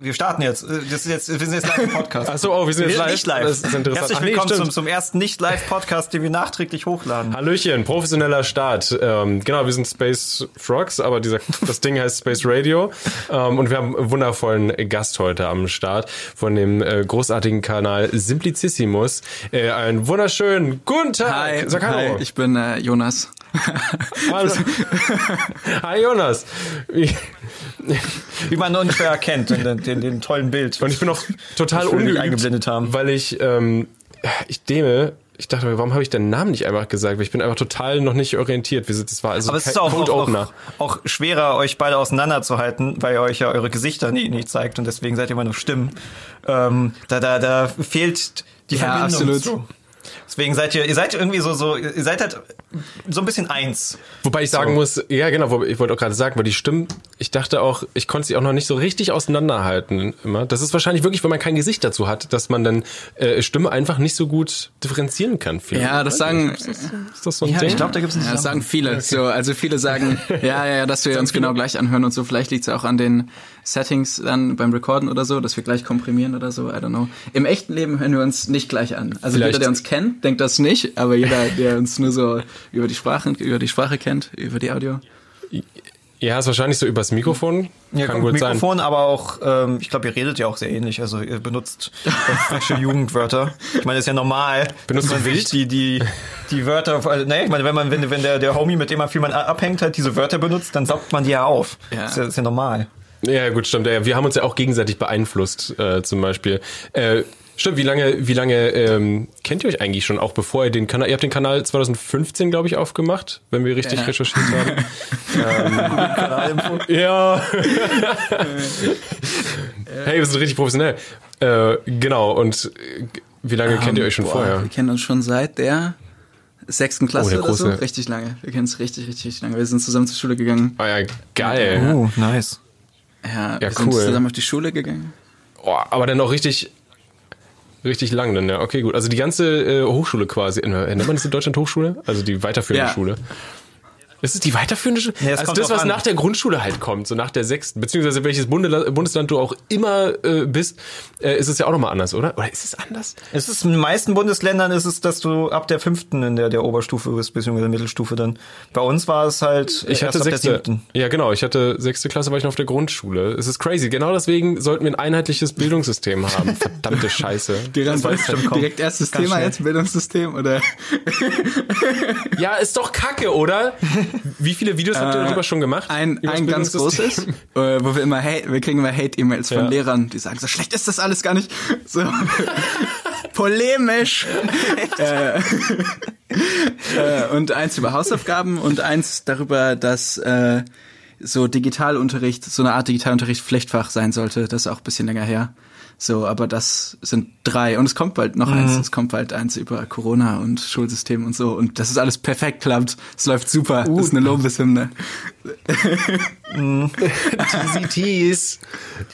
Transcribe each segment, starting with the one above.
Wir starten jetzt. Das ist jetzt wir sind jetzt live im Podcast. Ach so, oh, wir sind jetzt live. Nicht live. Das ist interessant. Herzlich Ach nee, willkommen zum, zum ersten Nicht-Live-Podcast, den wir nachträglich hochladen. Hallöchen, professioneller Start. Ähm, genau, wir sind Space Frogs, aber dieser, das Ding heißt Space Radio. Ähm, und wir haben einen wundervollen Gast heute am Start von dem äh, großartigen Kanal Simplicissimus. Äh, einen wunderschönen guten Tag. Hi, Sag hallo. hi, ich bin äh, Jonas. hallo. Hi Jonas. Wie- Wie man unschwer erkennt, in den, den, den tollen Bild. Und ich bin auch total nicht ungeübt, eingeblendet haben. weil ich, ähm, ich dehne, ich dachte, mir, warum habe ich deinen Namen nicht einfach gesagt? Weil ich bin einfach total noch nicht orientiert. Das war also Aber es ist auch, Cold auch, Opener. auch, auch schwerer, euch beide auseinanderzuhalten, weil ihr euch ja eure Gesichter nie, nie zeigt und deswegen seid ihr immer nur Stimmen. Ähm, da, da, da fehlt die Ja, Verbindung. absolut. zu. Deswegen seid ihr, ihr seid irgendwie so, so, ihr seid halt so ein bisschen eins. Wobei ich sagen muss, ja genau, ich wollte auch gerade sagen, weil die Stimmen, ich dachte auch, ich konnte sie auch noch nicht so richtig auseinanderhalten immer. Das ist wahrscheinlich wirklich, wenn man kein Gesicht dazu hat, dass man dann äh, Stimme einfach nicht so gut differenzieren kann. vielleicht. Ja, das sagen, Ist das so ein Ja, Ding? ich glaube, da gibt es ja, das sagen viele. So, also viele sagen, ja, ja, ja, dass wir uns genau gleich anhören und so. Vielleicht liegt es auch an den Settings dann beim Recorden oder so, dass wir gleich komprimieren oder so. I don't know. Im echten Leben hören wir uns nicht gleich an. Also Vielleicht- jeder, der uns kennt, denkt das nicht, aber jeder, der uns nur so über die Sprache, über die Sprache kennt, über die Audio. Ja, ist wahrscheinlich so übers Mikrofon. Ja, kann gut sein. Mikrofon, aber auch, ähm, ich glaube, ihr redet ja auch sehr ähnlich. Also ihr benutzt frische Jugendwörter. Ich meine, das ist ja normal. Benutzt man wild? die, die, die Wörter, also, naja, ich meine, wenn man, wenn, wenn der, der Homie, mit dem man viel man abhängt, halt diese Wörter benutzt, dann saugt man die ja auf. Ja. Das, ist ja, ist ja normal. Ja, gut, stimmt. Ja, wir haben uns ja auch gegenseitig beeinflusst, äh, zum Beispiel. Äh, stimmt, wie lange, wie lange ähm, kennt ihr euch eigentlich schon, auch bevor ihr den Kanal, ihr habt den Kanal 2015, glaube ich, aufgemacht, wenn wir richtig Ja. recherchiert haben. ja. hey, wir sind richtig professionell. Äh, genau, und äh, wie lange kennt ihr euch schon Boah, vorher? Wir kennen uns schon seit der sechsten Klasse Oh, der oder so. Richtig lange. Wir kennen uns richtig, richtig, richtig lange. Wir sind zusammen zur Schule gegangen. Ah ja, geil. Oh, nice. Ja, wir Ja, sind cool. zusammen auf die Schule gegangen. Oh, aber dann auch richtig, richtig lang dann, ja. Okay, gut. Also die ganze äh, Hochschule quasi. äh, Nennt man das in Deutschland Hochschule? Also die weiterführende Ja. Schule. Ist es die weiterführende Schule? Nee, also das, was an. nach der Grundschule halt kommt, so nach der sechsten, beziehungsweise welches Bundesland du auch immer äh, bist, äh, ist es ja auch nochmal anders, oder? Oder ist es anders? Es ist in den meisten Bundesländern ist es, dass du ab der fünften in der, der Oberstufe bist, beziehungsweise Mittelstufe dann. Bei uns war es halt Ich hatte sechste. siebten. Ja, genau. Ich hatte sechste Klasse, war ich noch auf der Grundschule. Es ist crazy. Genau deswegen sollten wir ein einheitliches Bildungssystem haben. Verdammte Scheiße. Direkt, kommen. direkt erstes Ganz Thema schnell. jetzt, Bildungssystem, oder? Ja, ist doch kacke, oder? Wie viele Videos habt ihr darüber schon gemacht? Ein, ein ganz großes, äh, wo wir immer Hate, wir kriegen immer Hate-E-Mails von Ja. Lehrern, die sagen, so schlecht ist das alles gar nicht. So polemisch. äh, äh, und eins über Hausaufgaben und eins darüber, dass äh, so Digitalunterricht, so eine Art Digitalunterricht Pflichtfach sein sollte. Das ist auch ein bisschen länger her. So, aber das sind drei. Und es kommt bald noch eins. Es kommt bald eins über Corona und Schulsystem und so. Und das ist alles perfekt klappt. Es läuft super. Das ist eine Lobeshymne. TCTs.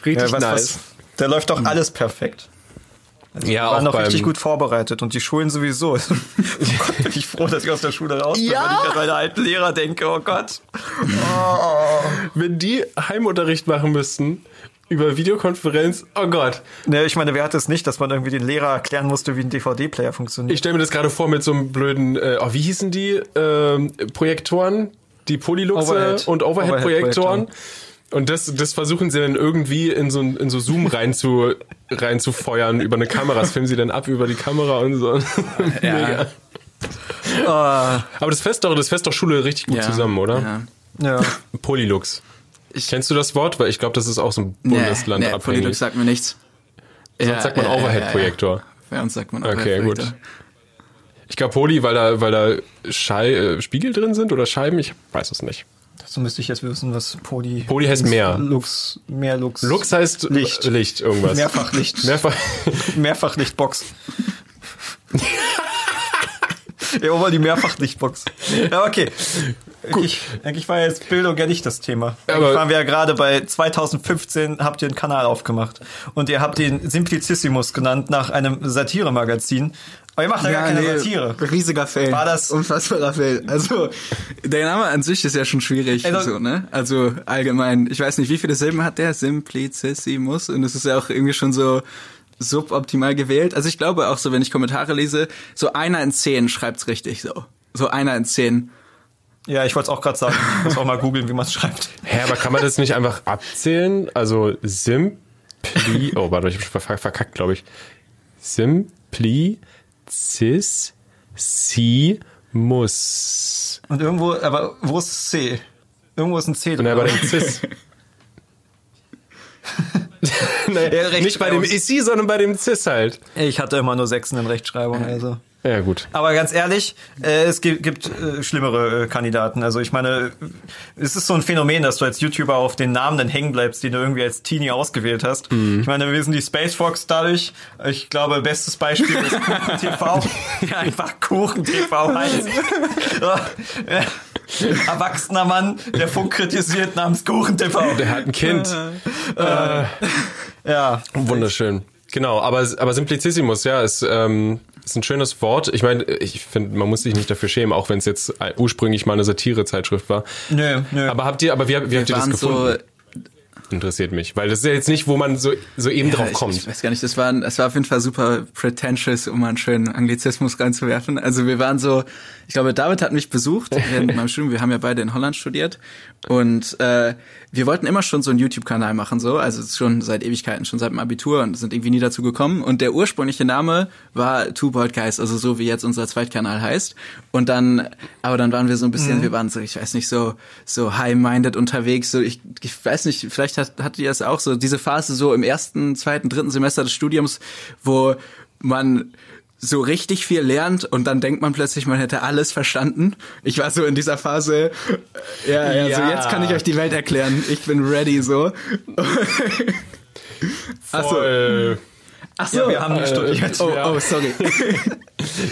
Richtig Ja, was, nice. was, da läuft doch alles perfekt. Ja, Wir auch waren noch richtig gut vorbereitet und die Schulen sowieso. Oh Gott, bin ich froh, dass ich aus der Schule raus bin, Ja. wenn ich an meine alten Lehrer denke. Oh Gott. Wenn die Heimunterricht machen müssten über Videokonferenz, oh Gott. Ne, ich meine, wer hat es nicht, dass man irgendwie den Lehrer erklären musste, wie ein DVD-Player funktioniert? Ich stelle mir das gerade vor mit so einem blöden, äh, oh, wie hießen die ähm, Projektoren? Die Polyluxe Overhead. und Overhead-Projektoren. Overhead-Projektoren. und das, das versuchen sie dann irgendwie in so, in so Zoom rein zu, rein zu feuern über eine Kamera. Das filmen sie dann ab über die Kamera und so. Mega. Ah, Aber das fässt doch, das fässt doch Schule richtig gut Ja, zusammen, oder? Ja. ja. Polylux. Ich- Kennst du das Wort? Weil ich glaube, das ist auch so ein Nee, Bundesland nee, abhängig. Polylux sagt mir nichts. Sonst sagt man Overhead-Projektor. Ja, ja. Bei uns sagt man Okay, Overhead-Projektor. gut. Ich glaube Poly, weil da, weil da Schei äh, Spiegel drin sind oder Scheiben, ich weiß es nicht. Dazu müsste ich jetzt wissen, was Poly. Poly heißt mehr. Lux, mehr Lux. Lux heißt Licht. Licht irgendwas. Mehrfachlicht. Mehrfach. Mehrfachlichtbox. ja, mal die Mehrfachlichtbox. Ja, okay. Eigentlich, eigentlich war jetzt Bildung ja nicht das Thema. Aber- Eigentlich waren wir ja gerade bei 2015 habt ihr einen Kanal aufgemacht und ihr habt ihn Simplicissimus genannt nach einem Satiremagazin. Aber ihr macht ja, gar keine Satire. Riesiger Fail. War das- unfassbarer Fail? Also der Name an sich ist ja schon schwierig, Also- so ne? Also allgemein. Ich weiß nicht, wie viele Silben hat der Simplicissimus und es ist ja auch irgendwie schon so suboptimal gewählt. Also ich glaube auch so, wenn ich Kommentare lese, so einer in zehn schreibt's richtig so. So einer in zehn. Ja, ich wollte es auch gerade sagen. Ich muss auch mal googeln, wie man es schreibt. Hä, aber kann man das nicht einfach abzählen? Also Simpli, oh, warte, ich hab verk- verkackt, glaube ich. Simplicis si muss. Und irgendwo, aber wo ist C? Irgendwo ist ein C Und drin. ja, bei dem Cis. nee, Ja, nicht bei dem Issi, sondern bei dem Cis halt. ich hatte immer nur Sechsen in Rechtschreibung, also. Ja, gut. Aber ganz ehrlich, äh, es gibt, gibt äh, schlimmere äh, Kandidaten. Also ich meine, es ist so ein Phänomen, dass du als YouTuber auf den Namen dann hängen bleibst, den du irgendwie als Teenie ausgewählt hast. Ich meine, wir sind die Space Fox dadurch. Ich glaube, bestes Beispiel ist Kuchen TV, die einfach Kuchen TV heißt. So, äh, Erwachsener Mann, der Funk kritisiert namens Kuchen TV. Der hat ein Kind. Ja, Wunderschön. Genau, aber, aber Simplicissimus, ja, ist, ähm, ist ein schönes Wort. Ich meine, ich finde, man muss sich nicht dafür schämen, auch wenn es jetzt ursprünglich mal eine Satirezeitschrift war. nö, nö. Aber habt ihr, aber wie, wie habt ihr das gefunden? Interessiert mich, weil das ist ja jetzt nicht, wo man so, so eben drauf ich, kommt. Ich weiß gar nicht, das war, es war auf jeden Fall super pretentious, um mal einen schönen Anglizismus reinzuwerfen. Also wir waren so, ich glaube, David hat mich besucht während meinem Studium. Wir haben ja beide in Holland studiert und äh, wir wollten immer schon so einen YouTube-Kanal machen, so, also schon seit Ewigkeiten, schon seit dem Abitur und sind irgendwie nie dazu gekommen. Und der ursprüngliche Name war Two Boyd Guys, also so wie jetzt unser Zweitkanal heißt. Und dann, aber dann waren wir so ein bisschen, wir waren so, ich weiß nicht, so so high-minded unterwegs. So, ich, ich weiß nicht, vielleicht hat, hattet ihr es auch so diese Phase so im ersten, zweiten, dritten Semester des Studiums, wo man so richtig viel lernt und dann denkt man plötzlich, man hätte alles verstanden. Ich war so in dieser Phase, ja, ja, so Ja. jetzt kann ich euch die Welt erklären. Ich bin ready so. Ach so. Voll. Ach so. Ja, wir haben studiert. Oh, Ja. oh, sorry.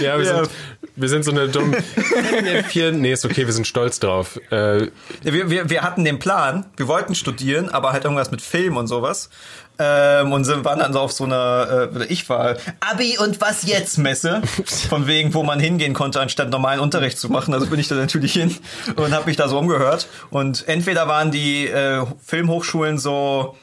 Ja, wir, Ja. Sind, wir sind so eine dumme. Vier, nee, ist okay, wir sind stolz drauf. Äh, Wir, wir, wir hatten den Plan, wir wollten studieren, aber halt irgendwas mit Film und sowas. Ähm, und sind, waren dann so auf so einer, äh, ich war, Abi und was jetzt Messe, von wegen, wo man hingehen konnte, anstatt normalen Unterricht zu machen. Also bin ich da natürlich hin und habe mich da so umgehört. Und entweder waren die äh, Filmhochschulen so,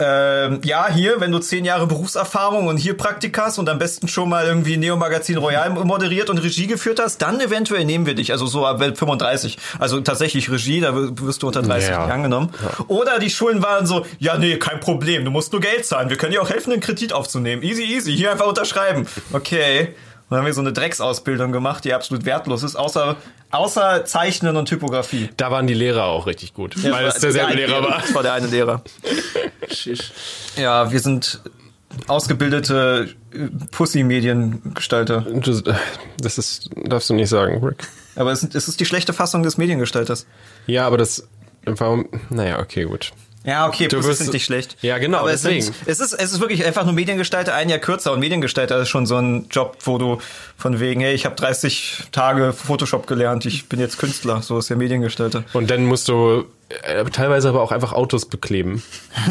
ähm, ja, hier, wenn du zehn Jahre Berufserfahrung und hier Praktikas und am besten schon mal irgendwie Neo Magazin Royal moderiert und Regie geführt hast, dann eventuell nehmen wir dich. Also so ab 35. Also tatsächlich Regie, da wirst du unter 30 Ja. angenommen. Oder die Schulen waren so, ja, nee, kein Problem, du musst nur Geld zahlen. Wir können dir auch helfen, einen Kredit aufzunehmen. Easy, easy, hier einfach unterschreiben. Okay. Und dann haben wir so eine Drecksausbildung gemacht, die absolut wertlos ist, außer, außer Zeichnen und Typografie. da waren die Lehrer auch richtig gut, weil es derselbe eine Lehrer war. Das war der eine Lehrer. Ja, wir sind ausgebildete äh, Pussy-Mediengestalter. Das, das ist, darfst du nicht sagen, Rick. Aber es, es ist die schlechte Fassung des Mediengestalters. Ja, aber das, warum, naja, okay, gut. Ja, okay, Du wirst- nicht schlecht. Ja, genau, Aber es, deswegen. sind, es, ist, es ist wirklich einfach nur Mediengestalter ein Jahr kürzer und Mediengestalter ist schon so ein Job, wo du von wegen, hey, ich habe 30 Tage Photoshop gelernt, ich bin jetzt Künstler, so ist der Mediengestalter. Und dann musst du äh, teilweise aber auch einfach Autos bekleben.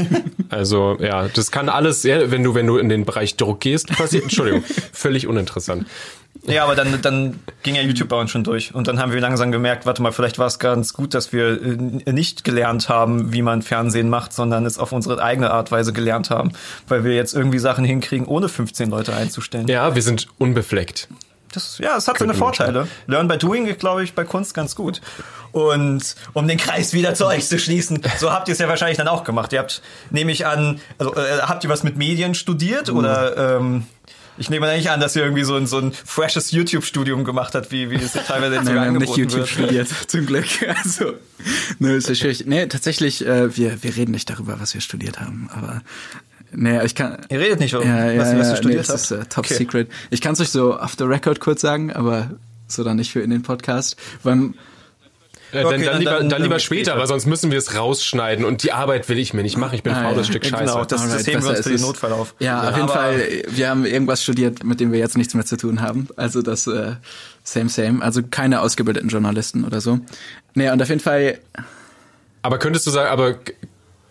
also, ja, das kann alles, ja, wenn du, wenn du in den Bereich Druck gehst, passiert, Entschuldigung, völlig uninteressant. Ja, aber dann, dann ging ja YouTube bei uns schon durch. Und dann haben wir langsam gemerkt, warte mal, vielleicht war es ganz gut, dass wir äh, nicht gelernt haben, wie man Fernsehen macht, sondern es auf unsere eigene Art Weise gelernt haben. Weil wir jetzt irgendwie Sachen hinkriegen, ohne 15 Leute einzustellen. Ja, wir sind unbefleckt. Das, ja, es hat seine Vorteile. Learn by doing geht, glaube ich, bei Kunst ganz gut. Und um den Kreis wieder zu euch zu schließen, so habt ihr es ja wahrscheinlich dann auch gemacht. Ihr habt, nehme ich an, also äh, habt ihr was mit Medien studiert oder ähm, ich nehme eigentlich an, dass ihr irgendwie so ein, so ein freshes YouTube-Studium gemacht habt, wie, wie es ja teilweise jetzt Nein, wir haben nicht YouTube wird. studiert, zum Glück. Also, ne, ist ja schwierig. Nee, tatsächlich, äh, wir, wir reden nicht darüber, was wir studiert haben, aber nee, ich kann. Ihr redet nicht, warum, Ja, ja, was, ja, was du nee, studiert das hast. ist äh, top Okay. secret. Ich kann es euch so off the record kurz sagen, aber so dann nicht für in den Podcast. Beim, Äh, dann, Okay, dann, dann- lieber, dann- dann lieber später, später. weil sonst müssen wir es rausschneiden und die Arbeit will ich mir nicht machen. Ich bin Ah, faules ja. Stück Genau, Scheiße. das, das Alright, heben wir uns ist für den. Notfall auf. Ja, auf jeden Fall, wir haben irgendwas studiert, mit dem wir jetzt nichts mehr zu tun haben. Also das äh, same, same. Also keine ausgebildeten Journalisten oder so. Nee, und auf jeden Fall, Aber könntest du sagen, aber,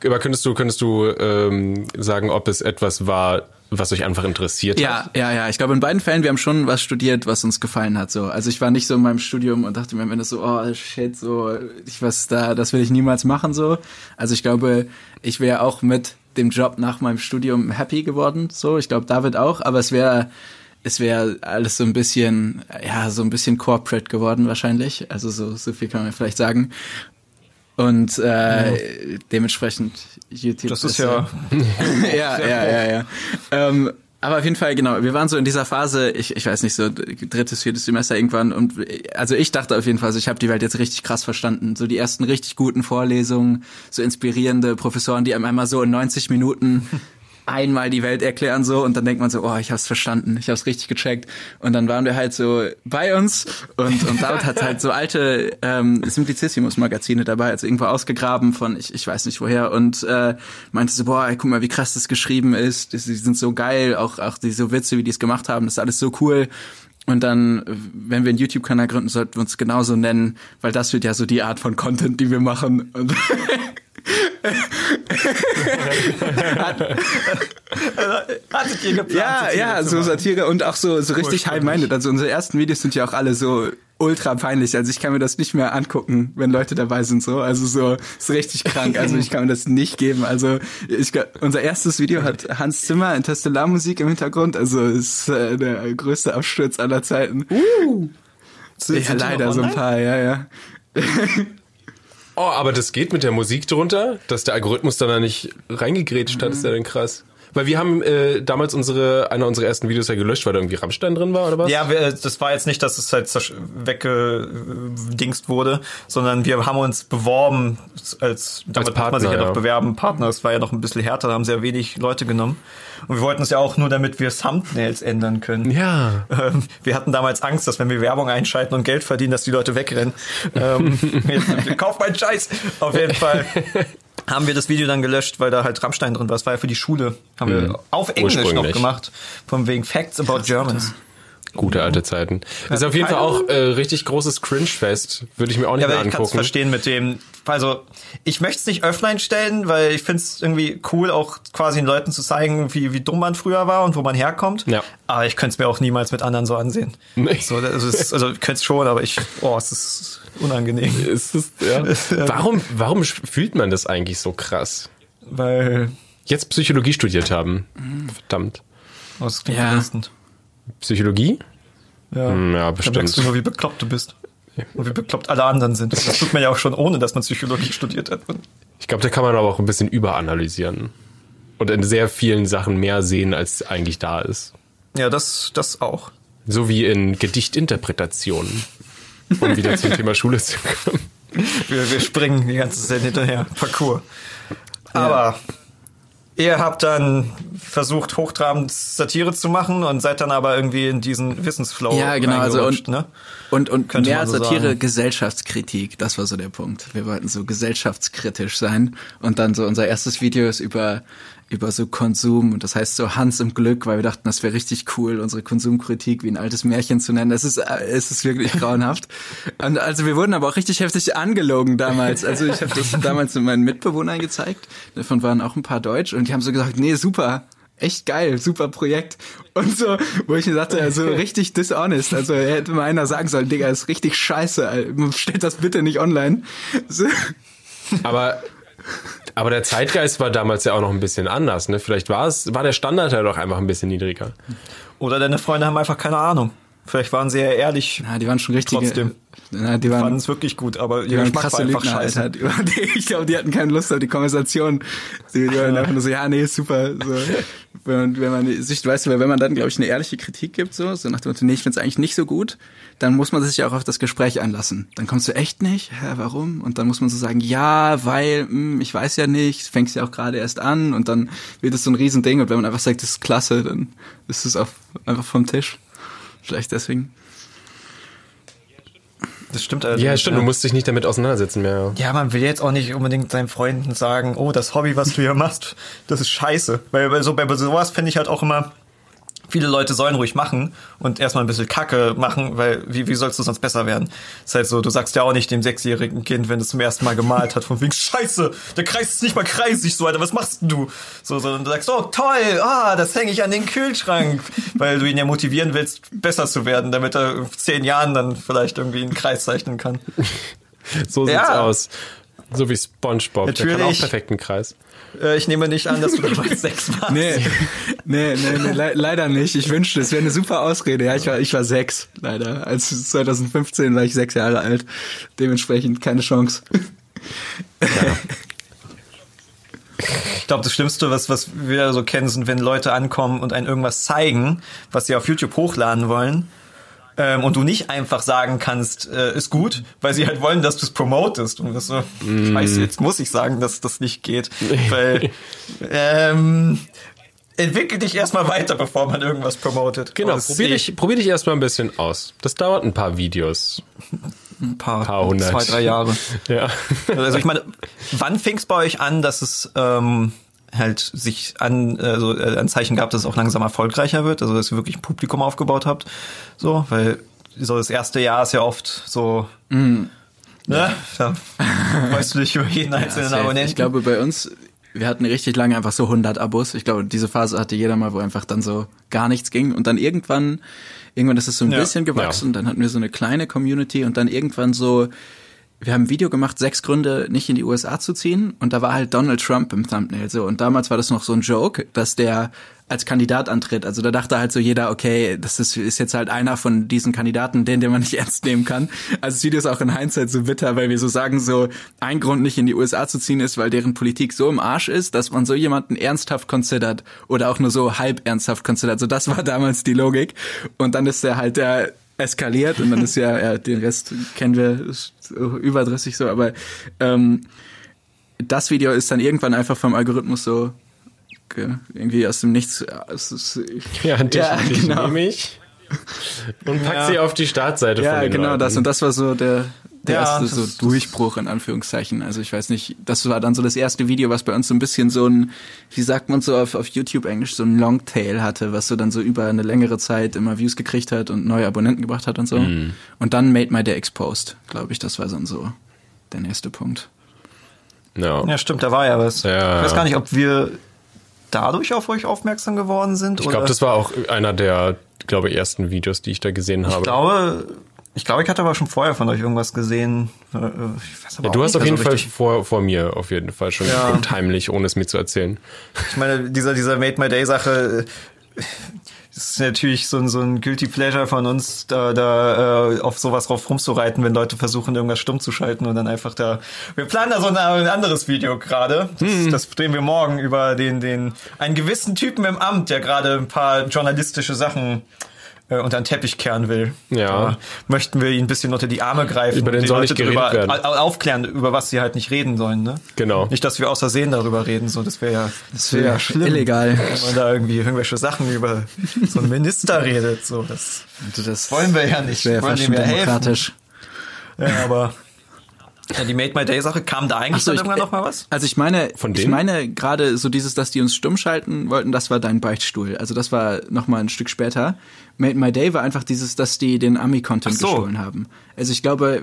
aber könntest du, könntest du ähm, sagen, ob es etwas war, was euch einfach interessiert ja, hat? ja, ja. Ich glaube, in beiden Fällen, wir haben schon was studiert, was uns gefallen hat. So, Also ich war nicht so in meinem Studium und dachte mir am Ende so, oh shit, so, ich was da, das will ich niemals machen. so. Also ich glaube, ich wäre auch mit dem Job nach meinem Studium happy geworden. So, ich glaube, David auch, aber es wäre es wäre alles so ein bisschen, ja, so ein bisschen corporate geworden wahrscheinlich. Also so, so viel kann man vielleicht sagen. Und äh, dementsprechend YouTube. Das ist ja. ja, ja, ja, ja. Ähm, aber auf jeden Fall, genau, wir waren so in dieser Phase, ich, ich weiß nicht, so drittes, viertes Semester irgendwann und also ich dachte auf jeden Fall, so, ich habe die Welt jetzt richtig krass verstanden. So die ersten richtig guten Vorlesungen, so inspirierende Professoren, die einem einmal so in 90 Minuten einmal die Welt erklären so und dann denkt man so, oh, ich hab's verstanden, ich hab's richtig gecheckt und dann waren wir halt so bei uns und und David hat halt so alte ähm, Simplicissimus Magazine dabei, also irgendwo ausgegraben von ich, ich weiß nicht woher und äh, meinte so, boah, ey, guck mal, wie krass das geschrieben ist, die, die sind so geil, auch auch die so Witze, wie die es gemacht haben, das ist alles so cool. Und dann, wenn wir einen YouTube-Kanal gründen, sollten wir uns genauso nennen, weil das wird ja so die Art von Content, die wir machen. Hattet ihr geplant? Ja, ja, so? Satire und auch so, so richtig high-minded. Also unsere ersten Videos sind ja auch alle so ultra peinlich. Also ich kann mir das nicht mehr angucken, wenn Leute dabei sind so. Also so ist richtig krank. Also ich kann mir das nicht geben. Also ich, unser erstes Video hat Hans Zimmer in Musik im Hintergrund. Also ist äh, der größte Absturz aller Zeiten. Sind- ja, leider so ein paar, ja, ja. Oh, aber das geht mit der Musik drunter, dass der Algorithmus dann da nicht reingegrätscht hat, ist ja dann krass. Weil wir haben äh, damals unsere, einer unserer ersten Videos ja gelöscht, weil da irgendwie Rammstein drin war, oder was? Ja, wir, das war jetzt nicht, dass es halt weggedingst wurde, sondern wir haben uns beworben als, damit Partner, muss man sich ja ja. noch bewerben, Partner. Das war ja noch ein bisschen härter, da haben sehr wenig Leute genommen. Und wir wollten es ja auch nur, damit wir Thumbnails ändern können. Ja. Ähm, wir hatten damals Angst, dass wenn wir Werbung einschalten und Geld verdienen, dass die Leute wegrennen. Ähm, jetzt, kauf meinen Scheiß! Auf jeden Fall haben wir das Video dann gelöscht, weil da halt Rammstein drin war. Das war ja für die Schule. Haben wir auf Englisch noch gemacht. Von wegen Facts about Germans. Gute alte Zeiten. Das ist auf jeden Fall auch äh, richtig großes Cringe-Fest. Würde ich mir auch nicht Ja, mehr ich kann es angucken. verstehen mit dem. Also, ich möchte es nicht offline stellen, weil ich finde es irgendwie cool, auch quasi den Leuten zu zeigen, wie, wie dumm man früher war und wo man herkommt. Ja. Aber ich könnte es mir auch niemals mit anderen so ansehen. Nee. So, also, es ist, also ich könnte es schon, aber ich, oh, es ist unangenehm. Ist das, ja. warum, warum fühlt man das eigentlich so krass? Weil, Jetzt Psychologie studiert haben. Verdammt. oh, das klingt Ja. belastend. Psychologie? Ja, Hm, ja, Da bestimmt. merkst du nur, wie bekloppt du bist. Und wie bekloppt alle anderen sind. Das tut man ja auch schon, ohne dass man Psychologie studiert hat. Ich glaube, da kann man aber auch ein bisschen überanalysieren. Und in sehr vielen Sachen mehr sehen, als eigentlich da ist. Ja, das, das auch. So wie in Gedichtinterpretationen. Um wieder zum Thema Schule zu kommen. Wir, wir springen die ganze Zeit hinterher. Parcours. Aber ihr habt dann versucht, hochtrabend Satire zu machen und seid dann aber irgendwie in diesen Wissensflow Ja, genau, also und, ne? und, und Könnte mehr so Satire, sagen. Gesellschaftskritik, das war so der Punkt. Wir wollten so gesellschaftskritisch sein und dann so unser erstes Video ist über über so Konsum und das heißt so Hans im Glück, weil wir dachten, das wäre richtig cool, unsere Konsumkritik wie ein altes Märchen zu nennen. Es ist äh, es ist wirklich grauenhaft. Und also wir wurden aber auch richtig heftig angelogen damals. Also ich habe das damals mit meinen Mitbewohnern gezeigt, davon waren auch ein paar Deutsch und die haben so gesagt, nee, super, echt geil, super Projekt. Und so, wo ich mir dachte, also richtig dishonest. Also hätte mal einer sagen sollen, Digga, ist richtig scheiße, Alter. stellt das bitte nicht online. So. Aber, aber der Zeitgeist war damals ja auch noch ein bisschen anders. Ne? Vielleicht war es, war der Standard ja doch einfach ein bisschen niedriger. Oder deine Freunde haben einfach keine Ahnung. Vielleicht waren sie ja ehrlich, Na, die waren schon richtige. Trotzdem. Na, die fanden waren, es wirklich gut, aber die waren Geschmack war krasse einfach Lügner, scheiße. Alter. Ich glaube, die hatten keine Lust auf die Konversation. Die, waren einfach nur so, ja, nee, super. So. Und wenn man sich, weißt du, wenn man dann, glaube ich, eine ehrliche Kritik gibt, so, so nach dem Motto, nee, ich finde es eigentlich nicht so gut, dann muss man sich ja auch auf das Gespräch einlassen. Dann kommst du echt nicht, hä, warum? Und dann muss man so sagen, ja, weil, hm, ich weiß ja nicht, fängst ja auch gerade erst an und dann wird es so ein Riesending und wenn man einfach sagt, das ist klasse, dann ist es auf, einfach vom Tisch. Vielleicht deswegen. Das stimmt also. Ja, stimmt, du musst dich nicht damit auseinandersetzen mehr. Ja, man will jetzt auch nicht unbedingt seinen Freunden sagen, oh, das Hobby, was du hier machst, das ist scheiße. Weil so, bei sowas finde ich halt auch immer, viele Leute sollen ruhig machen und erstmal ein bisschen Kacke machen, weil wie, wie sollst du sonst besser werden? ist halt so, du sagst ja auch nicht dem sechsjährigen Kind, wenn es zum ersten Mal gemalt hat, von wegen Scheiße, der Kreis ist nicht mal kreisig, so Alter, was machst denn du? So, sondern du sagst, oh toll, ah, das hänge ich an den Kühlschrank, weil du ihn ja motivieren willst, besser zu werden, damit er in zehn Jahren dann vielleicht irgendwie einen Kreis zeichnen kann. So sieht's Ja. aus. So wie SpongeBob, der kann auch Natürlich. perfekt einen Kreis. Äh, ich nehme nicht an, dass du damals sechs warst. Nee, nee, nee, nee le leider nicht. Ich wünschte, es wäre eine super Ausrede. Ja, ich war, ich war sechs, leider. Als 2015 war ich sechs Jahre alt. Dementsprechend keine Chance. Ich glaube, das Schlimmste, was, was wir so kennen, sind, wenn Leute ankommen und einen irgendwas zeigen, was sie auf YouTube hochladen wollen. Ähm, und du nicht einfach sagen kannst, äh, ist gut, weil sie halt wollen, dass du es promotest. Und das so, scheiße, jetzt muss ich sagen, dass das nicht geht. Weil ähm, entwickel dich erstmal weiter, bevor man irgendwas promotet. Genau, es probier dich, probier dich erstmal ein bisschen aus. Das dauert ein paar Videos. ein paar, paar hundert. zwei, drei Jahre. Ja. Also ich meine, wann fing es bei euch an, dass es ähm, halt sich an also äh, Anzeichen gab, dass es auch langsam erfolgreicher wird, also dass ihr wirklich ein Publikum aufgebaut habt, so, weil so das erste Jahr ist ja oft so, ne, da freust du dich über jeden einzelnen safe. Abonnenten. Ich glaube, bei uns, wir hatten richtig lange einfach so 100 Abos. Ich glaube, diese Phase hatte jeder mal, wo einfach dann so gar nichts ging. Und dann irgendwann, irgendwann ist es so ein Ja. bisschen gewachsen. Dann hatten wir so eine kleine Community und dann irgendwann so, wir haben ein Video gemacht, sechs Gründe, nicht in die USA zu ziehen. Und da war halt Donald Trump im Thumbnail so. Und damals war das noch so ein Joke, dass der als Kandidat antritt. Also da dachte halt so jeder, okay, das ist, ist jetzt halt einer von diesen Kandidaten, den, den man nicht ernst nehmen kann. Also das Video ist auch in Hindsight so bitter, weil wir so sagen, so ein Grund nicht in die USA zu ziehen ist, weil deren Politik so im Arsch ist, dass man so jemanden ernsthaft considert oder auch nur so halb ernsthaft considert. So das war damals die Logik. Und dann ist der halt der eskaliert und dann ist ja, ja den Rest kennen wir überdrüssig so, aber ähm, das Video ist dann irgendwann einfach vom Algorithmus so ge- irgendwie aus dem Nichts. äh, Es ist, Ja, dich, Ja, dich genau. nehme ich und pack Ja. sie auf die Startseite ja, von den genau Leuten. das. Und das war so der, der Ja, erste das- so das- Durchbruch in Anführungszeichen. Also ich weiß nicht, das war dann so das erste Video, was bei uns so ein bisschen so ein, wie sagt man so auf, auf YouTube Englisch, so ein Longtail hatte, was so dann so über eine längere Zeit immer Views gekriegt hat und neue Abonnenten gebracht hat und so. Mhm. Und dann Made My Day Exposed, glaube ich, das war dann so der nächste Punkt. Ja. ja, stimmt, da war ja was. Ja. Ich weiß gar nicht, ob wir dadurch auf euch aufmerksam geworden sind. Ich glaube, das war auch einer der, glaube ich, ersten Videos, die ich da gesehen habe. Ich glaube, ich glaube, ich hatte aber schon vorher von euch irgendwas gesehen. Äh, aber ja, du hast auf jeden so Fall vor, vor mir auf jeden Fall schon Ja. geguckt, heimlich, ohne es mir zu erzählen. Ich meine, dieser, dieser Made My Day Sache, äh, ist natürlich so ein, so ein Guilty Pleasure von uns, da, da äh, auf sowas drauf rumzureiten, wenn Leute versuchen, irgendwas stumm zu schalten und dann einfach da. Wir planen da so ein, ein anderes Video gerade. Das, Hm. das drehen wir morgen über den, den, einen gewissen Typen im Amt, der gerade ein paar journalistische Sachen äh, unter den Teppich kehren will. Ja. Da möchten wir ihn ein bisschen unter die Arme greifen Über den soll Leute nicht drüber werden. au- aufklären, über was sie halt nicht reden sollen, ne? Genau. Nicht, dass wir außer Sehen darüber reden, so, das wäre ja, das wäre ja schlimm. Illegal. Wenn man da irgendwie irgendwelche Sachen über so einen Minister redet, so, das das wollen wir ja nicht. Das wäre ja Wir wollen fast demokratisch. Ja, aber ja, die Made My Day Sache, kam da eigentlich so, dann ich- irgendwann noch mal was? Also ich meine, Von ich meine gerade so dieses, dass die uns stumm schalten wollten, das war dein Beichtstuhl. Also das war noch mal ein Stück später. Made My Day war einfach dieses, dass die den Ami-Content Ach so. gestohlen haben. Also ich glaube,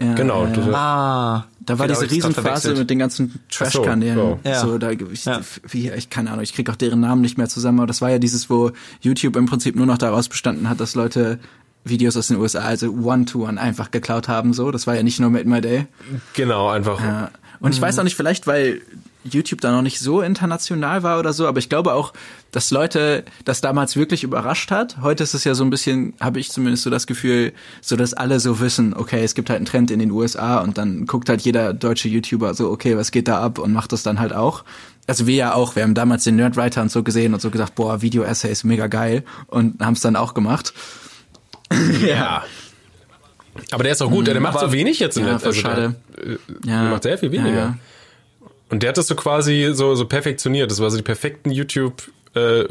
ja, Genau, äh, Ah. da war diese Riesenphase mit den ganzen Trash-Kanälen. so. Ja. So, da, ich, Ja. wie, ich keine Ahnung, ich krieg auch deren Namen nicht mehr zusammen, aber das war ja dieses, wo YouTube im Prinzip nur noch daraus bestanden hat, dass Leute Videos aus den USA, also One-to-One einfach geklaut haben, so. Das war ja nicht nur Made My Day. Genau, einfach. Ja. Und ich weiß auch nicht, vielleicht weil YouTube da noch nicht so international war oder so, aber ich glaube auch, dass Leute das damals wirklich überrascht hat. Heute ist es ja so ein bisschen, habe ich zumindest so das Gefühl, so dass alle so wissen, okay, es gibt halt einen Trend in den USA und dann guckt halt jeder deutsche YouTuber so, okay, was geht da ab und macht das dann halt auch. Also wir ja auch, wir haben damals den Nerdwriter und so gesehen und so gesagt, boah, Video-Essays mega geil und haben es dann auch gemacht. Ja. Aber der ist auch gut, der macht so wenig jetzt im Ja, Netz. voll Also schade. Der, äh, Ja. der macht sehr viel weniger. Ja. Und der hat das so quasi so, so perfektioniert. Das war so die perfekten YouTube äh.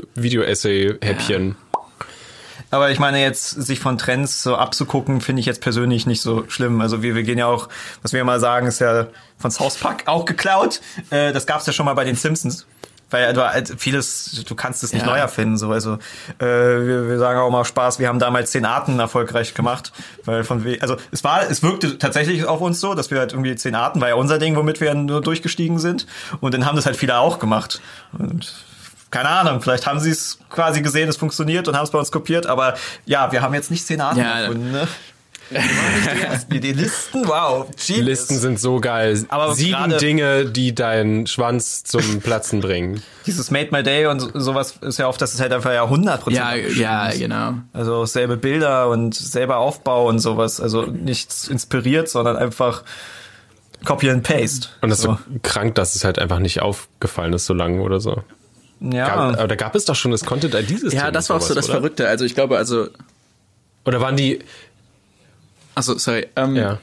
Aber ich meine jetzt, sich von Trends so abzugucken, finde ich jetzt persönlich nicht so schlimm. Also wir, wir gehen ja auch, was wir immer sagen, ist ja von South Park auch geklaut. Äh, das gab's ja schon mal bei den Simpsons. Weil du halt vieles, du kannst es nicht Ja. neu erfinden. So. Also äh, wir, wir sagen auch mal Spaß, wir haben damals zehn Arten erfolgreich gemacht. Weil von also es war, es wirkte tatsächlich auf uns so, dass wir halt irgendwie zehn Arten, war ja unser Ding, womit wir nur durchgestiegen sind. Und dann haben das halt viele auch gemacht. Und keine Ahnung, vielleicht haben sie es quasi gesehen, es funktioniert und haben es bei uns kopiert, aber ja, wir haben jetzt nicht zehn Arten Ja. erfunden, ne? Wir waren nicht die Ersten. Die, Listen, wow. Die Genius. Listen sind so geil. Aber Sieben Dinge, die deinen Schwanz zum Platzen bringen. Dieses Made My Day und so- sowas ist ja oft, dass es halt einfach ja 100% Ja, ja, ist. genau. Also selbe Bilder und selber Aufbau und sowas. Also nichts inspiriert, sondern einfach Copy and Paste. Und das ist so. so krank, dass es halt einfach nicht aufgefallen ist so lange oder so. ja. Gab, aber da gab es doch schon das Content ID System. Ja, das war auch so das oder? Verrückte. Also ich glaube, also, Oder waren die also sorry. Ähm, ja,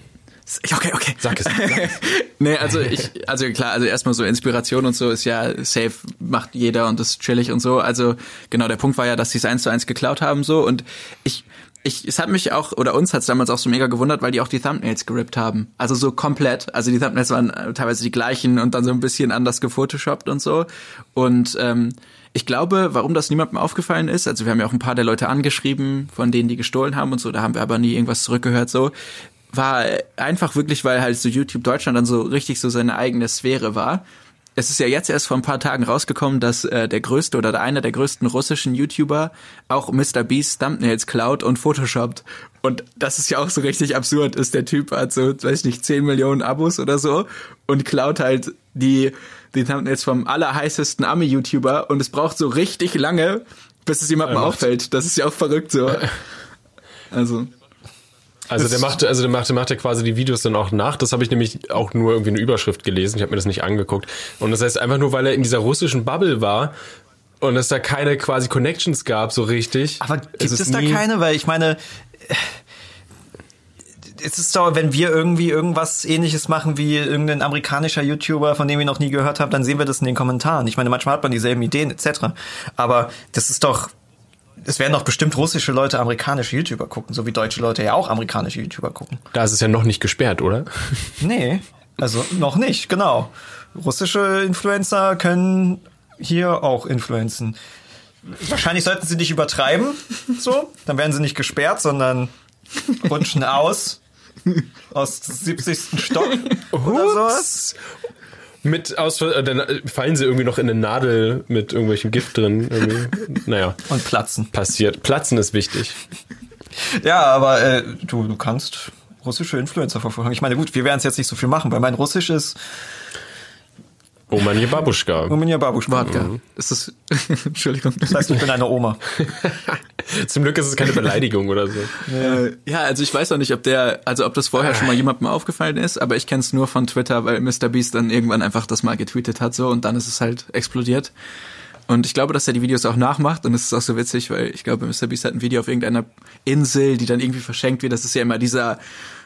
Okay, okay. sag es. Sag es. Nee, also ich, also klar, also erstmal so Inspiration und so ist ja safe, macht jeder und ist chillig und so. Also genau, der Punkt war ja, dass sie es eins zu eins geklaut haben so und ich, ich, es hat mich auch, oder uns hat es damals auch so mega gewundert, weil die auch die Thumbnails gerippt haben. Also so komplett. Also die Thumbnails waren äh, teilweise die gleichen und dann so ein bisschen anders gefotoshoppt und so. Und ähm, ich glaube, warum das niemandem aufgefallen ist, also wir haben ja auch ein paar der Leute angeschrieben, von denen die gestohlen haben und so, da haben wir aber nie irgendwas zurückgehört so war einfach wirklich, weil halt so YouTube Deutschland dann so richtig so seine eigene Sphäre war. Es ist ja jetzt erst vor ein paar Tagen rausgekommen, dass äh, der größte oder der einer der größten russischen YouTuber auch Mr. Beast Thumbnails klaut und photoshoppt. Und das ist ja auch so richtig absurd, ist der Typ hat so, weiß ich nicht, 10 Millionen Abos oder so und klaut halt die, die Thumbnails vom allerheißesten Ami-YouTuber und es braucht so richtig lange, bis es jemandem auffällt. Das ist ja auch verrückt so. Also. Also der macht, also der macht, der macht ja quasi die Videos dann auch nach. Das habe ich nämlich auch nur irgendwie eine Überschrift gelesen. Ich habe mir das nicht angeguckt. Und das heißt einfach nur, weil er in dieser russischen Bubble war und es da keine quasi Connections gab so richtig. Aber gibt ist es, da keine? Weil ich meine, äh, es ist doch, wenn wir irgendwie irgendwas ähnliches machen wie irgendein amerikanischer YouTuber, von dem wir noch nie gehört haben, dann sehen wir das in den Kommentaren. Ich meine, manchmal hat man dieselben Ideen etc. Aber das ist doch, es werden doch bestimmt russische Leute amerikanische YouTuber gucken, so wie deutsche Leute ja auch amerikanische YouTuber gucken. Da ist es ja noch nicht gesperrt, oder? Nee, also noch nicht, genau. Russische Influencer können hier auch influenzen. Wahrscheinlich sollten sie nicht übertreiben, so, dann werden sie nicht gesperrt, sondern rutschen aus aus 70. Stock oder sowas. Mit aus, äh, dann fallen sie irgendwie noch in eine Nadel mit irgendwelchem Gift drin. Irgendwie. Naja, Und platzen. passiert. Platzen ist wichtig. Ja, aber äh, du, du kannst russische Influencer verfolgen. Ich meine, gut, wir werden es jetzt nicht so viel machen, weil mein Russisch ist Oh man, hier Babuschka. Rumänia Babuschka. Wodka. Ist das, Entschuldigung. Das heißt, ich bin eine Oma. Zum Glück ist es keine Beleidigung oder so. Äh, ja, also ich weiß auch nicht, ob der, also ob das vorher schon mal jemandem aufgefallen ist, aber ich kenne es nur von Twitter, weil Mr. Beast dann irgendwann einfach das mal getweetet hat so und dann ist es halt explodiert. Und ich glaube, dass er die Videos auch nachmacht und es ist auch so witzig, weil ich glaube, Mr. Beast hat ein Video auf irgendeiner Insel, die dann irgendwie verschenkt wird. Das ist ja immer dieser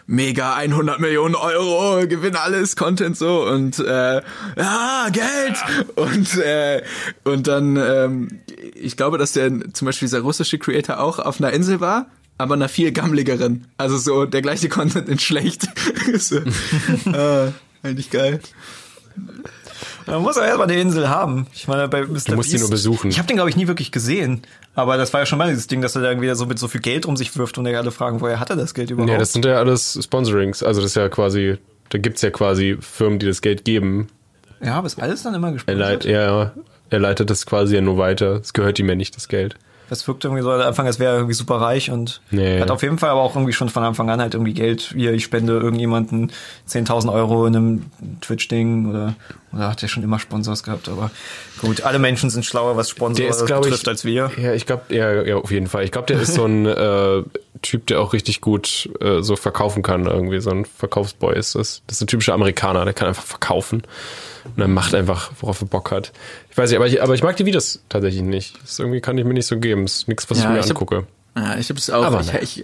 mega 100 Millionen Euro, gewinn alles, Content so und äh, ja, Geld und äh, und dann ähm, ich glaube, dass der zum Beispiel dieser russische Creator auch auf einer Insel war, aber einer viel gammligeren. Also so der gleiche Content in schlecht. so, äh, eigentlich geil. Man muss ja erstmal die Insel haben. Ich meine, bei Mr. Du musst ihn nur besuchen. Ich habe den, glaube ich, nie wirklich gesehen. Aber das war ja schon mal dieses Ding, dass er da irgendwie so mit so viel Geld um sich wirft und ja alle fragen, woher hat er das Geld überhaupt? Ja, das sind ja alles Sponsorings. Also das ist ja quasi, da gibt's ja quasi Firmen, die das Geld geben. ja, aber ist alles dann immer Er, gesponsert? er, er leitet das quasi ja nur weiter. Es gehört ihm ja nicht, das Geld. Das wirkt irgendwie so am Anfang, als wäre er irgendwie super reich und Nee. hat auf jeden Fall aber auch irgendwie schon von Anfang an halt irgendwie Geld. Hier, ich spende irgendjemanden 10.000 Euro in einem Twitch-Ding oder, oder hat er schon immer Sponsors gehabt. Aber gut, alle Menschen sind schlauer, was Sponsor Der ist, glaube betrifft, ich, als wir. Ja, ich glaube, ja, ja, auf jeden Fall. Ich glaube, der ist so ein äh, Typ, der auch richtig gut äh, so verkaufen kann. Irgendwie so ein Verkaufsboy ist das. Das ist ein typischer Amerikaner, der kann einfach verkaufen. Und er macht einfach, worauf er Bock hat. Ich weiß nicht, aber ich, aber ich mag die Videos tatsächlich nicht. Das irgendwie kann ich mir nicht so geben. Das ist nichts, was ich mir ich angucke. Ja, ich hab's auch. Aber ich, nein. ich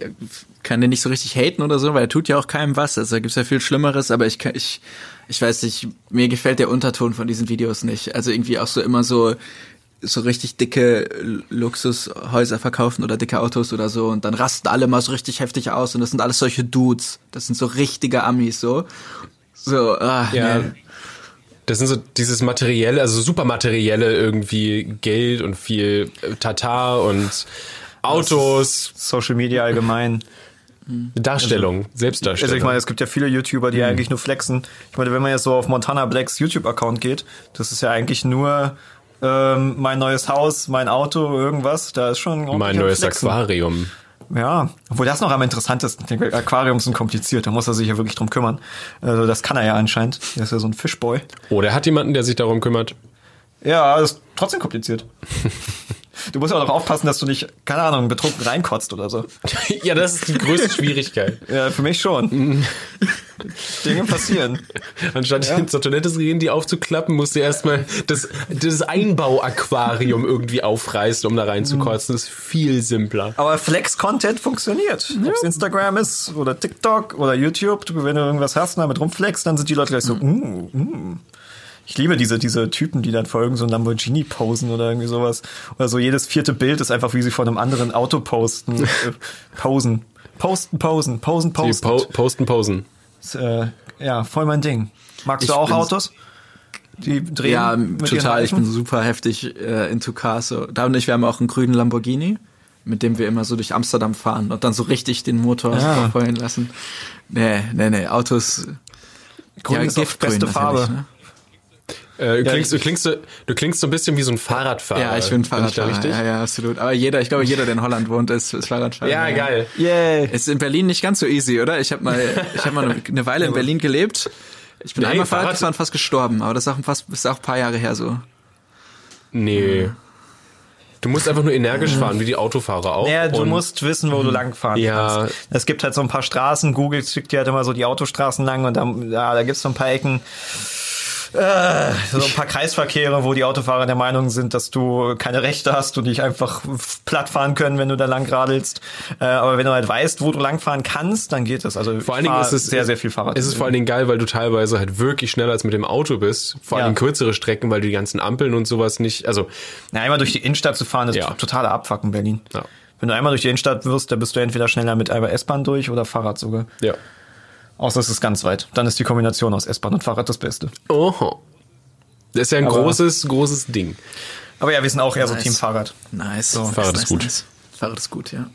kann den nicht so richtig haten oder so, weil er tut ja auch keinem was. Also da gibt's ja viel Schlimmeres, aber ich kann, ich, ich weiß nicht, mir gefällt der Unterton von diesen Videos nicht. Also irgendwie auch so immer so, so richtig dicke Luxushäuser verkaufen oder dicke Autos oder so und dann rasten alle mal so richtig heftig aus und das sind alles solche Dudes. Das sind so richtige Amis so. So, ah, Ja. nee. Das sind so dieses materielle, also super materielle irgendwie Geld und viel äh, Tatar und Autos, Social Media allgemein. Darstellung, Also Selbstdarstellung. ich meine, es gibt ja viele YouTuber, die eigentlich nur flexen. Ich meine, wenn man jetzt so auf Montana Blacks YouTube-Account geht, das ist ja eigentlich nur ähm, mein neues Haus, mein Auto, irgendwas. Da ist schon mein neues Flexen. Aquarium. Ja, obwohl das noch am interessantesten. Denke, Aquarium sind kompliziert, da muss er sich ja wirklich drum kümmern. Also das kann er ja anscheinend. Der ist ja so ein Fischboy. Oder er hat jemanden, der sich darum kümmert. Ja, ist trotzdem kompliziert. Du musst ja auch noch aufpassen, dass du nicht, keine Ahnung, betrunken reinkotzt oder so. ja, das ist die größte Schwierigkeit. Ja, für mich schon. Dinge passieren. Anstatt zur Toilette zu gehen, die aufzuklappen, musst du erstmal das, das Einbauaquarium irgendwie aufreißen, um da reinzukotzen. Das ist viel simpler. Aber Flex-Content funktioniert. Ob es Instagram ist oder TikTok oder YouTube, du, wenn du irgendwas hast und damit rumflext, dann sind die Leute gleich so, mm, mm. Ich liebe diese, diese Typen, die dann vor irgend so Lamborghini posen oder irgendwie sowas. Oder so jedes vierte Bild ist einfach, wie sie vor einem anderen Auto posten. äh, posen. Posten, posen, posen, Die posten. po posten, posen. Ist, äh, ja, voll mein Ding. Magst du Ich auch Autos? Die drehen? Ja, total. Ich bin super heftig äh, into Cars. So. Da und ich, wir haben auch einen grünen Lamborghini, mit dem wir immer so durch Amsterdam fahren und dann so richtig den Motor Ja. verfeuern lassen. Nee, nee, nee, Autos. Grün ist auch Giftgrün beste Farbe. Ne? Äh, du, Ja, klingst, du, klingst, so- du klingst so ein bisschen wie so ein Fahrradfahrer. Ja, ich bin ich da Fahrradfahrer. richtig? Ja, ja, absolut. Aber jeder, ich glaube, jeder, der in Holland wohnt, ist, ist Fahrradfahrer. Ja, geil. Yay. Ist in Berlin nicht ganz so easy, oder? Ich habe mal, ich habe mal eine, eine Weile in Berlin gelebt. Ich bin Nee, einmal Fahrrad gefahren, fast gestorben, aber das ist auch fast, ist auch ein paar Jahre her so. Nee. Du musst einfach nur energisch fahren, wie die Autofahrer auch. Ja, du musst wissen, wo du lang fahren Ja. kannst. Es gibt halt so ein paar Straßen, Google schickt dir halt immer so die Autostraßen lang und dann, ja, da gibt's so ein paar Ecken, äh, so ein paar Kreisverkehre, wo die Autofahrer der Meinung sind, dass du keine Rechte hast und dich einfach platt fahren können, wenn du da lang radelst. Äh, aber wenn du halt weißt, wo du langfahren kannst, dann geht das. Also Vor allen Dingen ist es sehr, sehr viel Fahrrad. Es ist vor allen Dingen geil, weil du teilweise halt wirklich schneller als mit dem Auto bist. Vor allen Ja. Dingen kürzere Strecken, weil du die ganzen Ampeln und sowas nicht. Also Na, einmal durch die Innenstadt zu fahren, ist Ja. totaler Abfuck in Berlin. Ja. Wenn du einmal durch die Innenstadt wirst, dann bist du entweder schneller mit einmal S-Bahn durch oder Fahrrad sogar. ja. Außer es ist ganz weit. Dann ist die Kombination aus S-Bahn und Fahrrad das Beste. Oho. Das ist ja ein Aber- großes, großes Ding. Aber ja, wir sind auch eher so Nice. Team Fahrrad. Nice. So, Fahrrad nice, ist gut. Nice. Fahrrad ist gut, ja.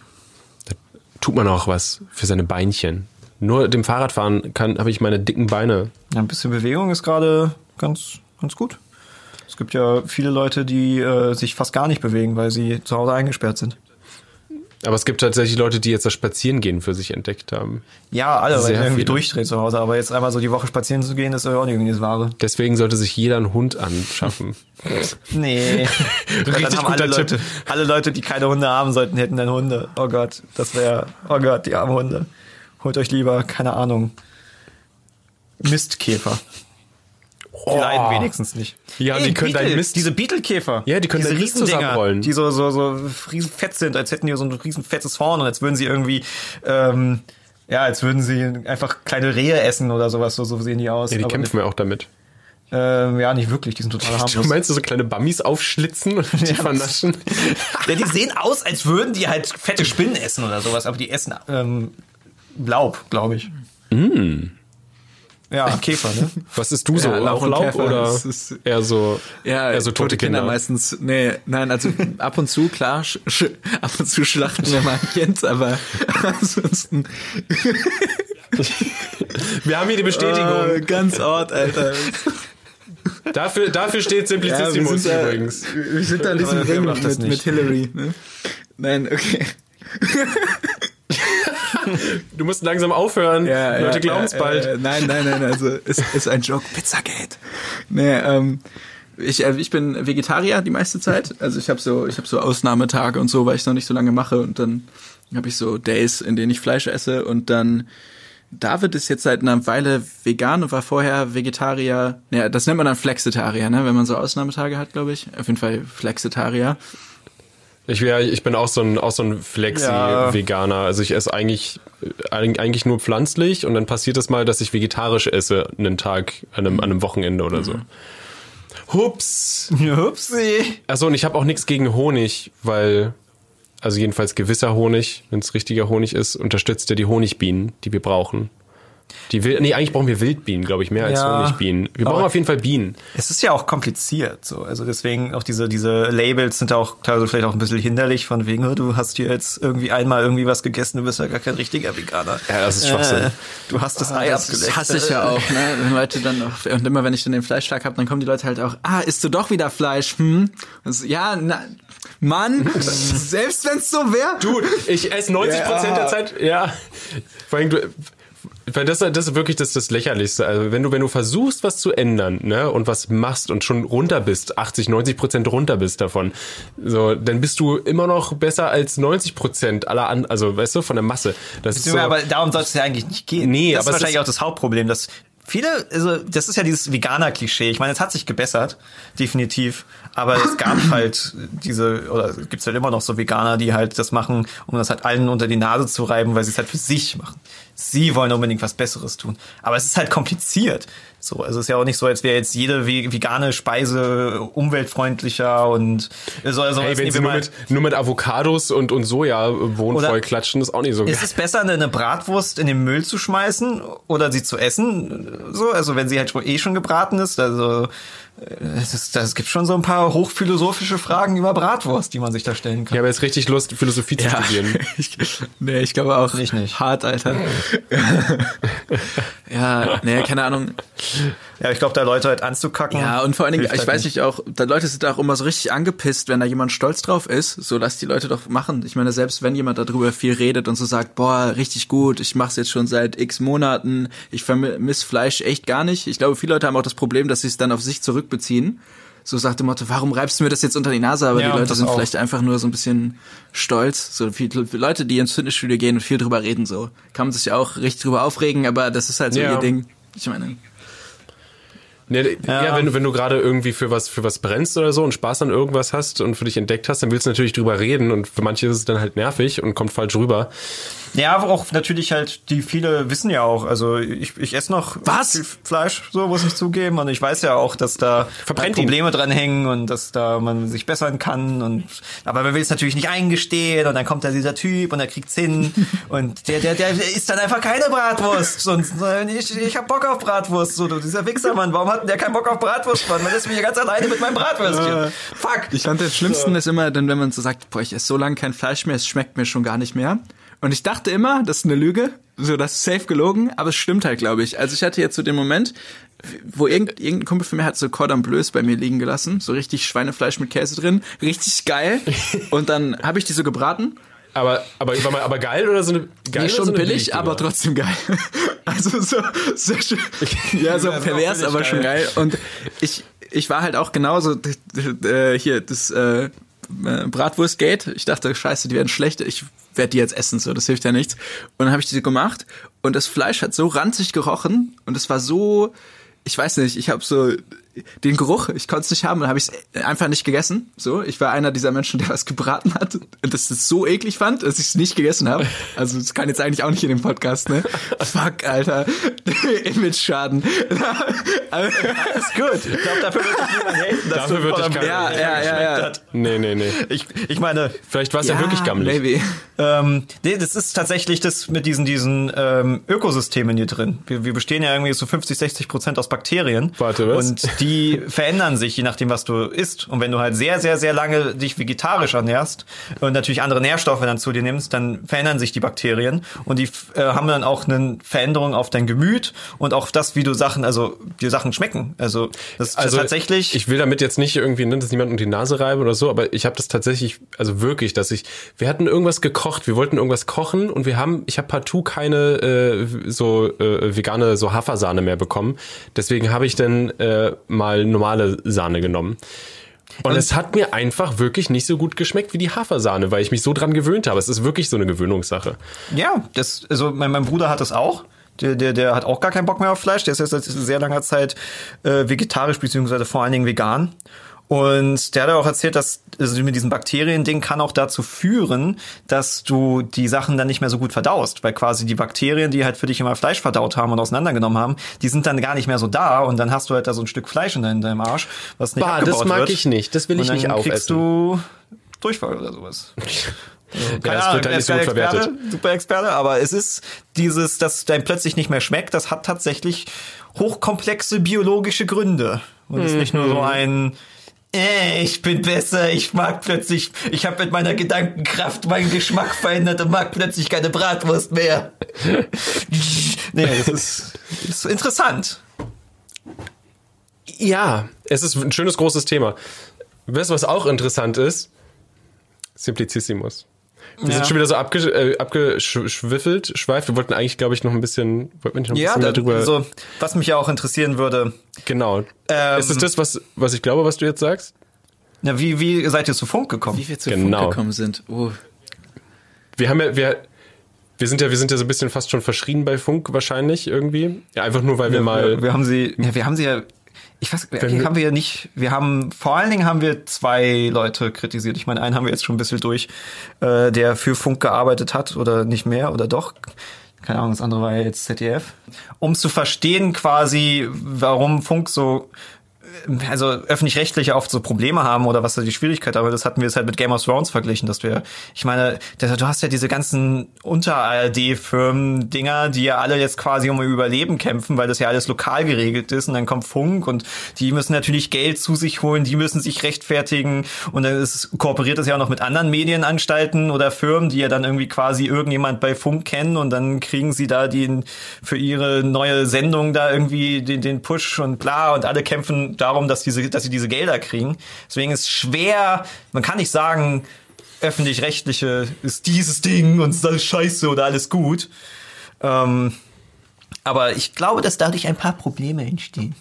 Tut man auch was für seine Beinchen. Nur dem Fahrradfahren kann, habe ich meine dicken Beine. Ja, ein bisschen Bewegung ist gerade ganz, ganz gut. Es gibt ja viele Leute, die äh, sich fast gar nicht bewegen, weil sie zu Hause eingesperrt sind. Aber es gibt tatsächlich Leute, die jetzt das Spazierengehen für sich entdeckt haben. Ja, alle, weil sie irgendwie viele. durchdrehen zu Hause. Aber jetzt einmal so die Woche spazieren zu gehen, ist ja auch nicht irgendwie das Wahre. Deswegen sollte sich jeder einen Hund anschaffen. Nee. Richtig haben alle guter Leute, Tipp. alle Leute, die keine Hunde haben sollten, hätten dann Hunde. Oh Gott, das wäre, oh Gott, die armen Hunde. Holt euch lieber, keine Ahnung, Mistkäfer. Die Oh. leiden wenigstens nicht. Ja, die können deinen Mist- Diese Beetle-Käfer. Ja, die können diese deinen Mist zusammenrollen. Die so, so, so riesen fett sind, als hätten die so ein riesen fettes Horn und als würden sie irgendwie, ähm, ja, als würden sie einfach kleine Rehe essen oder sowas, so, so sehen die aus. Ja, die Aber, kämpfen ja auch damit. Ähm, ja, nicht wirklich, die sind total Du harmlos. meinst du so kleine Bammis aufschlitzen und die Ja. vernaschen? Ja, die sehen aus, als würden die halt fette Spinnen essen oder sowas, aber die essen ähm, Laub, glaube ich. Ja, Käfer, ne? Was ist du so? Ja, Laub auch und Laub Käfer, oder das ist- eher so, Ja, eher so tote, Kinder? meistens. Nee, nein, also ab und zu, klar, sch, sch, ab und zu schlachten wir mal Kind, aber ansonsten Wir haben hier die Bestätigung. äh, ganz Ort, Alter. Dafür, dafür steht Simplicissimus da, übrigens. wir sind da in diesem Ring mit, mit? Hillary. Ne? Nein, okay. Du musst langsam aufhören. Leute glauben es äh, bald. Äh, nein, nein, nein, also ist, ist ein Joke. Pizzagate. Nee, ähm, ich, äh, ich bin Vegetarier die meiste Zeit. Also ich habe so, ich habe so Ausnahmetage und so, weil ich es noch nicht so lange mache. Und dann habe ich so Days, in denen ich Fleisch esse. Und dann David ist jetzt seit einer Weile vegan und war vorher Vegetarier. Ja, das nennt man dann Flexitarier, ne? Wenn man so Ausnahmetage hat, glaube ich. Auf jeden Fall Flexitarier. Ich, wär, ich bin auch so ein, auch so ein Flexi-Veganer. Also ich esse eigentlich, eigentlich nur pflanzlich und dann passiert es mal, dass ich vegetarisch esse einen Tag an einem, an einem Wochenende oder so. Hups. Hupsi. Achso, und ich habe auch nichts gegen Honig, weil, also jedenfalls gewisser Honig, wenn es richtiger Honig ist, unterstützt er die Honigbienen, die wir brauchen. Die Wild nee, eigentlich brauchen wir Wildbienen, glaube ich, mehr als Ja. Honigbienen. Wir brauchen auf jeden Fall Bienen. Es ist ja auch kompliziert, so. Also deswegen auch diese, diese Labels sind auch teilweise vielleicht auch ein bisschen hinderlich von wegen, oh, du hast hier jetzt irgendwie einmal irgendwie was gegessen, du bist ja gar kein richtiger Veganer. Ja, das ist Schwachsinn. Äh, du hast das Ei Das abgeleckt. hasse ich ja auch, ne? Wenn Leute dann auch, und immer wenn ich dann den Fleischtag habe, dann kommen die Leute halt auch, ah, isst du doch wieder Fleisch? Hm? So, ja, na, Mann, selbst wenn's so wäre. Du, ich esse 90 Prozent der Zeit, ja. Vor allem, du, weil das, das ist wirklich das, das Lächerlichste. Also wenn du, wenn du versuchst, was zu ändern, ne, und was machst und schon runter bist, 80, 90 Prozent runter bist davon, so, dann bist du immer noch besser als 90 Prozent aller an, also, weißt du, von der Masse. Das ist so, Aber darum soll es ja eigentlich nicht gehen. Nee, das aber ist wahrscheinlich ist- auch das Hauptproblem, dass viele, also das ist ja dieses Veganer-Klischee. Ich meine, es hat sich gebessert, definitiv. Aber es gab halt diese, oder es gibt halt immer noch so Veganer, die halt das machen, um das halt allen unter die Nase zu reiben, weil sie es halt für sich machen. Sie wollen unbedingt was Besseres tun. Aber es ist halt kompliziert. So, also es ist ja auch nicht so, als wäre jetzt jede ve- vegane Speise umweltfreundlicher und so, also hey, wenn sie nur mit, nur mit Avocados und, und Soja Wohn Oder- voll klatschen, ist auch nicht so geil. Ist es besser, eine- Bratwurst in den Müll zu schmeißen oder sie zu essen? So, also wenn sie halt schon, eh schon gebraten ist, also äh, das, das gibt schon so ein paar hochphilosophische Fragen über Bratwurst, die man sich da stellen kann. Ich habe jetzt richtig Lust, Philosophie zu studieren. ich, nee, ich glaube auch. Ich nicht. Hart, Alter. ja, nee, keine Ahnung. Ja, ich glaube, da Leute halt anzukacken. Ja, und vor allen Dingen, ich halt weiß nicht, auch, da Leute sind da auch immer so richtig angepisst, wenn da jemand stolz drauf ist. So, lass die Leute doch machen. Ich meine, selbst wenn jemand darüber viel redet und so sagt, boah, richtig gut, ich mach's jetzt schon seit x Monaten, ich vermisse Fleisch echt gar nicht. Ich glaube, viele Leute haben auch das Problem, dass sie es dann auf sich zurückbeziehen. So sagt dem Motto, warum reibst du mir das jetzt unter die Nase? Aber Ja, die Leute sind auch. vielleicht einfach nur so ein bisschen stolz. So viele Leute, die ins Fitnessstudio gehen und viel drüber reden, so kann man sich ja auch richtig drüber aufregen, aber das ist halt so Ja. ihr Ding. Ich meine, Nee, ja. Ja. wenn du, wenn du gerade irgendwie für was, für was brennst oder so und Spaß an irgendwas hast und für dich entdeckt hast, dann willst du natürlich drüber reden und für manche ist es dann halt nervig und kommt falsch rüber. Ja, aber auch natürlich halt, die viele wissen ja auch, also ich, ich esse noch Was? Fleisch, so muss ich zugeben. Und ich weiß ja auch, dass da Verbrennt halt Probleme dran hängen und dass da man sich bessern kann. Und aber man will es natürlich nicht eingestehen und dann kommt da dieser Typ und er kriegt's hin und der, der, der isst dann einfach keine Bratwurst. Und äh, ich, ich hab Bock auf Bratwurst. So, du, dieser Wichsermann, warum hat der keinen Bock auf Bratwurst, Mann? Man lässt mich hier ganz alleine mit meinem Bratwürstchen. Fuck. Ich fand das Schlimmsten ist immer, dann, wenn man so sagt, boah, ich esse so lange kein Fleisch mehr, es schmeckt mir schon gar nicht mehr. Und ich dachte immer, das ist eine Lüge, so das ist safe gelogen, aber es stimmt halt, glaube ich. Also ich hatte jetzt so den Moment, wo irgend, irgendein Kumpel von mir hat so Cordon Bleus bei mir liegen gelassen, so richtig Schweinefleisch mit Käse drin, richtig geil. Und dann habe ich die so gebraten. Aber, aber, war mal, aber geil oder so eine geil Nee, schon so billig, billige aber trotzdem geil. Also so, so schön. Ja, so pervers, billig aber schon geil. geil. Und ich, ich war halt auch genauso äh, hier das äh, äh, Bratwurstgate. Ich dachte, scheiße, die werden schlecht. Ich werde die jetzt essen, so das hilft ja nichts. Und dann habe ich die gemacht und das Fleisch hat so ranzig gerochen und es war so, ich weiß nicht, ich habe so den Geruch, ich konnte es nicht haben und habe ich es einfach nicht gegessen. So, ich war einer dieser Menschen, der was gebraten hat und das es so eklig fand, dass ich es nicht gegessen habe. Also das kann jetzt eigentlich auch nicht in dem Podcast, ne? Fuck, Alter, Image-Schaden. Alles gut. Ich glaube, dafür wird dich niemand dass Dafür du wird keiner- Burger Ja, ja, ja, ja. hat. Nee, nee, nee. Ich, ich meine, Vielleicht war es ja, wirklich gammelig. Maybe. Ähm, nee, das ist tatsächlich das mit diesen, diesen ähm, Ökosystemen hier drin. Wir, wir bestehen ja irgendwie so 50, 60 Prozent aus Bakterien. Warte, was? Und die verändern sich, je nachdem, was du isst. Und wenn du halt sehr, sehr, sehr lange dich vegetarisch ernährst und natürlich andere Nährstoffe dann zu dir nimmst, dann verändern sich die Bakterien. Und die äh, haben dann auch eine Veränderung auf dein Gemüt und auch das, wie du Sachen, also dir Sachen schmecken. Also das ist Also tatsächlich. Ich will damit jetzt nicht irgendwie, ne, dass niemand um die Nase reibe oder so, aber ich habe das tatsächlich, also wirklich, dass ich, wir hatten irgendwas gekocht, wir wollten irgendwas kochen und wir haben, ich habe partout keine äh, so äh, vegane so Hafersahne mehr bekommen. Deswegen habe ich dann äh, mal normale Sahne genommen. Und, es hat mir einfach wirklich nicht so gut geschmeckt wie die Hafersahne, weil ich mich so dran gewöhnt habe. Es ist wirklich so eine Gewöhnungssache. Ja, das, also mein, mein Bruder hat das auch. Der, der, der hat auch gar keinen Bock mehr auf Fleisch. Der ist jetzt seit sehr langer Zeit äh, vegetarisch beziehungsweise vor allen Dingen vegan. Und der hat auch erzählt, dass also mit diesem Bakterien-Ding kann auch dazu führen, dass du die Sachen dann nicht mehr so gut verdaust, weil quasi die Bakterien, die halt für dich immer Fleisch verdaut haben und auseinandergenommen haben, die sind dann gar nicht mehr so da und dann hast du halt da so ein Stück Fleisch in deinem Arsch, was nicht Bah, abgebaut das mag wird. ich nicht. Das will ich und dann nicht kriegst aufessen. du Durchfall oder sowas. Ja, das wird halt nicht so gut Experte, super Experte, aber es ist dieses, dass dein plötzlich nicht mehr schmeckt, das hat tatsächlich hochkomplexe biologische Gründe. Und ist nicht nur so ein, äh, ich bin besser, ich mag plötzlich, ich habe mit meiner Gedankenkraft meinen Geschmack verändert und mag plötzlich keine Bratwurst mehr. nee, das ist, das ist interessant. Ja, es ist ein schönes großes Thema. Weißt du, was auch interessant ist? Simplicissimus. Wir Ja. sind schon wieder so abge, äh, abgeschwiffelt, schweift. Wir wollten eigentlich, glaube ich, noch ein bisschen, wollten wir nicht noch ein Ja, bisschen mehr da, drüber. also, was mich ja auch interessieren würde, genau. Ähm, ist es das, was, was ich glaube, was du jetzt sagst? na, wie, wie seid ihr zu Funk gekommen? Wie wir zu Genau. Funk gekommen sind. Oh. Wir haben ja, wir, wir sind ja, wir sind ja so ein bisschen fast schon verschrien bei Funk wahrscheinlich irgendwie. Ja, einfach nur, weil wir mal, wir, wir haben sie, ja, wir haben sie ja, ich weiß, Wenn- haben wir ja nicht, wir haben, vor allen Dingen haben wir zwei Leute kritisiert. Ich meine, einen haben wir jetzt schon ein bisschen durch, äh, der für Funk gearbeitet hat oder nicht mehr oder doch. Keine Ahnung, das andere war ja jetzt ZDF. Um zu verstehen quasi, warum Funk so also öffentlich-rechtliche oft so Probleme haben oder was da die Schwierigkeit, aber das hatten wir jetzt halt mit Game of Thrones verglichen, dass wir, ich meine, du hast ja diese ganzen Unter-ARD-Firmen-Dinger, die ja alle jetzt quasi um ihr Überleben kämpfen, weil das ja alles lokal geregelt ist und dann kommt Funk und die müssen natürlich Geld zu sich holen, die müssen sich rechtfertigen und dann ist, kooperiert das ja auch noch mit anderen Medienanstalten oder Firmen, die ja dann irgendwie quasi irgendjemand bei Funk kennen und dann kriegen sie da den für ihre neue Sendung da irgendwie den, den Push und bla und alle kämpfen darum, dass diese, dass sie diese Gelder kriegen. Deswegen ist schwer, man kann nicht sagen, öffentlich-rechtliche ist dieses Ding und ist alles scheiße oder alles gut. Ähm, aber ich glaube, dass dadurch ein paar Probleme entstehen.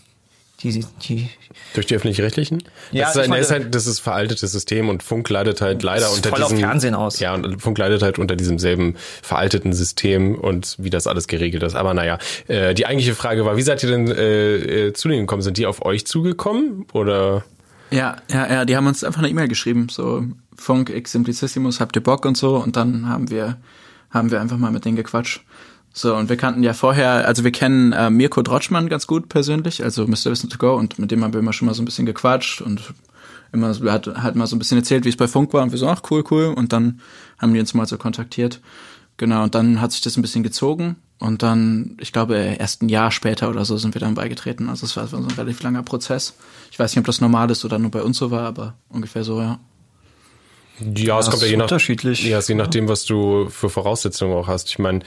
Die, die, durch die öffentlich-rechtlichen? Ja, das, ist, ein, meine- das ist halt, das ist veraltetes System und Funk leidet halt leider unter voll auf diesem Fernsehen aus. Ja, und Funk leidet halt unter diesem selben veralteten System und wie das alles geregelt ist. Aber naja, äh, die eigentliche Frage war, wie seid ihr denn äh, äh, zu denen gekommen? Sind die auf euch zugekommen oder? Ja, ja, ja, die haben uns einfach eine E-Mail geschrieben, so Funk Simplicissimus, habt ihr Bock und so und dann haben wir haben wir einfach mal mit denen gequatscht. So, und wir kannten ja vorher, also wir kennen äh, Mirko Drotschmann ganz gut persönlich, also Mr. Wissen to Go und mit dem haben wir immer schon mal so ein bisschen gequatscht und immer so- er hat halt mal so ein bisschen erzählt, wie es bei Funk war und wir so, ach cool, cool und dann haben die uns mal so kontaktiert. Genau, und dann hat sich das ein bisschen gezogen und dann, ich glaube, erst ein Jahr später oder so sind wir dann beigetreten. Also es war so ein relativ langer Prozess. Ich weiß nicht, ob das normal ist oder nur bei uns so war, aber ungefähr so, ja. Ja, es kommt ja je nach, unterschiedlich. Ja, es je nachdem, was du für Voraussetzungen auch hast. Ich meine,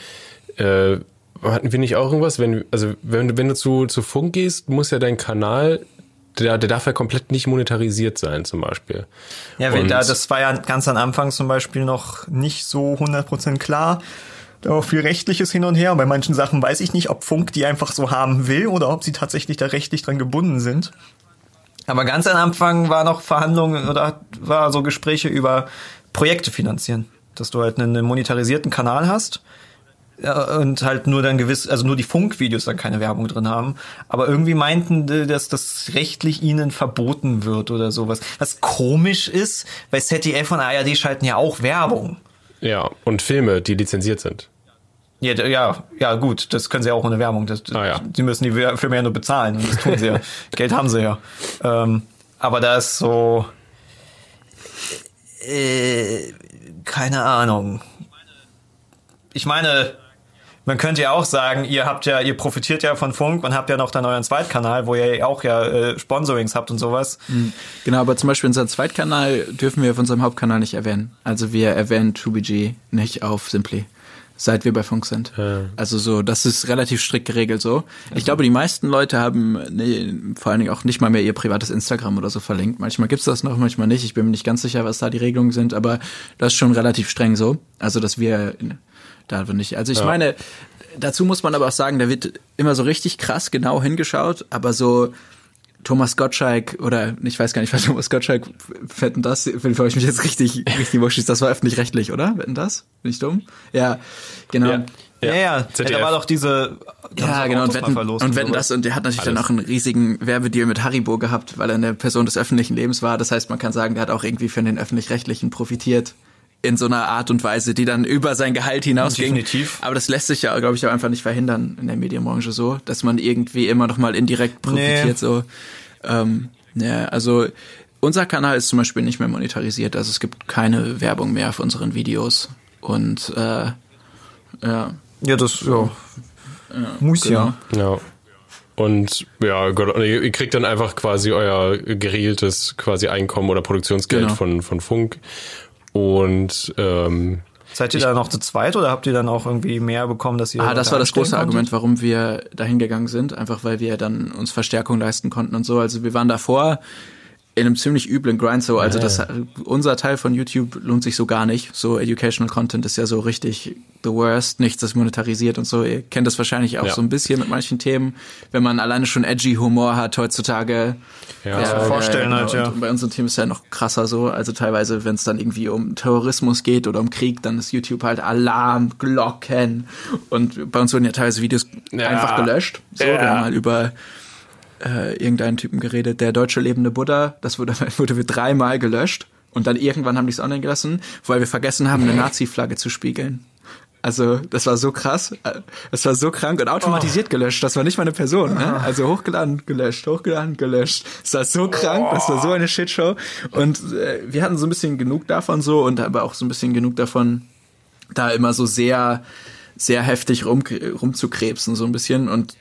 äh, hatten wir nicht auch irgendwas, wenn, also wenn, wenn du zu, zu Funk gehst, muss ja dein Kanal, der, der darf ja komplett nicht monetarisiert sein, zum Beispiel. Ja, wenn da, das war ja ganz am Anfang zum Beispiel noch nicht so 100% klar. Da war viel rechtliches hin und her. Bei manchen Sachen weiß ich nicht, ob Funk die einfach so haben will oder ob sie tatsächlich da rechtlich dran gebunden sind. Aber ganz am Anfang war noch Verhandlungen oder war so Gespräche über Projekte finanzieren. Dass du halt einen monetarisierten Kanal hast und halt nur dann gewiss, also nur die Funkvideos dann keine Werbung drin haben. Aber irgendwie meinten, dass das rechtlich ihnen verboten wird oder sowas. Was komisch ist, weil ZDF und ARD schalten ja auch Werbung. Ja, und Filme, die lizenziert sind. Ja, ja, ja, gut, das können sie auch ohne Werbung. Das, Ah, ja. Die müssen die Filme ja nur bezahlen und das tun sie ja. Geld haben sie ja. Ähm, aber da ist so, äh, keine Ahnung. Ich meine, man könnte ja auch sagen, ihr habt ja, ihr profitiert ja von Funk und habt ja noch dann euren Zweitkanal, wo ihr auch ja äh, Sponsorings habt und sowas. Genau, aber zum Beispiel unseren Zweitkanal dürfen wir auf unserem Hauptkanal nicht erwähnen. Also wir erwähnen 2BG nicht auf Simply, seit wir bei Funk sind. Also so, das ist relativ strikt geregelt so. Ich glaube, die meisten Leute haben nee, vor allen Dingen auch nicht mal mehr ihr privates Instagram oder so verlinkt. Manchmal gibt's das noch, manchmal nicht. Ich bin mir nicht ganz sicher, was da die Regelungen sind, aber das ist schon relativ streng so. Also, dass wir da wir nicht. Also ich meine, dazu muss man aber auch sagen, da wird immer so richtig krass genau hingeschaut, aber so Thomas Gottschalk oder ich weiß gar nicht, was Thomas Gottschalk wetten das, bevor ich mich jetzt richtig richtig wuschis, das war öffentlich-rechtlich, oder? Wetten das? Bin ich dumm? Ja, genau. Ja. Ja, ja, ja. Da war doch diese. Ja, genau, und wetten, verlost und wetten das, und der hat natürlich dann Alles. auch einen riesigen Werbedeal mit Haribo gehabt, weil er eine Person des öffentlichen Lebens war. Das heißt, man kann sagen, der hat auch irgendwie von den Öffentlich-Rechtlichen profitiert. In so einer Art und Weise, die dann über sein Gehalt hinausging. Definitiv. Aber das lässt sich ja, glaube ich, auch einfach nicht verhindern in der Medienbranche so, dass man irgendwie immer noch mal indirekt profitiert, Nee. so. Ähm, ja, also, unser Kanal ist zum Beispiel nicht mehr monetarisiert, also es gibt keine Werbung mehr auf unseren Videos. Und, äh, ja. Ja, das, ja. Muss genau. ja. Ja. Und ja, ihr ihr kriegt dann einfach quasi euer geregeltes quasi Einkommen oder Produktionsgeld Genau. von, von Funk. Und ähm, Seid ihr da noch zu zweit oder habt ihr dann auch irgendwie mehr bekommen, dass ihr. Ah, das war das große konntet? Argument, warum wir dahin gegangen sind, einfach weil wir dann uns Verstärkung leisten konnten und so. Also wir waren davor in einem ziemlich üblen Grind so. Also das, unser Teil von YouTube lohnt sich so gar nicht. So Educational Content ist ja so richtig the worst. Nichts ist monetarisiert und so. Ihr kennt das wahrscheinlich auch Ja. so ein bisschen mit manchen Themen. Wenn man alleine schon edgy Humor hat heutzutage. Ja. Kannst du dir vorstellen halt, ja. Und bei unserem Team ist ja noch krasser so. Also teilweise, wenn es dann irgendwie um Terrorismus geht oder um Krieg, dann ist YouTube halt Alarm, Glocken. Und bei uns wurden ja teilweise Videos Ja. einfach gelöscht. So, Ja. wir haben mal über äh, irgendeinen Typen geredet, der deutsche lebende Buddha, das wurde, wurde wir dreimal gelöscht. Und dann irgendwann haben die es online gelassen, weil wir vergessen haben, eine Nazi-Flagge zu spiegeln. Also, das war so krass. äh, Das war so krank und automatisiert gelöscht. Das war nicht mal eine Person, ne? Also hochgeladen, gelöscht, hochgeladen, gelöscht. Das war so krank, das war so eine Shitshow. Und äh, wir hatten so ein bisschen genug davon so und aber auch so ein bisschen genug davon, da immer so sehr, sehr heftig rum, rumzukrebsen, so ein bisschen. Und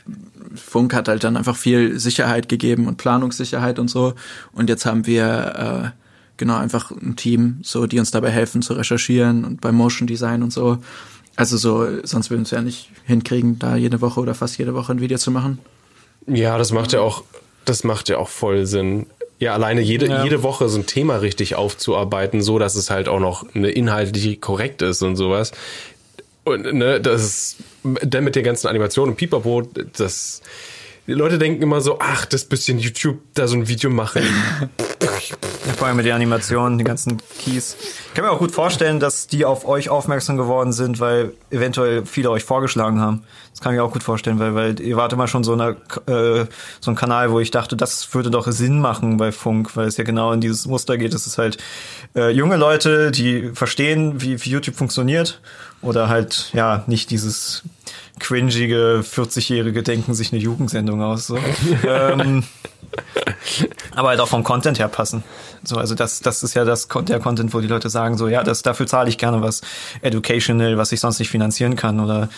Funk hat halt dann einfach viel Sicherheit gegeben und Planungssicherheit und so. Und jetzt haben wir äh, genau einfach ein Team, so die uns dabei helfen zu recherchieren und beim Motion Design und so. Also so, sonst würden wir es ja nicht hinkriegen, da jede Woche oder fast jede Woche ein Video zu machen. ja, das macht ja auch, das macht ja auch voll Sinn. Ja, alleine jede, Ja. jede Woche so ein Thema richtig aufzuarbeiten, so dass es halt auch noch eine inhaltlich korrekt ist und sowas. Und ne, das dann mit der ganzen Animation und Pipapo, das die Leute denken immer so, ach, das bisschen YouTube da so ein Video machen. Vor allem mit den Animationen, die ganzen Keys. Ich kann mir auch gut vorstellen, dass die auf euch aufmerksam geworden sind, weil eventuell viele euch vorgeschlagen haben. Das kann ich mir auch gut vorstellen, weil, weil ihr wart immer schon so, eine, äh, so ein Kanal, wo ich dachte, das würde doch Sinn machen bei Funk, weil es ja genau in dieses Muster geht. Es ist halt äh, junge Leute, die verstehen, wie, wie YouTube funktioniert oder halt, ja, nicht dieses cringige 40-jährige denken sich eine Jugendsendung aus. So. ähm, aber halt auch vom Content her passen. So, also das, das ist ja das der Content, wo die Leute sagen, so ja, das dafür zahle ich gerne was educational, was ich sonst nicht finanzieren kann. Oder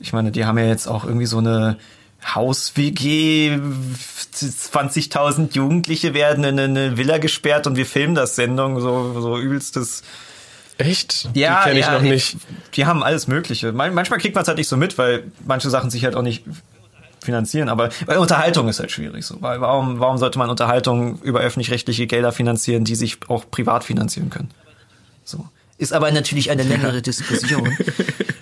ich meine, die haben ja jetzt auch irgendwie so eine Haus-WG, 20.000 Jugendliche werden in eine Villa gesperrt und wir filmen das Sendung, so, so übelstes Echt? ja, Die kenne ich ja, noch nicht. Die haben alles Mögliche. Man- Manchmal kriegt man es halt nicht so mit, weil manche Sachen sich halt auch nicht finanzieren. Aber bei Unterhaltung ist halt schwierig so. Weil warum, warum sollte man Unterhaltung über öffentlich-rechtliche Gelder finanzieren, die sich auch privat finanzieren können? So. Ist aber natürlich eine längere Diskussion.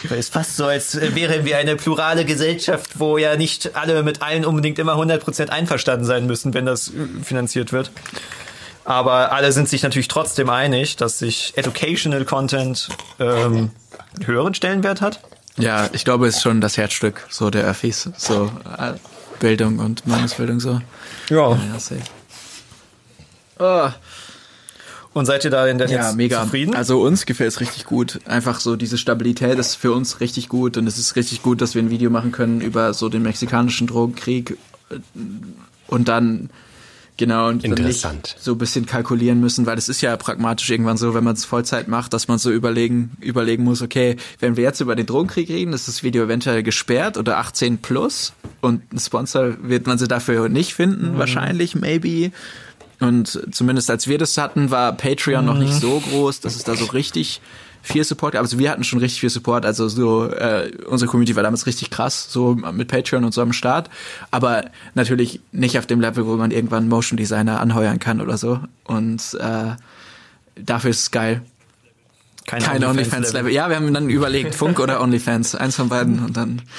Weil es fast so, als wären wir eine plurale Gesellschaft, wo ja nicht alle mit allen unbedingt immer 100% einverstanden sein müssen, wenn das äh, finanziert wird. Aber alle sind sich natürlich trotzdem einig, dass sich Educational Content ähm, einen höheren Stellenwert hat. Ja, ich glaube, es ist schon das Herzstück so der Öffis, so äh, Bildung und Meinungsbildung so. Ja. Ja. Oh. Und seid ihr da denn Ja, jetzt mega. zufrieden? Also uns gefällt es richtig gut. Einfach so diese Stabilität ist für uns richtig gut und es ist richtig gut, dass wir ein Video machen können über so den mexikanischen Drogenkrieg und dann genau und Interessant. so ein bisschen kalkulieren müssen, weil es ist ja pragmatisch irgendwann so, wenn man es Vollzeit macht, dass man so überlegen überlegen muss, okay, wenn wir jetzt über den Drogenkrieg reden, ist das Video eventuell gesperrt oder 18 plus und ein Sponsor wird man sie dafür nicht finden, wahrscheinlich maybe. Und zumindest als wir das hatten, war Patreon noch nicht so groß, dass es da so richtig viel Support gab. Also wir hatten schon richtig viel Support. Also so äh, unsere Community war damals richtig krass, so mit Patreon und so am Start. Aber natürlich nicht auf dem Level, wo man irgendwann Motion Designer anheuern kann oder so. Und äh, dafür ist es geil. Keine, Kein OnlyFans-Level. Ja, wir haben dann überlegt, Funk oder OnlyFans. Eins von beiden und dann.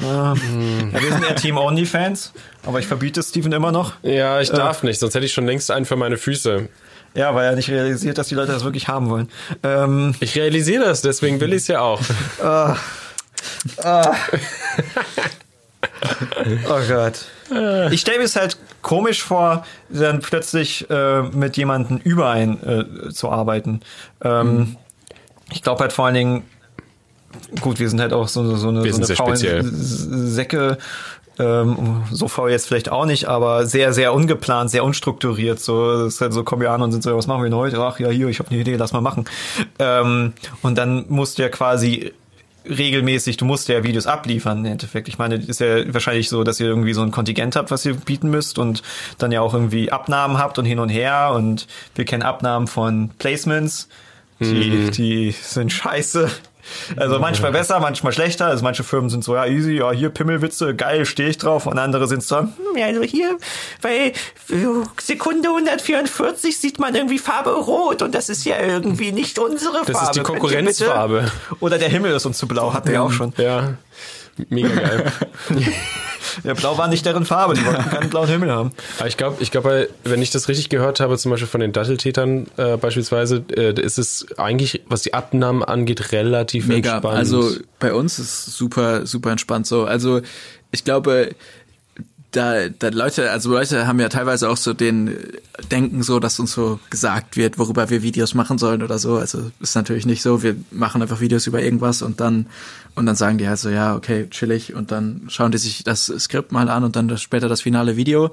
Ja, wir sind eher Team OnlyFans, aber ich verbiete Steven immer noch. Ja, ich darf nicht, sonst hätte ich schon längst einen für meine Füße. Ja, weil er nicht realisiert, dass die Leute das wirklich haben wollen. Ähm, Ich realisiere das, deswegen will ich es ja auch. oh Gott. Ich stelle mir es halt komisch vor, dann plötzlich äh, mit jemandem über einen äh, zu arbeiten. Ähm, Ich glaube halt vor allen Dingen, gut, wir sind halt auch so, so eine, Wir so eine faulen Säcke. Ähm, so faul jetzt vielleicht auch nicht, aber sehr, sehr ungeplant, sehr unstrukturiert. So, das ist halt so, kommen wir an und sind so, was machen wir denn heute? Ach ja, hier, ich habe eine Idee, lass mal machen. Ähm, und dann musst du ja quasi regelmäßig, du musst ja Videos abliefern im Endeffekt. Ich meine, ist ja wahrscheinlich so, dass ihr irgendwie so ein Kontingent habt, was ihr bieten müsst und dann ja auch irgendwie Abnahmen habt und hin und her und wir kennen Abnahmen von Placements, die, die sind scheiße. Also manchmal besser, manchmal schlechter. Also manche Firmen sind so, ja, easy, ja, hier Pimmelwitze, geil, stehe ich drauf. Und andere sind so, hm, ja, also hier bei Sekunde 144 sieht man irgendwie Farbe rot und das ist ja irgendwie nicht unsere Farbe. Das ist die Konkurrenzfarbe. Oder der Himmel ist uns zu blau, hatten wir auch schon. Ja, mega geil. Ja, blau war nicht deren Farbe, die wollten keinen blauen Himmel haben. Aber ich glaube, ich glaube, wenn ich das richtig gehört habe, zum Beispiel von den Datteltätern äh, beispielsweise, äh, ist es eigentlich, was die Abnahmen angeht, relativ Mega. entspannt. Also bei uns ist super, super entspannt so. Also ich glaube, da, da Leute, also Leute haben ja teilweise auch so den Denken so, dass uns so gesagt wird, worüber wir Videos machen sollen oder so. Also ist natürlich nicht so. Wir machen einfach Videos über irgendwas und dann und dann sagen die halt so, ja, okay, chillig und dann schauen die sich das Skript mal an und dann das, später das finale Video.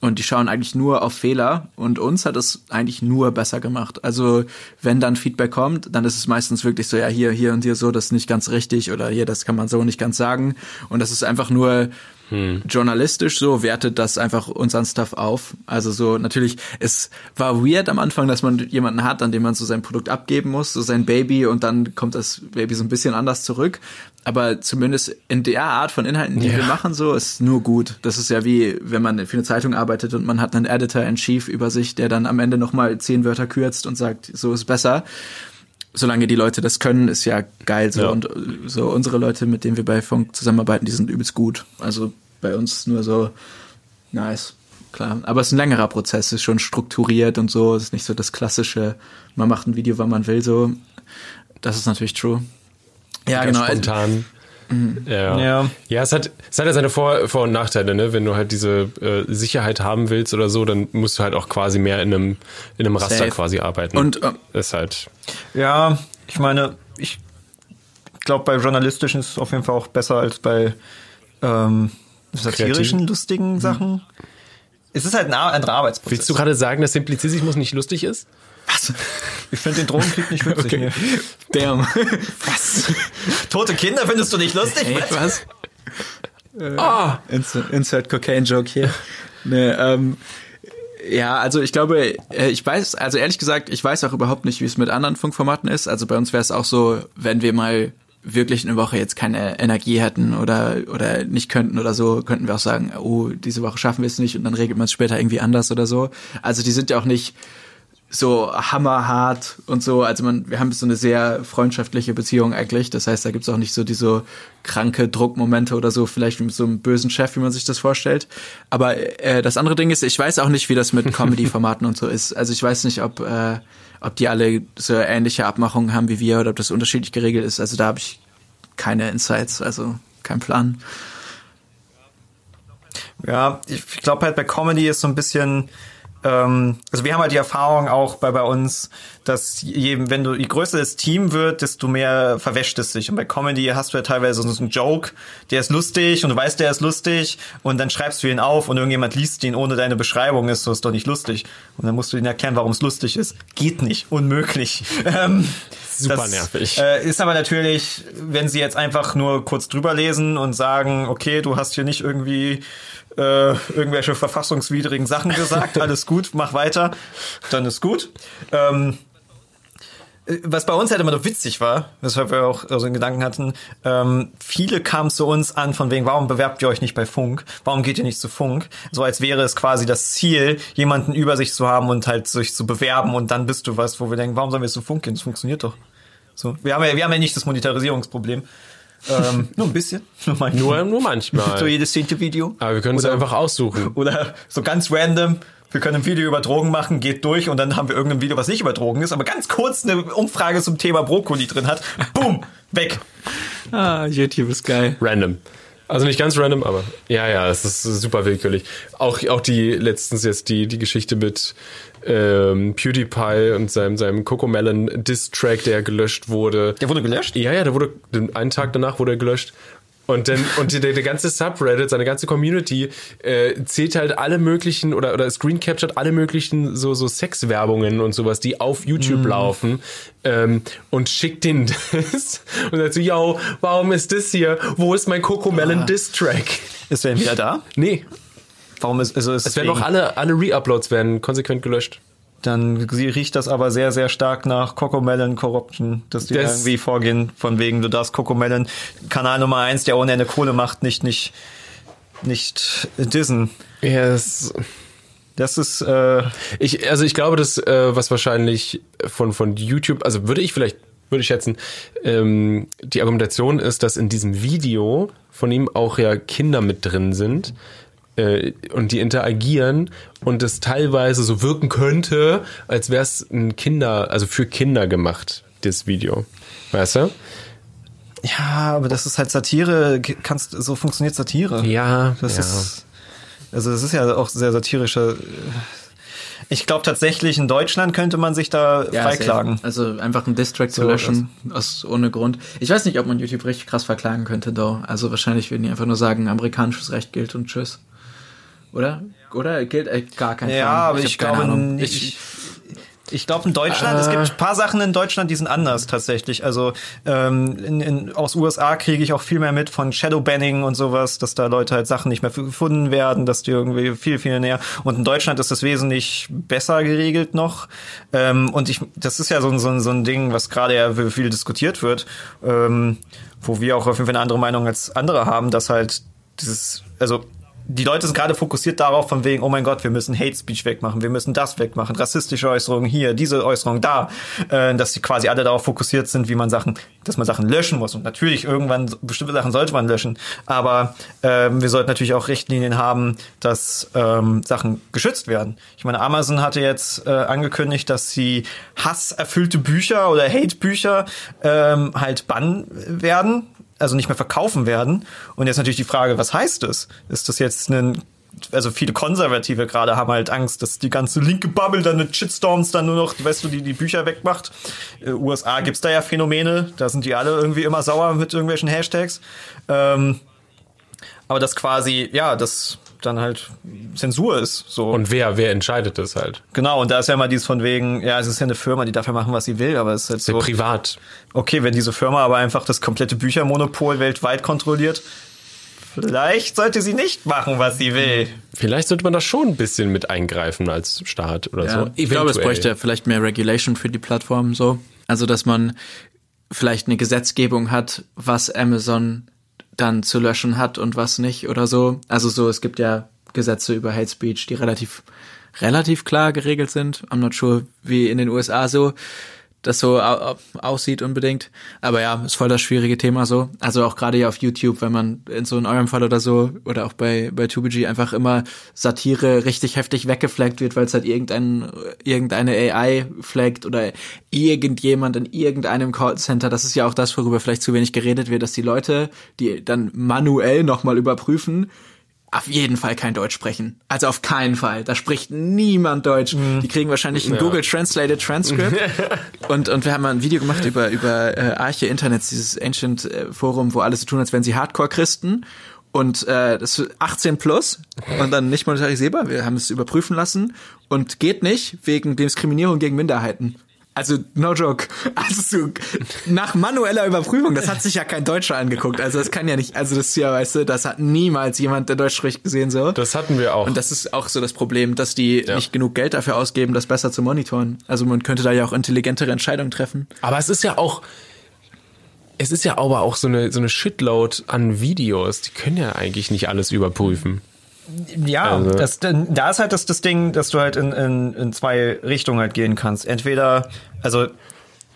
Und die schauen eigentlich nur auf Fehler und uns hat es eigentlich nur besser gemacht. Also wenn dann Feedback kommt, dann ist es meistens wirklich so, ja, hier, hier und hier so, das ist nicht ganz richtig oder hier, das kann man so nicht ganz sagen. Und das ist einfach nur journalistisch so, wertet das einfach unseren Stuff auf. Also so, natürlich, es war weird am Anfang, dass man jemanden hat, an dem man so sein Produkt abgeben muss, so sein Baby und dann kommt das Baby so ein bisschen anders zurück. Aber zumindest in der Art von Inhalten, die Ja. wir machen, so ist nur gut. Das ist ja wie, wenn man für eine Zeitung arbeitet und man hat einen Editor in Chief über sich, der dann am Ende nochmal zehn Wörter kürzt und sagt, so ist besser. Solange die Leute das können, ist ja geil so. Ja. Und äh, so unsere Leute, mit denen wir bei Funk zusammenarbeiten, die sind übelst gut. Also bei uns nur so nice. Klar. Aber es ist ein längerer Prozess, ist schon strukturiert und so. Es ist nicht so das klassische, man macht ein Video, wann man will, so. Das ist natürlich true. Ja, Ganz genau. Also, Spontan. Ja. Ja. ja, es hat, es hat ja seine Vor-, Vor und Nachteile, ne? Wenn du halt diese äh, Sicherheit haben willst oder so, dann musst du halt auch quasi mehr in einem, in einem Raster Safe. quasi arbeiten. Und, äh, ist halt, Ja, ich meine, ich glaube, bei journalistischen ist es auf jeden Fall auch besser als bei ähm, satirischen, Kreativen? lustigen Sachen. Es ist halt ein anderer Arbeitsprozess. willst du gerade sagen, dass Simplicissimus nicht lustig ist? Was? ich finde den Drogenkrieg nicht witzig. Okay. Nee. Damn. was? Tote Kinder findest du nicht lustig? Hey, Was? was? Ah! Insert, insert Cocaine Joke hier. nee, ähm, ja, also ich glaube, äh, ich weiß, also ehrlich gesagt, ich weiß auch überhaupt nicht, wie es mit anderen Funkformaten ist. Also bei uns wäre es auch so, wenn wir mal wirklich eine Woche jetzt keine Energie hätten oder oder nicht könnten oder so, könnten wir auch sagen, oh, diese Woche schaffen wir es nicht und dann regelt man es später irgendwie anders oder so. Also die sind ja auch nicht so hammerhart und so. Also man, wir haben so eine sehr freundschaftliche Beziehung eigentlich. Das heißt, da gibt's auch nicht so diese kranke Druckmomente oder so, vielleicht mit so einem bösen Chef, wie man sich das vorstellt. Aber äh, das andere Ding ist, ich weiß auch nicht, wie das mit Comedy-Formaten und so ist. Also ich weiß nicht, ob, äh, ob die alle so ähnliche Abmachungen haben wie wir oder ob das unterschiedlich geregelt ist. Also da habe ich keine Insights, also kein Plan. Ja, ich glaube halt bei Comedy ist so ein bisschen, ähm, also wir haben halt die Erfahrung auch bei, bei uns, dass je, wenn du, je größer das Team wird, desto mehr verwäscht es sich. Und bei Comedy hast du ja teilweise so einen Joke, der ist lustig und du weißt, der ist lustig und dann schreibst du ihn auf und irgendjemand liest ihn ohne deine Beschreibung, ist so, ist doch nicht lustig. Und dann musst du ihnen erklären, warum es lustig ist. Geht nicht, unmöglich. Ähm, Super das, nervig. Äh, ist aber natürlich, wenn sie jetzt einfach nur kurz drüber lesen und sagen, okay, du hast hier nicht irgendwie äh, irgendwelche verfassungswidrigen Sachen gesagt, alles gut, mach weiter, dann ist gut. Ähm, was bei uns halt immer noch witzig war, weshalb wir auch so einen Gedanken hatten, ähm, viele kamen zu uns an von wegen, warum bewerbt ihr euch nicht bei Funk? Warum geht ihr nicht zu Funk? So als wäre es quasi das Ziel, jemanden über sich zu haben und halt sich zu bewerben und dann bist du was, wo wir denken, warum sollen wir zu Funk gehen? Das funktioniert doch. So, wir haben ja, wir haben ja nicht das Monetarisierungsproblem. Ähm, nur ein bisschen. Nur manchmal. Nur, nur manchmal. so jedes zehnte Video. Aber wir können es einfach aussuchen. Oder so ganz random, wir können ein Video über Drogen machen, geht durch und dann haben wir irgendein Video, was nicht über Drogen ist, aber ganz kurz eine Umfrage zum Thema Brokkoli drin hat. Boom, weg. Ah, YouTube ist geil. Random. Also nicht ganz random, aber ja, ja, es ist super willkürlich. Auch, auch die letztens jetzt die, die Geschichte mit ähm, PewDiePie und seinem, seinem Cocomelon Diss-Track, der gelöscht wurde. Der wurde gelöscht? Ja, ja, der wurde, einen Tag danach wurde er gelöscht. Und dann, und der, der ganze Subreddit, seine ganze Community, äh, zählt halt alle möglichen oder, oder screen captured alle möglichen so, so Sexwerbungen und sowas, die auf YouTube laufen, ähm, und schickt den das und sagt so, yo, warum ist das hier? Wo ist mein Cocomelon Diss Track? Ist der wieder da? Nee, Warum ist, also ist es werden auch alle, alle Re-Uploads werden konsequent gelöscht. Dann riecht das aber sehr, sehr stark nach Cocomelon Corruption, dass die Das- irgendwie vorgehen, von wegen, du darfst Cocomelon, Kanal Nummer eins, der ohne Ende Kohle macht, nicht, nicht, nicht dissen. Yes. Das ist, äh, Ich, also ich glaube, dass äh, was wahrscheinlich von von YouTube, also würde ich vielleicht würde ich schätzen, ähm, die Argumentation ist, dass in diesem Video von ihm auch ja Kinder mit drin sind äh, und die interagieren und es teilweise so wirken könnte, als wäre es ein Kinder, also für Kinder gemacht, das Video. Weißt du? ja, aber das ist halt Satire, kannst, so funktioniert Satire. Ja, Das ja. ist, also das ist ja auch sehr satirischer. Ich glaube tatsächlich, in Deutschland könnte man sich da freiklagen. safe. Also einfach einen Distrack zu So, löschen, aus, ohne Grund. Ich weiß nicht, ob man YouTube richtig krass verklagen könnte, though. Also wahrscheinlich würden die einfach nur sagen, amerikanisches Recht gilt und tschüss. Oder? Oder gilt äh, gar kein Ja, Fall. aber ich, keine glaube Ahnung. nicht. Ich, Ich glaube in Deutschland, es gibt ein paar Sachen in Deutschland, die sind anders tatsächlich. Also ähm, in, in, aus USA kriege ich auch viel mehr mit von Shadowbanning und sowas, dass da Leute halt Sachen nicht mehr gefunden werden, dass die irgendwie viel, viel näher. Und in Deutschland ist das wesentlich besser geregelt noch. Ähm, und ich, das ist ja so, ein- so, ein- so ein Ding, was gerade ja viel diskutiert wird, ähm, wo wir auch auf jeden Fall eine andere Meinung als andere haben, dass halt dieses, also die Leute sind gerade fokussiert darauf, von wegen, oh mein Gott, wir müssen Hate Speech wegmachen, wir müssen das wegmachen, rassistische Äußerungen hier, diese Äußerung da, äh, dass die quasi alle darauf fokussiert sind, wie man Sachen, dass man Sachen löschen muss. Und natürlich irgendwann bestimmte Sachen sollte man löschen, aber ähm, wir sollten natürlich auch Richtlinien haben, dass ähm, Sachen geschützt werden. Ich meine, Amazon hatte jetzt äh, angekündigt, dass sie hasserfüllte Bücher oder Hate-Bücher ähm, halt bannen werden also nicht mehr verkaufen werden. Und jetzt natürlich die Frage, was heißt das? Ist das jetzt ein also viele Konservative gerade haben halt Angst, dass die ganze linke Bubble dann mit Shitstorms dann nur noch, weißt du, die die Bücher wegmacht. Äh, USA gibt's da ja Phänomene, da sind die alle irgendwie immer sauer mit irgendwelchen Hashtags. Ähm, aber das quasi, ja, das dann halt Zensur ist. So. Und wer, wer entscheidet das halt? genau, und da ist ja immer dieses von wegen, ja, es ist ja eine Firma, die darf ja machen, was sie will, aber es ist halt Sehr so. privat. Okay, wenn diese Firma aber einfach das komplette Büchermonopol weltweit kontrolliert, vielleicht sollte sie nicht machen, was sie will. Vielleicht sollte man da schon ein bisschen mit eingreifen als Staat oder ja, so. ich glaube, es Eventuell. bräuchte vielleicht mehr Regulation für die Plattform so. Also, dass man vielleicht eine Gesetzgebung hat, was Amazon dann zu löschen hat und was nicht oder so. Also so, es gibt ja Gesetze über Hate Speech, die relativ, relativ klar geregelt sind. I'm not sure, wie in den USA so das so au- au- aussieht unbedingt. Aber ja, ist voll das schwierige Thema so. Also auch gerade ja auf YouTube, wenn man in so in eurem Fall oder so oder auch bei bei Tubigy einfach immer Satire richtig heftig weggeflaggt wird, weil es halt irgendein irgendeine AI flaggt oder irgendjemand in irgendeinem Callcenter. Das ist ja auch das, worüber vielleicht zu wenig geredet wird, dass die Leute, die dann manuell nochmal überprüfen, auf jeden Fall kein Deutsch sprechen. Also auf keinen Fall. Da spricht niemand Deutsch. Die kriegen wahrscheinlich ein Google Translated Transcript. und, und wir haben mal ein Video gemacht über, über äh, Arche Internets, dieses Ancient äh, Forum, wo alles so tun, als wären sie Hardcore-Christen. Und äh, das ist 18 plus und dann nicht monetarisierbar. Wir haben es überprüfen lassen und geht nicht wegen Diskriminierung gegen Minderheiten. Also, no joke. Also, so, nach manueller Überprüfung, das hat sich ja kein Deutscher angeguckt. Also, das kann ja nicht, also, das ist ja, weißt du, das hat niemals jemand, der Deutsch spricht, gesehen, so. Das hatten wir auch. Und das ist auch so das Problem, dass die Ja. nicht genug Geld dafür ausgeben, das besser zu monitoren. Also, man könnte da ja auch intelligentere Entscheidungen treffen. Aber es ist ja auch, es ist ja aber auch so eine, so eine Shitload an Videos. Die können ja eigentlich nicht alles überprüfen. Ja, Also- das, da ist halt das, das Ding, dass du halt in, in, in zwei Richtungen halt gehen kannst. Entweder, also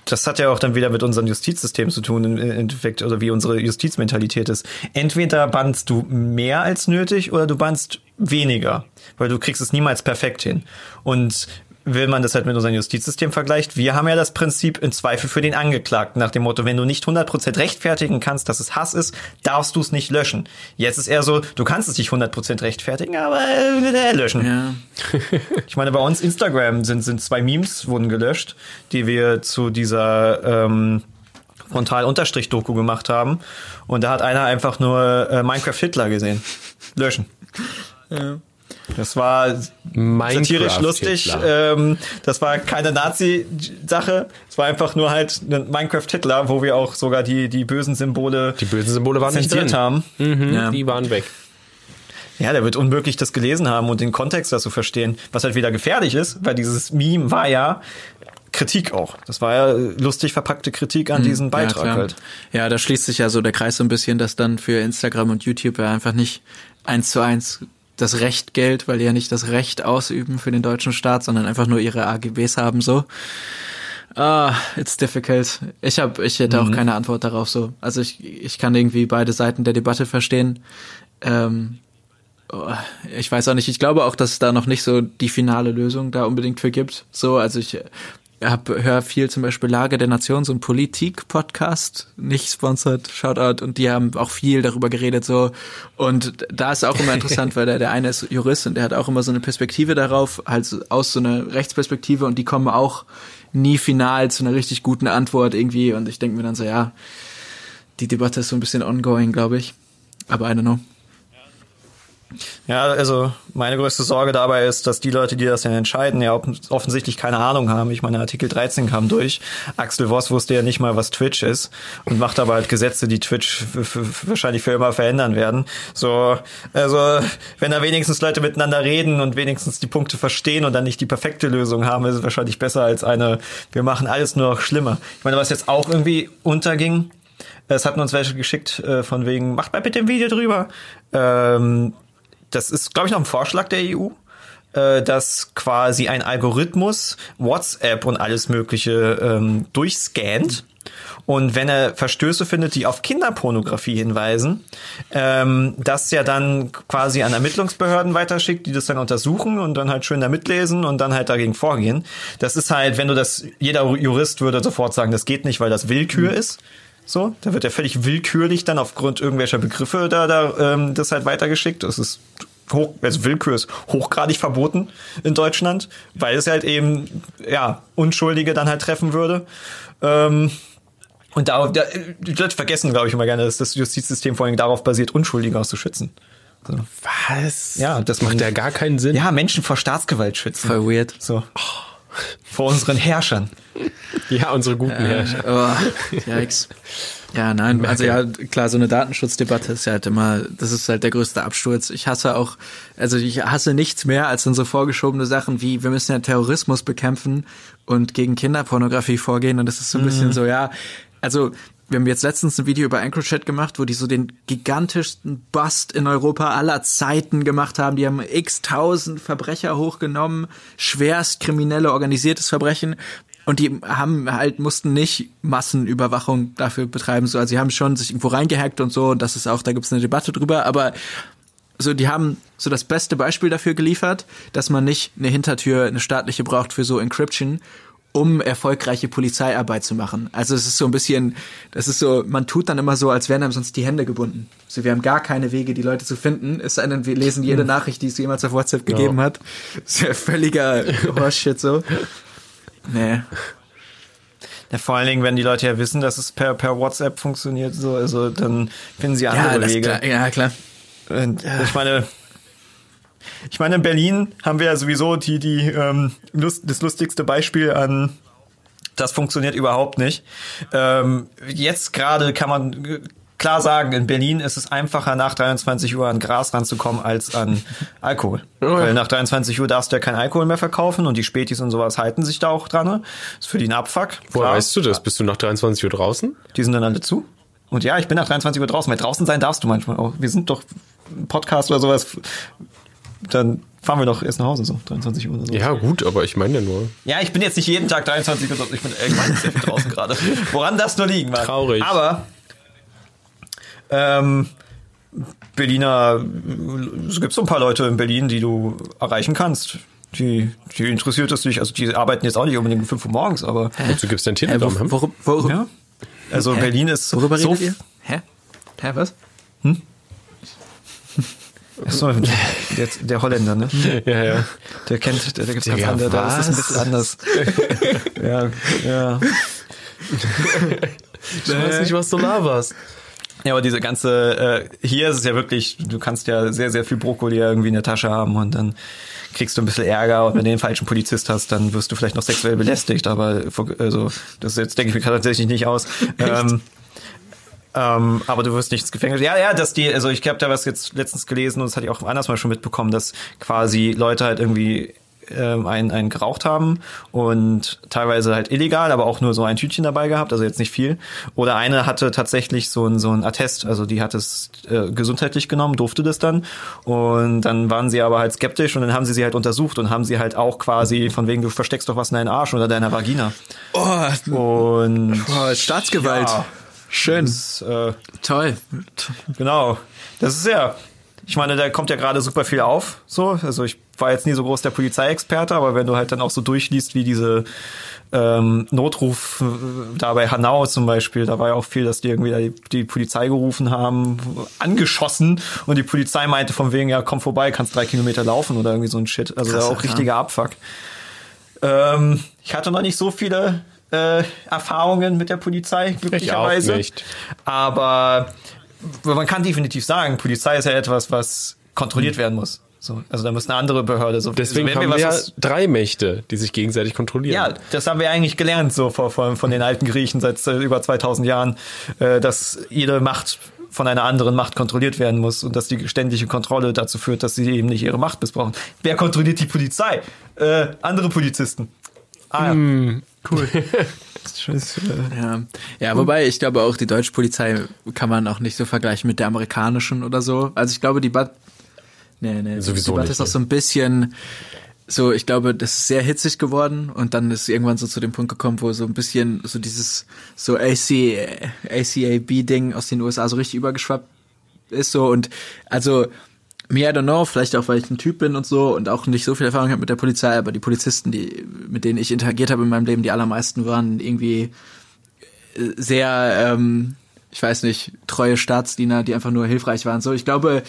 das hat ja auch dann wieder mit unserem Justizsystem zu tun, im Endeffekt, oder wie unsere Justizmentalität ist. Entweder bannst du mehr als nötig oder du bannst weniger, weil du kriegst es niemals perfekt hin. Und wenn man das halt mit unserem Justizsystem vergleicht, wir haben ja das Prinzip im Zweifel für den Angeklagten nach dem Motto, wenn du nicht 100% rechtfertigen kannst, dass es Hass ist, darfst du es nicht löschen. Jetzt ist eher so, du kannst es nicht 100% rechtfertigen, aber äh, löschen. Ja. Ich meine, bei uns Instagram sind, sind zwei Memes wurden gelöscht, die wir zu dieser ähm, Frontal-Doku gemacht haben. Und da hat einer einfach nur äh, Minecraft Hitler gesehen. Löschen. Das war Minecraft satirisch lustig. Ähm, das war keine Nazi-Sache. Es war einfach nur halt ein Minecraft Hitler, wo wir auch sogar die, die bösen Symbole Die bösen Symbole waren nicht zensiert drin. haben. Mhm, Ja. Die waren weg. Ja, der wird unmöglich das gelesen haben und den Kontext dazu verstehen, was halt wieder gefährlich ist, weil dieses Meme war ja Kritik auch. Das war ja lustig verpackte Kritik an diesen Beitrag ja, halt. Ja, da schließt sich ja so der Kreis so ein bisschen, dass dann für Instagram und YouTube ja einfach nicht eins zu eins das Recht gilt, weil die ja nicht das Recht ausüben für den deutschen Staat, sondern einfach nur ihre AGBs haben so. Ah, it's difficult. Ich hab, ich hätte Mhm. auch keine Antwort darauf so. Also ich, ich kann irgendwie beide Seiten der Debatte verstehen. Ähm, oh, ich weiß auch nicht. Ich glaube auch, dass es da noch nicht so die finale Lösung da unbedingt für gibt. So, also ich hab, hör viel zum Beispiel Lage der Nation, so ein Politik-Podcast, nicht sponsored, Shoutout, und die haben auch viel darüber geredet, so. Und da ist auch immer interessant, weil der, der eine ist Jurist und der hat auch immer so eine Perspektive darauf, halt aus so einer Rechtsperspektive und die kommen auch nie final zu einer richtig guten Antwort irgendwie und ich denke mir dann so, ja, die Debatte ist so ein bisschen ongoing, glaube ich. Aber I don't know. Ja, also meine größte Sorge dabei ist, dass die Leute, die das dann entscheiden, ja offen- offensichtlich keine Ahnung haben. Ich meine, Artikel 13 kam durch. Axel Voss wusste ja nicht mal, was Twitch ist und macht aber halt Gesetze, die Twitch wahrscheinlich für immer verändern werden. So, also wenn da wenigstens Leute miteinander reden und wenigstens die Punkte verstehen und dann nicht die perfekte Lösung haben, ist es wahrscheinlich besser als eine, wir machen alles nur noch schlimmer. Ich meine, was jetzt auch irgendwie unterging, es hatten uns welche geschickt, äh, von wegen, macht mal bitte ein Video drüber. Ähm, das ist, glaube ich, noch ein Vorschlag der EU, äh, dass quasi ein Algorithmus WhatsApp und alles Mögliche ähm, durchscannt. Und wenn er Verstöße findet, die auf Kinderpornografie hinweisen, ähm, das ja dann quasi an Ermittlungsbehörden weiterschickt, die das dann untersuchen und dann halt schön da mitlesen und dann halt dagegen vorgehen. Das ist halt, wenn du das, jeder Jurist würde sofort sagen, das geht nicht, weil das Willkür ist. So, da wird ja völlig willkürlich dann aufgrund irgendwelcher Begriffe da, da ähm, das halt weitergeschickt. Das ist hoch, also Willkür ist hochgradig verboten in Deutschland, weil es halt eben ja Unschuldige dann halt treffen würde. Ähm, und da, da die Leute vergessen, glaube ich, immer gerne, dass das Justizsystem vor allem darauf basiert, Unschuldige auszuschützen. So. Was? Ja, das macht ja gar keinen Sinn. Ja, Menschen vor Staatsgewalt schützen. Voll weird. So. Vor unseren Herrschern. Ja, unsere guten Herrscher. Oh, yikes. Ja, nein, also ja, klar, so eine Datenschutzdebatte ist ja halt immer, das ist halt der größte Absturz. Ich hasse auch, also ich hasse nichts mehr als dann so vorgeschobene Sachen wie, wir müssen ja Terrorismus bekämpfen und gegen Kinderpornografie vorgehen und das ist so ein bisschen so, ja, also wir haben jetzt letztens ein Video über EncroChat gemacht, wo die so den gigantischsten Bust in Europa aller Zeiten gemacht haben. Die haben x tausend Verbrecher hochgenommen, schwerst kriminelle, organisiertes Verbrechen. Und die haben halt, mussten nicht Massenüberwachung dafür betreiben. So, also sie haben schon sich irgendwo reingehackt und so. Und das ist auch, da gibt's eine Debatte drüber. Aber so, die haben so das beste Beispiel dafür geliefert, dass man nicht eine Hintertür, eine staatliche braucht für so Encryption, um erfolgreiche Polizeiarbeit zu machen. Also es ist so ein bisschen, das ist so, man tut dann immer so, als wären einem sonst die Hände gebunden. So, wir haben gar keine Wege, die Leute zu finden. Es sei denn, wir lesen jede Nachricht, die es jemals auf WhatsApp gegeben hat. Das ist ja völliger Horseshit so. Nee. Ja, vor allen Dingen, wenn die Leute ja wissen, dass es per, per WhatsApp funktioniert, so, also dann finden sie andere Ja, Wege. klar, ja, klar. Und ich meine, ich meine, in Berlin haben wir ja sowieso die, die, ähm, Lust, das lustigste Beispiel an Das funktioniert überhaupt nicht. Ähm, jetzt gerade kann man äh, klar sagen, in Berlin ist es einfacher, nach 23 Uhr an Gras ranzukommen als an Alkohol. Oh. Weil nach 23 Uhr darfst du ja kein Alkohol mehr verkaufen und die Spätis und sowas halten sich da auch dran. ne? Ist für die ein Abfuck. Woher weißt du das? Bist du nach 23 Uhr draußen? Die sind dann alle zu. Und ja, ich bin nach 23 Uhr draußen, weil draußen sein darfst du manchmal auch. Wir sind doch Podcast oder sowas. Dann fahren wir doch erst nach Hause, so 23 Uhr oder so. Ja, gut, aber ich meine ja nur. Ja, ich bin jetzt nicht jeden Tag 23 Uhr. Ich bin äh, ich meine sehr viel draußen gerade. Woran das nur liegen mag. Traurig. Aber ähm, Berliner, es gibt so ein paar Leute in Berlin, die du erreichen kannst. Die, die interessiert es dich. Also die arbeiten jetzt auch nicht unbedingt um 5 Uhr morgens, aber Und du gibst dein Hä, Telegram. wo, hm? worum, worum, ja. Also Hä? Berlin ist worüber so redet ihr? Hä? Hä, was? Achso, der, der Holländer, ne? Ja, ja. Der kennt, der, der gibt's ganz Digga, andere, da ist es ein was? bisschen anders. ja, ja. Ich weiß nicht, was du laberst. Ja, aber diese ganze, äh, hier ist es ja wirklich, du kannst ja sehr, sehr viel Brokkoli irgendwie in der Tasche haben und dann kriegst du ein bisschen Ärger und wenn du den falschen Polizist hast, dann wirst du vielleicht noch sexuell belästigt, aber also das jetzt denke ich mir tatsächlich nicht aus. Ähm, ähm, aber du wirst nicht ins Gefängnis. Ja, ja, dass die, also ich habe da was jetzt letztens gelesen und das hatte ich auch anders mal schon mitbekommen, dass quasi Leute halt irgendwie ähm, einen, einen geraucht haben und teilweise halt illegal, aber auch nur so ein Tütchen dabei gehabt, also jetzt nicht viel. Oder eine hatte tatsächlich so ein, so ein Attest, also die hat es äh, gesundheitlich genommen, durfte das dann. Und dann waren sie aber halt skeptisch und dann haben sie sie halt untersucht und haben sie halt auch quasi von wegen, du versteckst doch was in deinen Arsch oder deiner Vagina. Oh, Und oh Staatsgewalt. Ja. Schön. das, äh, Toll. Genau. Das ist ja. Ich meine, da kommt ja gerade super viel auf. So, also ich war jetzt nie so groß der Polizeiexperte, aber wenn du halt dann auch so durchliest, wie diese ähm, Notruf äh, da bei Hanau zum Beispiel, da war ja auch viel, dass die irgendwie da die, die Polizei gerufen haben, angeschossen und die Polizei meinte von wegen, ja, komm vorbei, kannst drei Kilometer laufen oder irgendwie so ein Shit. Also da Krasser auch Kram. richtiger Abfuck. Ähm, ich hatte noch nicht so viele äh, Erfahrungen mit der Polizei, glücklicherweise. nicht. Aber man kann definitiv sagen, Polizei ist ja etwas, was kontrolliert werden muss. So, also da muss eine andere Behörde so. Deswegen also haben wir ja was- drei Mächte, die sich gegenseitig kontrollieren. ja, das haben wir eigentlich gelernt so von, von, von den alten Griechen seit äh, über 2000 Jahren, äh, dass jede Macht von einer anderen Macht kontrolliert werden muss und dass die ständige Kontrolle dazu führt, dass sie eben nicht ihre Macht missbrauchen. Wer kontrolliert die Polizei? Äh, andere Polizisten. Ah, ja. Cool. Ja. ja, wobei ich glaube auch die deutsche Polizei kann man auch nicht so vergleichen mit der amerikanischen oder so. Also ich glaube die Debatte, nee, nee, Sowieso die Debatte ist auch so ein bisschen so, ich glaube, das ist sehr hitzig geworden und dann ist irgendwann so zu dem Punkt gekommen, wo so ein bisschen so dieses so AC, ACAB-Ding aus den USA so richtig übergeschwappt ist so und also me, I don't know, vielleicht auch, weil ich ein Typ bin und so und auch nicht so viel Erfahrung habe mit der Polizei, aber die Polizisten, die, mit denen ich interagiert habe in meinem Leben, die allermeisten waren irgendwie äh, sehr, ähm, ich weiß nicht, treue Staatsdiener, die einfach nur hilfreich waren. So, ich glaube,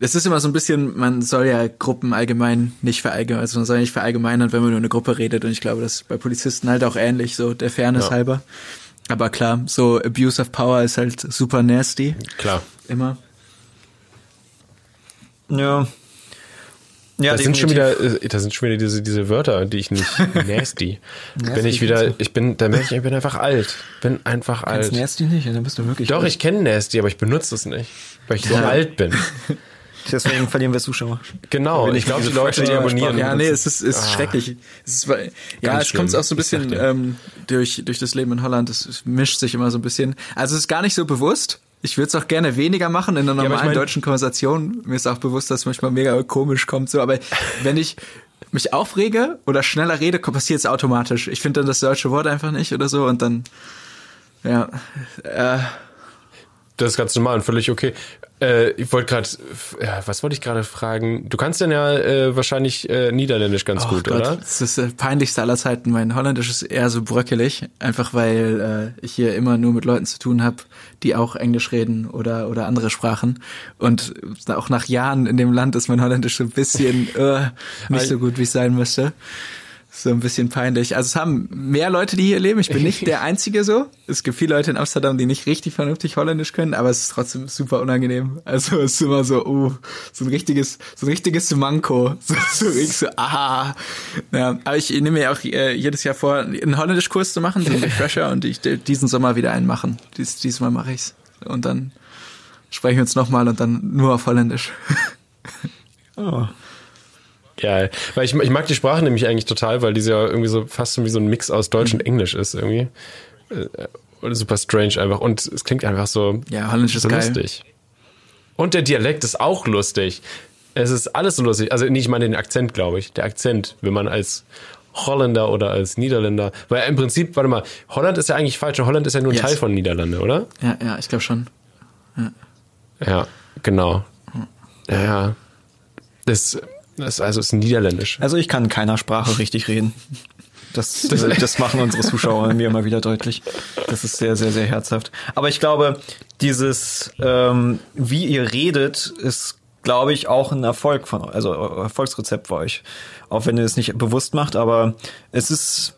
das ist immer so ein bisschen, man soll ja Gruppen allgemein nicht verallgemeinern, also man soll nicht verallgemeinern, wenn man nur eine Gruppe redet. Und ich glaube, das ist bei Polizisten halt auch ähnlich, so der Fairness Ja. halber. Aber klar, so Abuse of Power ist halt super nasty. Klar. Immer. Ja. Ja, Das sind schon wieder, äh, das sind schon wieder diese, diese Wörter, die ich nicht nasty. bin ich wieder, ich bin, da merke ich, ich bin einfach alt. Bin einfach alt. Kennst Nasty nicht, dann bist du wirklich. Doch, ich kenne nasty, aber ich benutze es nicht, weil ich so Ja. alt bin. Deswegen verlieren wir Zuschauer. Genau. Ich glaube, die Leute, die abonnieren. Ja, nee, es ist, ist schrecklich. Es ist, weil- ja, Ganz es kommt auch so ein bisschen ähm, durch, durch das Leben in Holland. Es, es mischt sich immer so ein bisschen. Also es ist gar nicht so bewusst. Ich würde es auch gerne weniger machen in einer aber ich normalen mein- deutschen Konversation. Mir ist auch bewusst, dass es manchmal mega komisch kommt. So, aber wenn ich mich aufrege oder schneller rede, passiert es automatisch. Ich finde dann das deutsche Wort einfach nicht oder so und dann ja, äh, Das ist ganz normal und völlig okay. Äh, ich wollte gerade, ja, was wollte ich gerade fragen? Du kannst denn ja äh, wahrscheinlich äh, Niederländisch ganz Oh gut, Gott, oder? Das ist das peinlichste aller Zeiten. Mein Holländisch ist eher so bröckelig, einfach weil äh, ich hier immer nur mit Leuten zu tun habe, die auch Englisch reden oder oder andere Sprachen. Und auch nach Jahren in dem Land ist mein Holländisch so ein bisschen äh, nicht so gut, wie es sein müsste. So ein bisschen peinlich. Also es haben mehr Leute, die hier leben. Ich bin nicht der Einzige so. Es gibt viele Leute in Amsterdam, die nicht richtig vernünftig Holländisch können, aber es ist trotzdem super unangenehm. Also es ist immer so, uh, so ein richtiges, so ein richtiges Manko. So, so richtig so, aha. Ja, aber ich nehme mir auch äh, jedes Jahr vor, einen Holländischkurs zu machen, den Refresher, und ich diesen Sommer wieder einen machen. Dies, diesmal mache ich's. Und dann sprechen wir uns nochmal und dann nur auf Holländisch. Oh. Ja, weil ich, ich mag die Sprache nämlich eigentlich total, weil die ja irgendwie so fast wie so ein Mix aus Deutsch und Englisch ist irgendwie. Äh, super strange einfach. Und es klingt einfach so, ja, Holländisch ist so geil. lustig. Und der Dialekt ist auch lustig. Es ist alles so lustig. Also nicht mal den Akzent, glaube ich. Der Akzent, wenn man als Holländer oder als Niederländer, weil im Prinzip, warte mal, Holland ist ja eigentlich falsch. Holland ist ja nur ein Yes. Teil von Niederlande, oder? Ja, ja, ich glaube schon. Ja, genau. Ja, ja. Das, das also ist niederländisch. Also ich kann keiner Sprache richtig reden. Das, das, das machen unsere Zuschauer mir immer wieder deutlich. Das ist sehr, sehr, sehr herzhaft. Aber ich glaube, dieses, ähm, wie ihr redet, ist, glaube ich, auch ein Erfolg von, also Erfolgsrezept für euch. Auch wenn ihr es nicht bewusst macht, aber es ist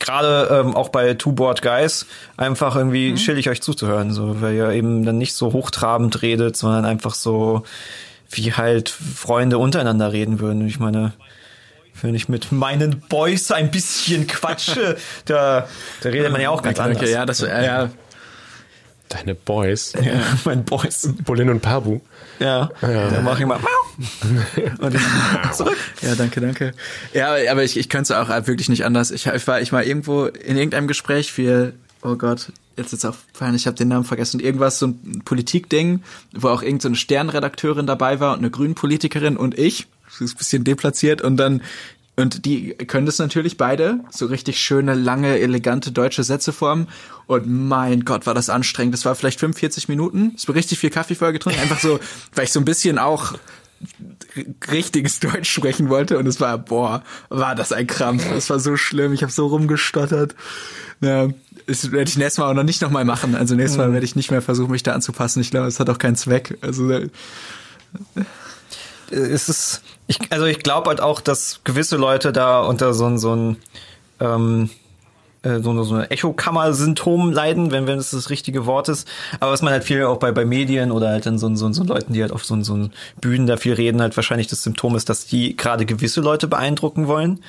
gerade ähm, auch bei Two Board Guys einfach irgendwie Mhm. chillig euch zuzuhören, so, weil ihr eben dann nicht so hochtrabend redet, sondern einfach so wie halt Freunde untereinander reden würden. Ich meine, wenn ich mit meinen Boys ein bisschen quatsche, da, da redet man ja auch ganz Danke, anders. ja, das, äh, ja, Deine Boys. Ja, mein Boys. Bolin und Pabu. Ja, dann mache ich mal und ich zurück. Ja, danke, danke. Ja, aber ich, ich könnte es auch wirklich nicht anders. Ich, ich war ich war irgendwo in irgendeinem Gespräch für, oh Gott, jetzt ist auch fein, ich habe den Namen vergessen, irgendwas, so ein Politikding, wo auch irgendeine so eine Sternredakteurin dabei war und eine Grünpolitikerin und ich. Das ist ein bisschen deplatziert und dann und die können das natürlich beide, so richtig schöne, lange, elegante deutsche Sätze formen. Und mein Gott, war das anstrengend. Das war vielleicht 45 Minuten. Ich habe richtig viel Kaffee vorher getrunken. Einfach so, weil ich so ein bisschen auch richtiges Deutsch sprechen wollte und es war, boah, war das ein Krampf. Das war so schlimm. Ich habe so rumgestottert. Ja, das werde ich nächstes Mal auch noch nicht nochmal machen. Also nächstes Mal werde ich nicht mehr versuchen, mich da anzupassen. Ich glaube, es hat auch keinen Zweck. Also äh, es ist, ich, also ich glaube halt auch, dass gewisse Leute da unter so, ein- so ein ähm, äh, so so eine Echokammer-Symptom leiden, wenn, wenn es das richtige Wort ist. Aber was man halt viel auch bei, bei Medien oder halt dann so, so, so Leuten, die halt auf so, so Bühnen da viel reden, halt wahrscheinlich das Symptom ist, dass die gerade gewisse Leute beeindrucken wollen.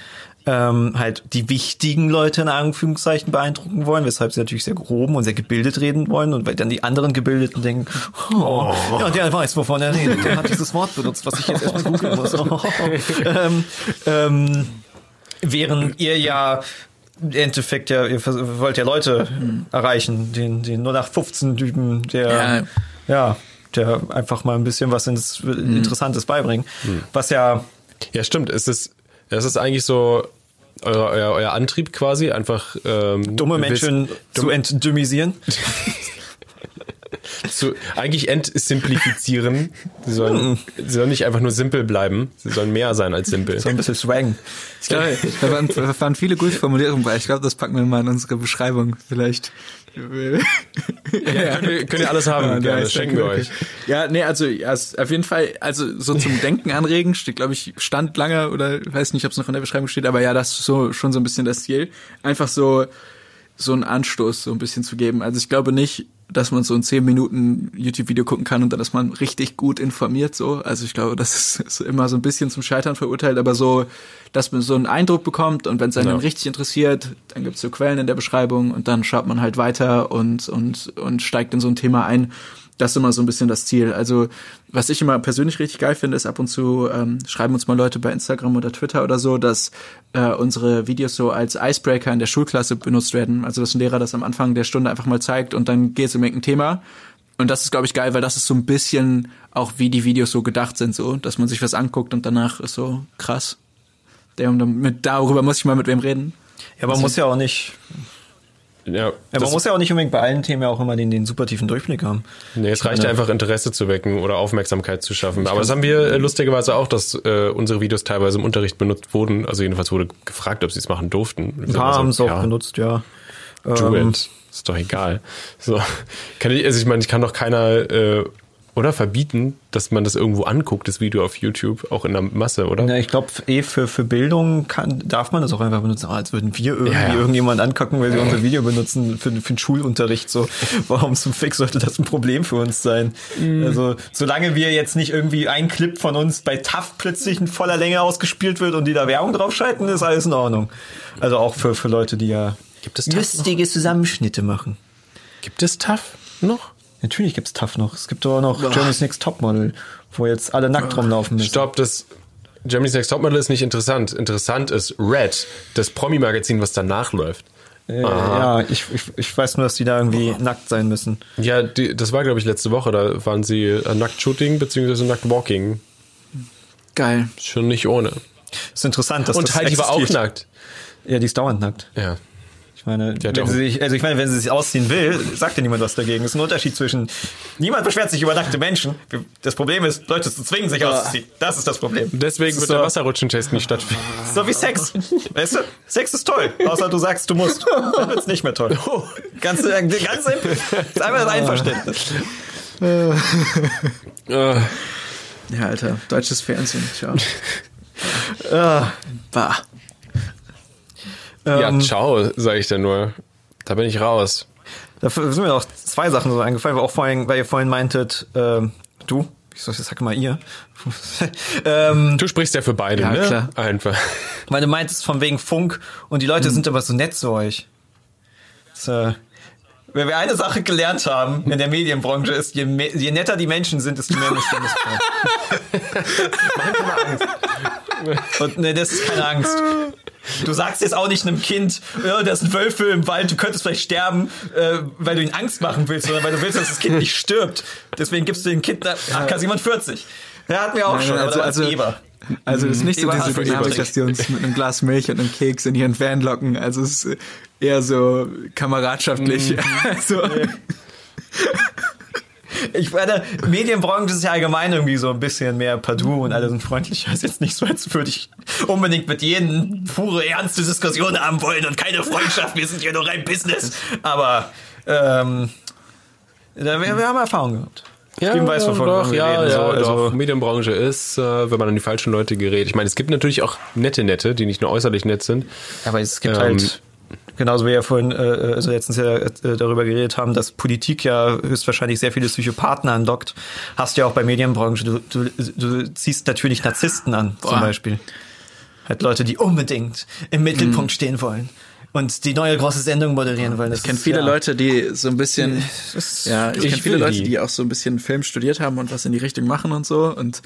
Ähm, halt die wichtigen Leute in Anführungszeichen beeindrucken wollen, weshalb sie natürlich sehr gehoben und sehr gebildet reden wollen und weil dann die anderen Gebildeten denken, oh, ja, der weiß, wovon er redet, der hat dieses Wort benutzt, was ich jetzt erstmal googeln muss. Oh, ähm, ähm, während ihr ja im Endeffekt ja, ihr wollt ja Leute erreichen, den, den nur nach 15 Typen, der, ja. der einfach mal ein bisschen was ins, Interessantes beibringen. Was ja, Ja, stimmt. Es ist, es ist eigentlich so euer, euer, euer Antrieb quasi, einfach ähm, dumme Menschen zu entdymisieren. zu, eigentlich entsimplifizieren. Sie sollen, sie sollen nicht einfach nur simpel bleiben, sie sollen mehr sein als simpel. So ein bisschen swaggen. ich glaube, da waren, da waren viele gute Formulierungen bei. Ich glaube, das packen wir mal in unsere Beschreibung vielleicht. Ja, könnt, ihr, könnt ihr alles haben, Ja, gerne, schenken wir euch. Ja, nee, also ja, auf jeden Fall, also so zum Denken anregen steht, glaube ich, stand lange oder weiß nicht, ob es noch in der Beschreibung steht, aber ja, das ist so schon so ein bisschen das Ziel. Einfach so so einen Anstoß so ein bisschen zu geben. Also ich glaube nicht, dass man so ein 10 Minuten YouTube-Video gucken kann und dann ist man richtig gut informiert so. Also ich glaube, das ist, ist immer so ein bisschen zum Scheitern verurteilt, aber so, dass man so einen Eindruck bekommt und wenn es einen Ja. richtig interessiert, dann gibt's so Quellen in der Beschreibung und dann schaut man halt weiter und, und, und steigt in so ein Thema ein. Das ist immer so ein bisschen das Ziel. Also, was ich immer persönlich richtig geil finde, ist ab und zu ähm, schreiben uns mal Leute bei Instagram oder Twitter oder so, dass äh, unsere Videos so als Icebreaker in der Schulklasse benutzt werden. Also, dass ein Lehrer das am Anfang der Stunde einfach mal zeigt und dann geht es um irgendein Thema. Und das ist, glaube ich, geil, weil das ist so ein bisschen auch, wie die Videos so gedacht sind, so, dass man sich was anguckt und danach ist so krass. Der, damit, darüber muss ich mal mit wem reden. Ja, man muss ja auch nicht, Ja, ja, man muss ja auch nicht unbedingt bei allen Themen ja auch immer den, den super tiefen Durchblick haben. Nee, es reicht meine- einfach Interesse zu wecken oder Aufmerksamkeit zu schaffen. Aber das haben wir äh, lustigerweise auch, dass äh, unsere Videos teilweise im Unterricht benutzt wurden. Also jedenfalls wurde gefragt, ob sie es machen durften. Ein paar haben es auch ja, benutzt, ja. Do Ähm, it. Ist doch egal. So. Kann ich, also ich meine, ich kann doch keiner äh, oder verbieten, dass man das irgendwo anguckt, das Video auf YouTube, auch in der Masse, oder? Ja, ich glaube, eh für, für Bildung kann, darf man das auch einfach benutzen, als würden wir irgendwie Ja, ja. irgendjemand angucken, weil sie unser Video benutzen für, für den Schulunterricht. So, warum zum Fick sollte das ein Problem für uns sein? Also, solange wir jetzt nicht irgendwie ein Clip von uns bei TAF plötzlich in voller Länge ausgespielt wird und die da Werbung draufschalten, ist alles in Ordnung. Also auch für, für Leute, die ja Gibt es lustige Zusammenschnitte machen. Gibt es TAF noch? Natürlich gibt's TAF noch. Es gibt aber noch Germany's Next Topmodel, wo jetzt alle nackt rumlaufen müssen. Stopp, das Germany's Next Topmodel ist nicht interessant. Interessant ist Red, das Promi-Magazin, was danach läuft. Äh, ja, ich, ich, ich weiß nur, dass die da irgendwie nackt sein müssen. Ja, die, das war, glaube ich, letzte Woche. Da waren sie äh, nackt Shooting bzw. nackt Walking. Geil. Schon nicht ohne. ist interessant, dass Und das Heidi war auch existiert. nackt. Ja, die ist dauernd nackt. Ja. Ich meine, wenn sie sich, also ich meine, wenn sie sich ausziehen will, sagt ja niemand was dagegen. Es ist ein Unterschied zwischen niemand beschwert sich über nackte Menschen. Das Problem ist, Leute zu zwingen, sich auszuziehen. Das ist das Problem. Deswegen Das wird ist der so, Wasserrutschentest nicht stattfinden. so wie Sex. Weißt du? Sex ist toll. Außer du sagst, du musst. Dann wird's nicht mehr toll. Ganz, ganz simpel. ist einfach das Einverständnis. Äh, Ja, Alter. Deutsches Fernsehen. Ciao. Ah, Bah. Ja, ähm, ciao, sage ich dann nur. Da bin ich raus. Dafür sind mir noch zwei Sachen so eingefallen, weil auch vorhin, weil ihr vorhin meintet, ähm, du, ich sag mal ihr, ähm, Du sprichst ja für beide, Ja, ne? klar. Einfach. weil du meintest von wegen Funk und die Leute sind aber so nett zu euch. Das, äh, wenn wir eine Sache gelernt haben in der Medienbranche ist, je, je netter die Menschen sind, desto mehr müsst ihr missbrauchen. Und ne, das ist keine Angst. Du sagst jetzt auch nicht einem Kind, ja, da sind Wölfe im Wald, du könntest vielleicht sterben, äh, weil du ihm Angst machen willst, sondern weil du willst, dass das Kind nicht stirbt. Deswegen gibst du dem Kind eine AK-47. Ja, hatten wir auch schon, aber also, da war's also, Eber. Also es ist nicht so diese Dynamik, dass die uns mit einem Glas Milch und einem Keks in ihren Van locken. Also es ist eher so kameradschaftlich. Also, Ich meine, Medienbranche ist ja allgemein irgendwie so ein bisschen mehr Padu und alle sind freundlicher. Ist jetzt nicht so, als würde ich unbedingt mit jedem pure, ernste Diskussion haben wollen und keine Freundschaft. Wir sind hier nur rein Business. Aber ähm, wir, wir haben Erfahrung gehabt. Steven weiß, wovon doch, wir ja, reden. ja, so, also, doch. Medienbranche ist, äh, wenn man an die falschen Leute gerät. Ich meine, es gibt natürlich auch nette Nette, die nicht nur äußerlich nett sind. Aber es gibt Ähm, halt, genauso wie wir ja vorhin äh, also letztens ja äh, darüber geredet haben, dass Politik ja höchstwahrscheinlich sehr viele Psychopathen anlockt, hast du ja auch bei Medienbranche. Du, du, du ziehst natürlich Narzissten an, zum Boah. Beispiel. Halt Leute, die unbedingt im Mittelpunkt stehen wollen und die neue große Sendung moderieren wollen. Das ich kenne viele ja, Leute, die so ein bisschen, ist- ja, ich, ich kenne viele Leute, die. die auch so ein bisschen Film studiert haben und was in die Richtung machen und so und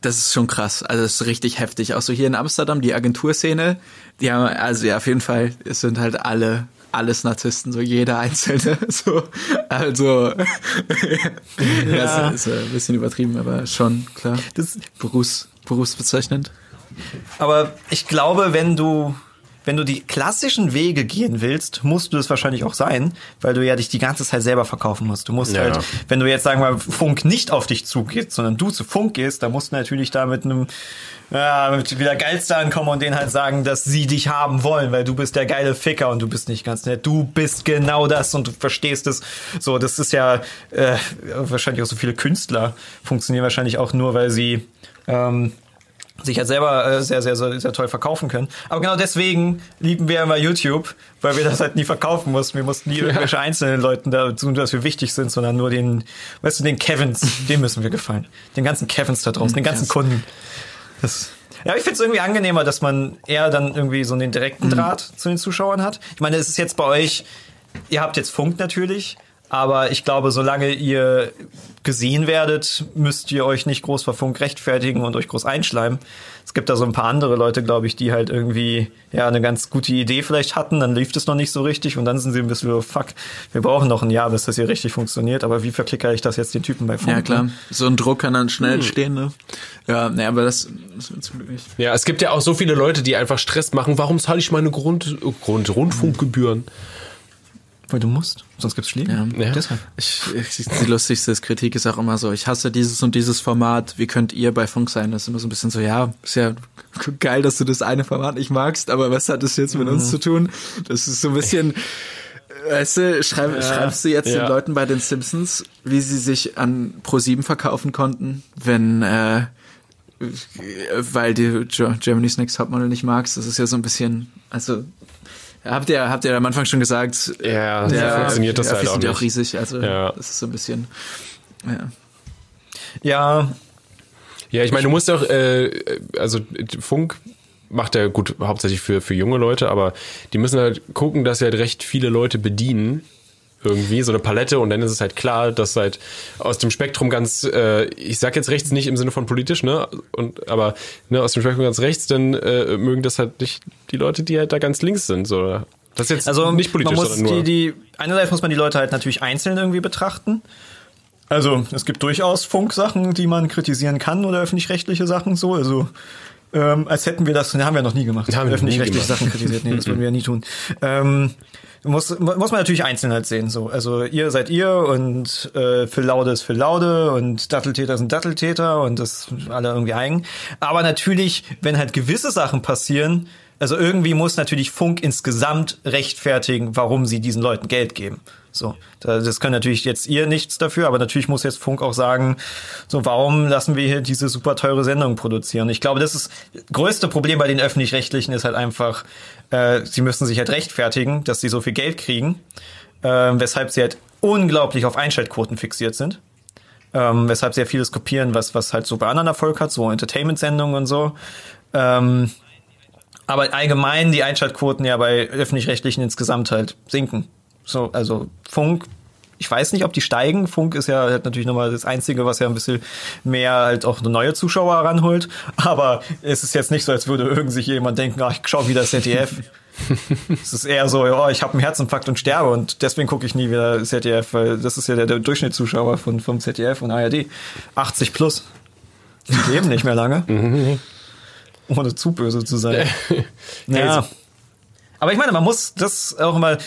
das ist schon krass. Also das ist richtig heftig. Auch so hier in Amsterdam, die Agenturszene, die haben, also ja, auf jeden Fall, es sind halt alle, alles Narzissten, so jeder einzelne, so, also, Ja. das ist äh, ein bisschen übertrieben, aber schon, klar, Das, Berufs, berufsbezeichnend. Aber ich glaube, wenn du, wenn du die klassischen Wege gehen willst, musst du das wahrscheinlich auch sein, weil du ja dich die ganze Zeit selber verkaufen musst. Du musst Ja. halt, wenn du jetzt sagen wir mal Funk nicht auf dich zugeht, sondern du zu Funk gehst, da musst du natürlich da mit einem ja, mit wieder Geilster ankommen und denen halt sagen, dass sie dich haben wollen, weil du bist der geile Ficker und du bist nicht ganz nett. Du bist genau das und du verstehst es. So, das ist ja äh, wahrscheinlich auch so viele Künstler funktionieren wahrscheinlich auch nur, weil sie ähm, sich halt selber äh, sehr, sehr, sehr, sehr toll verkaufen können. Aber genau deswegen lieben wir immer YouTube, weil wir das halt nie verkaufen mussten. Wir mussten nie irgendwelche einzelnen Leuten da tun, dass wir wichtig sind, sondern nur den, weißt du, den Kevins, dem müssen wir gefallen. Den ganzen Kevins da draußen, den ganzen krass. Kunden. Das, ja, ich finde es irgendwie angenehmer, dass man eher dann irgendwie so einen direkten Draht zu den Zuschauern hat. Ich meine, es ist jetzt bei euch, ihr habt jetzt Funk natürlich, aber ich glaube, solange ihr gesehen werdet, müsst ihr euch nicht groß vor Funk rechtfertigen und euch groß einschleimen. Es gibt da so ein paar andere Leute, glaube ich, die halt irgendwie ja eine ganz gute Idee vielleicht hatten, dann lief das noch nicht so richtig und dann sind sie ein bisschen so, fuck, wir brauchen noch ein Jahr, bis das hier richtig funktioniert, aber wie verklickere ich das jetzt den Typen bei Funk? Ja, klar. ne? So ein Druck kann dann schnell entstehen, ne? Ja, ne, aber das, das wird zum Glück nicht. Ja, es gibt ja auch so viele Leute, die einfach Stress machen. Warum zahle ich meine Grund, Grund Rundfunkgebühren? Weil du musst, sonst gibt's Schläge. Ja. Ja. Deshalb. Ich, ich, die lustigste Kritik ist auch immer so, ich hasse dieses und dieses Format, wie könnt ihr bei Funk sein? Das ist immer so ein bisschen so, ja, ist ja geil, dass du das eine Format nicht magst, aber was hat das jetzt mit uns zu tun? Das ist so ein bisschen, Weißt du, schreib, schreibst du jetzt Ja. den Leuten bei den Simpsons, wie sie sich an Pro7 verkaufen konnten, wenn, äh, weil du Ge- Germany's Next Topmodel nicht magst? Das ist ja so ein bisschen, also, habt ihr, habt ihr am Anfang schon gesagt, Ja, so der funktioniert das halt auch sind ja nicht. auch riesig, also, Ja. das ist so ein bisschen, ja. Ja, Ja, ich meine, du musst auch, äh, also Funk macht ja gut hauptsächlich für, für junge Leute, aber die müssen halt gucken, dass sie halt recht viele Leute bedienen. Irgendwie, so eine Palette und dann ist es halt klar, dass halt aus dem Spektrum ganz, äh, ich sag jetzt rechts nicht im Sinne von politisch, ne? Und aber ne, aus dem Spektrum ganz rechts, dann äh, mögen das halt nicht die Leute, die halt da ganz links sind. So. Das ist jetzt Also nicht politisch, man muss sondern nur. die, die einerseits muss man die Leute halt natürlich einzeln irgendwie betrachten. Also es gibt durchaus Funksachen, die man kritisieren kann oder öffentlich-rechtliche Sachen so. Also ähm, als hätten wir das, ne, haben wir noch nie gemacht. Haben wir öffentlich-rechtliche. Sachen kritisiert, nee, das würden wir ja nie tun. Ähm, muss, muss man natürlich einzeln halt sehen. So. Also ihr seid ihr und äh, Phil Laude ist Phil Laude und Datteltäter sind Datteltäter und das alle irgendwie eigen. Aber natürlich, wenn halt gewisse Sachen passieren, also irgendwie muss natürlich Funk insgesamt rechtfertigen, warum sie diesen Leuten Geld geben. So, da- das können natürlich jetzt ihr nichts dafür, aber natürlich muss jetzt Funk auch sagen, so warum lassen wir hier diese super teure Sendung produzieren? Ich glaube, das ist das größte Problem bei den öffentlich-rechtlichen ist halt einfach, äh, sie müssen sich halt rechtfertigen, dass sie so viel Geld kriegen, äh, weshalb sie halt unglaublich auf Einschaltquoten fixiert sind. Ähm, weshalb sehr vieles kopieren, was, was halt so bei anderen Erfolg hat, so Entertainment-Sendungen und so. Ähm, aber allgemein die Einschaltquoten ja bei öffentlich-rechtlichen insgesamt halt sinken. So, also Funk, ich weiß nicht, ob die steigen. Funk ist ja halt natürlich nochmal das Einzige, was ja ein bisschen mehr halt auch neue Zuschauer ranholt. Aber es ist jetzt nicht so, als würde irgend sich jemand denken, ach, ich schau wieder ZDF. es ist eher so, ja, ich habe einen Herzinfarkt und sterbe und deswegen gucke ich nie wieder ZDF, weil das ist ja der, der Durchschnittszuschauer von, vom ZDF und ARD. 80 plus. Die leben nicht mehr lange. Ohne zu böse zu sein. Ja. Aber ich meine, man muss das auch immer,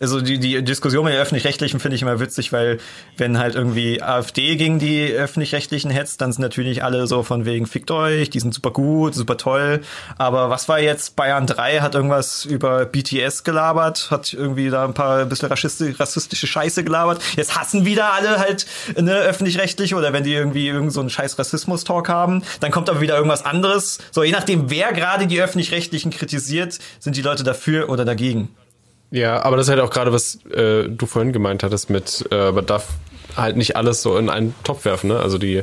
also die, die Diskussion mit den Öffentlich-Rechtlichen finde ich immer witzig, weil wenn halt irgendwie AfD gegen die Öffentlich-Rechtlichen hetzt, dann sind natürlich alle so von wegen, fickt euch, die sind super gut, super toll. Aber was war jetzt, Bayern 3 hat irgendwas über BTS gelabert, hat irgendwie da ein paar ein bisschen rassistische, Scheiße gelabert. Jetzt hassen wieder alle halt ne, Öffentlich-Rechtliche oder wenn die irgendwie irgend so einen scheiß Rassismus-Talk haben, dann kommt aber wieder irgendwas anderes. So, je nachdem, wer gerade die Öffentlich-Rechtlichen kritisiert, sind die Leute dafür oder dagegen. Ja, aber das ist halt auch gerade, was äh, du vorhin gemeint hattest mit, äh, man darf halt nicht alles so in einen Topf werfen, ne? Also die,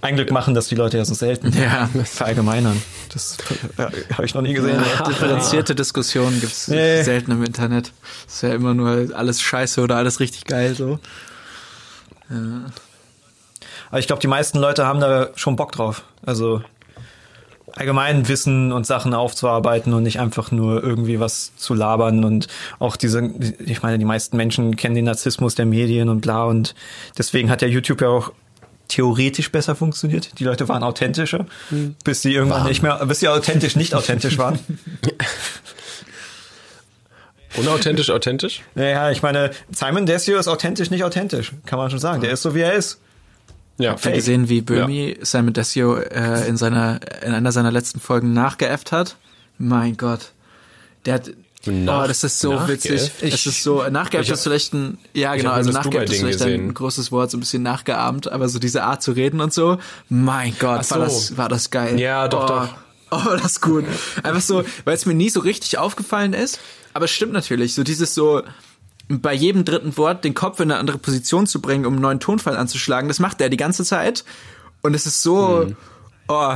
Ein Glück machen das die Leute ja so selten. Ja. Verallgemeinern. Das ja, habe ich noch nie gesehen. Differenzierte Diskussionen gibt's Nee. selten im Internet. ist ja immer nur alles scheiße oder alles richtig geil so. Aber ich glaube, die meisten Leute haben da schon Bock drauf. Also allgemein Wissen und Sachen aufzuarbeiten und nicht einfach nur irgendwie was zu labern und auch diese, ich meine, die meisten Menschen kennen den Narzissmus der Medien und bla und deswegen hat ja YouTube ja auch theoretisch besser funktioniert. Die Leute waren authentischer, bis sie irgendwann nicht mehr, bis sie authentisch nicht authentisch waren. unauthentisch, authentisch? Naja, ich meine, Simon Desio ist authentisch, nicht authentisch, kann man schon sagen. Der ist so, wie er ist. Ja. Habt ihr gesehen, wie Böhmi Simon Desio äh, in seiner in einer seiner letzten Folgen nachgeäfft hat? Mein Gott. Der hat Nach- oh, das ist so witzig. Ich- es ist so nachgeäfft ist vielleicht ein ja genau, also nachgeäfft ist vielleicht ein großes Wort, so ein bisschen nachgeahmt, aber so diese Art zu reden und so. Mein Gott, Ach war so. das war das geil. Ja, doch, oh. doch. Oh, das ist gut. Einfach so, weil es mir nie so richtig aufgefallen ist, aber es stimmt natürlich, so dieses so bei jedem dritten Wort den Kopf in eine andere Position zu bringen, um einen neuen Tonfall anzuschlagen, das macht er die ganze Zeit. Und es ist so, Hm. oh,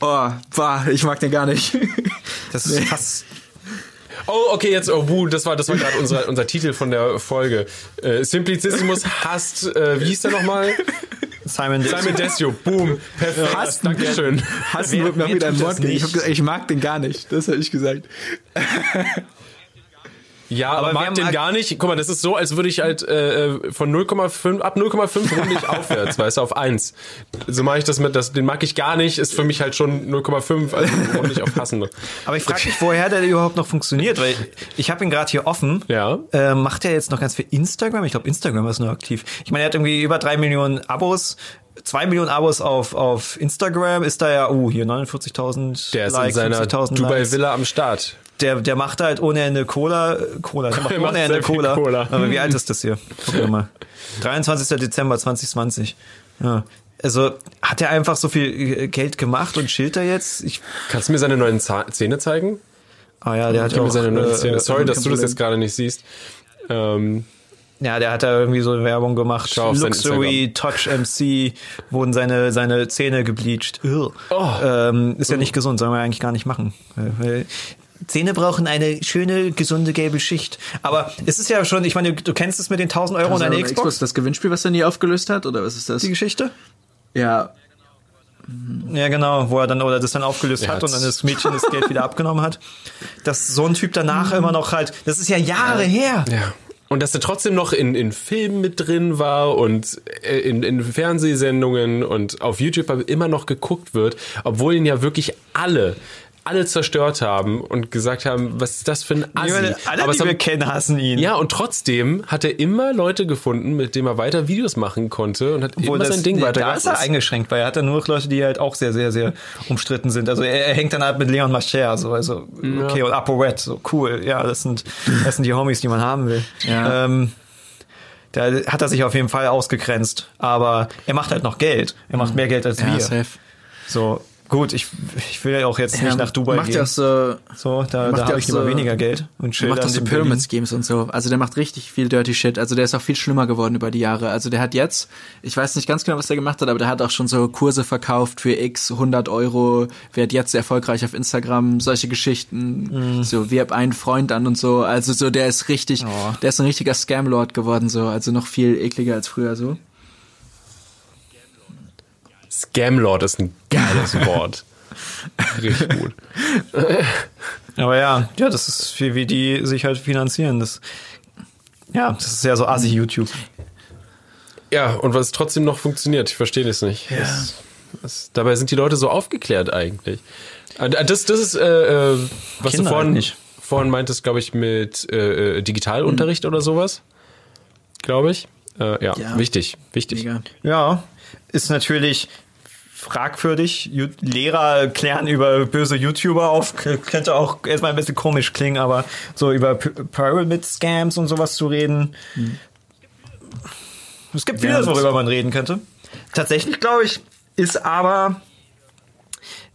oh, boah, ich mag den gar nicht. Das ist fast Oh, okay, jetzt, oh, buh, das war, das war gerade unser, unser Titel von der Folge. Äh, Simplicissimus hasst, äh, wie hieß der nochmal? Simon Desio. Simon Desio, boom, perfekt, Hassen Dankeschön. Hassen wird mir wieder ein Wort das geben. Ich, hab gesagt, ich mag den gar nicht. Das habe ich gesagt. Ja, aber, Aber mag den mag- gar nicht. Guck mal, das ist so, als würde ich halt äh, von 0,5, ab 0,5 runde ich aufwärts, weißt du, auf 1. So mache ich das mit, das, den mag ich gar nicht, ist für mich halt schon 0,5, also runde ich auf passende. Aber ich frage mich, woher der überhaupt noch funktioniert, weil ich habe ihn gerade hier offen. Ja. Äh, macht er jetzt noch ganz viel Instagram? Ich glaube, Instagram ist nur aktiv. Ich meine, er hat irgendwie über drei Millionen Abos. Zwei Millionen Abos auf, auf Instagram ist da ja, uh, hier 49.000 Der ist Likes, in seiner 50.000 Dubai Likes. Villa am Start. Der, der macht halt ohne Ende Cola, Cola, der macht ohne Ende Cola. Cola. Aber wie alt ist das hier? Gucken wir mal. 23. Dezember 2020. Ja. Also hat er einfach so viel Geld gemacht und chillt er jetzt? Ich, Kannst du mir seine neuen Zähne zeigen? ah ja, der hat Ich auch, seine neuen äh, Zähne. äh, Sorry, dass du das jetzt gerade nicht siehst. Ähm, Ja, der hat da irgendwie so Werbung gemacht. Luxury Touch MC wurden seine seine Zähne gebleached. Ugh. Ähm, ist ja nicht gesund, soll man eigentlich gar nicht machen. Zähne brauchen eine schöne, gesunde gelbe Schicht. Aber es ist ja schon, ich meine, du kennst es mit den 1000 Euro und einer Xbox, das Gewinnspiel, was er nie aufgelöst hat, oder was ist das? die Geschichte? Ja, Ja, genau, wo er dann oder das dann aufgelöst Er hat und dann das Mädchen das Geld wieder abgenommen hat. Dass so ein Typ danach immer noch halt, das ist ja Jahre her. ja. Und dass er trotzdem noch in, in Filmen mit drin war und äh, in, in Fernsehsendungen und auf YouTube immer noch geguckt wird, obwohl ihn ja wirklich alle, alle zerstört haben und gesagt haben, was ist das für ein Assi? meine, alle, Aber die es wir haben, kennen, hassen ihn. ja, und trotzdem hat er immer Leute gefunden, mit denen er weiter Videos machen konnte und hat Obwohl immer das, sein Ding weiter Da ist er eingeschränkt, weil er hat dann nur noch Leute, die halt auch sehr, sehr, sehr umstritten sind. Also er, er hängt dann halt mit Leon Mascher, so, also, okay, und ApoRed, so cool. Ja, das sind, das sind die Homies, die man haben will. Ja. Ähm, da hat er sich auf jeden Fall ausgegrenzt. Aber er macht halt noch Geld. Er macht mehr Geld als ja, wir. safe. So, gut, ich, ich will ja auch jetzt nicht Ja, nach Dubai macht gehen. ja auch so, so, da, macht da habe ich lieber so- weniger Geld und chill macht auch so Pyramid. Schemes und so. Also der macht richtig viel Dirty Shit. Also der ist auch viel schlimmer geworden über die Jahre. Also der hat jetzt, ich weiß nicht ganz genau, was der gemacht hat, aber der hat auch schon so Kurse verkauft für x 100 Euro, wird jetzt erfolgreich auf Instagram, solche Geschichten, Mhm. so wirb einen Freund an und so. Also so, der ist richtig, Oh. der ist ein richtiger Scam-Lord geworden so. Also noch viel ekliger als früher so. Scamlord ist ein geiles Wort. Richtig gut. Aber ja, ja, das ist wie, wie die sich halt finanzieren. Das, ja, das ist ja so assi YouTube. Ja, und was trotzdem noch funktioniert, ich verstehe das nicht. Das, das, dabei sind die Leute so aufgeklärt eigentlich. Äh, Das, das ist, äh, äh, was Kinder du vorhin, halt vorhin meintest, glaube ich, mit äh, äh, Digitalunterricht oder sowas. Glaube ich. Äh, ja, Ja. wichtig, wichtig. Mega. Ja, ist natürlich fragwürdig. Lehrer klären über böse YouTuber auf, könnte auch erstmal ein bisschen komisch klingen, aber so über Pyramid-Scams und sowas zu reden. Es gibt Ja, vieles, das- worüber man reden könnte. Tatsächlich, glaube ich, ist aber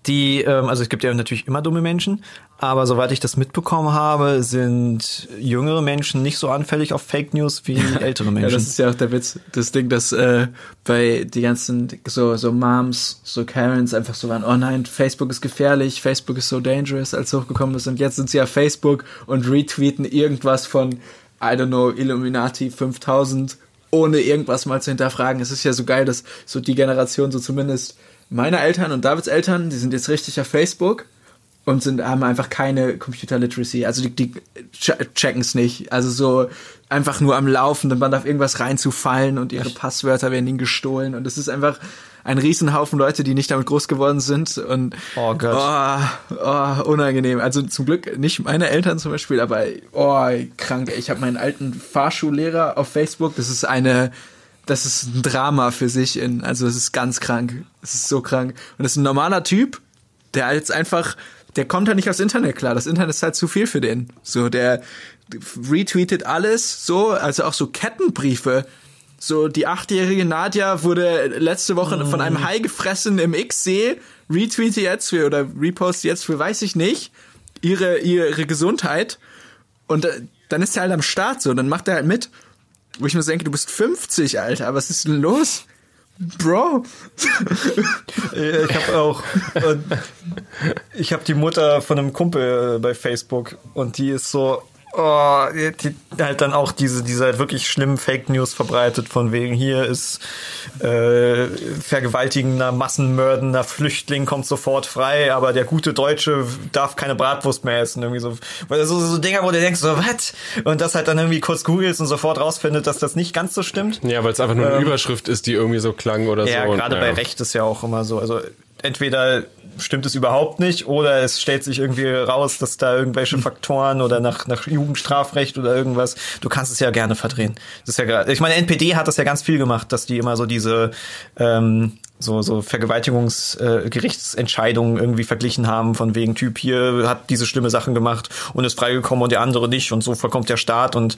die, ähm, also es gibt ja natürlich immer dumme Menschen, aber soweit ich das mitbekommen habe, sind jüngere Menschen nicht so anfällig auf Fake News wie ältere Ja, Menschen. das ist ja auch der Witz. Das Ding, dass äh, bei die ganzen so so Moms, so Karens einfach so waren, oh nein, Facebook ist gefährlich, Facebook ist so dangerous, als hochgekommen ist und jetzt sind sie auf Facebook und retweeten irgendwas von I don't know, Illuminati 5000 ohne irgendwas mal zu hinterfragen. Es ist ja so geil, dass so die Generation so zumindest meine Eltern und Davids Eltern, die sind jetzt richtig auf Facebook und sind haben einfach keine Computer Literacy. Also die, die checken es nicht. Also so einfach nur am laufenden Band auf irgendwas reinzufallen und ihre Passwörter werden ihnen gestohlen und es ist einfach ein Riesenhaufen Leute, die nicht damit groß geworden sind und Oh Gott. oh, oh, unangenehm. Also zum Glück nicht meine Eltern zum Beispiel, aber oh, krank. Ich habe meinen alten Fahrschullehrer auf Facebook. Das ist eine das ist ein Drama für sich. In, also es ist ganz krank. Es ist so krank. Und das ist ein normaler Typ, der jetzt einfach, der kommt halt nicht aufs Internet klar. Das Internet ist halt zu viel für den. So, der retweetet alles, so, also auch so Kettenbriefe. So, die achtjährige Nadja wurde letzte Woche von einem Hai gefressen im X-See, retweete jetzt für, oder reposte jetzt für, weiß ich nicht, ihre, ihre Gesundheit. Und äh, dann ist er halt am Start so, dann macht er halt mit. Wo ich mir denke, du bist 50, Alter, was ist denn los? Bro. Äh, Ich habe auch, ich habe die Mutter von einem Kumpel äh, bei Facebook und die ist so, oh, die, die halt dann auch diese, diese halt wirklich schlimmen Fake News verbreitet von wegen hier ist äh, vergewaltigender, massenmördender Flüchtling kommt sofort frei, aber der gute Deutsche darf keine Bratwurst mehr essen, irgendwie so, weil so, so Dinger, wo du denkst so, was? Und das halt dann irgendwie kurz googelst und sofort rausfindet, dass das nicht ganz so stimmt. Ja, weil es einfach nur eine Überschrift ist, die irgendwie so klang oder Ähm, Ja, so. und, gerade bei Recht ist ja auch immer so. Also entweder stimmt es überhaupt nicht oder es stellt sich irgendwie raus, dass da irgendwelche Faktoren oder nach, nach Jugendstrafrecht oder irgendwas, du kannst es ja gerne verdrehen. Das ist ja gerade, ich meine, NPD hat das ja ganz viel gemacht, dass die immer so diese, ähm, so, so Vergewaltigungsgerichtsentscheidungen äh, irgendwie verglichen haben, von wegen Typ hier hat diese schlimme Sachen gemacht und ist freigekommen und der andere nicht und so verkommt der Staat und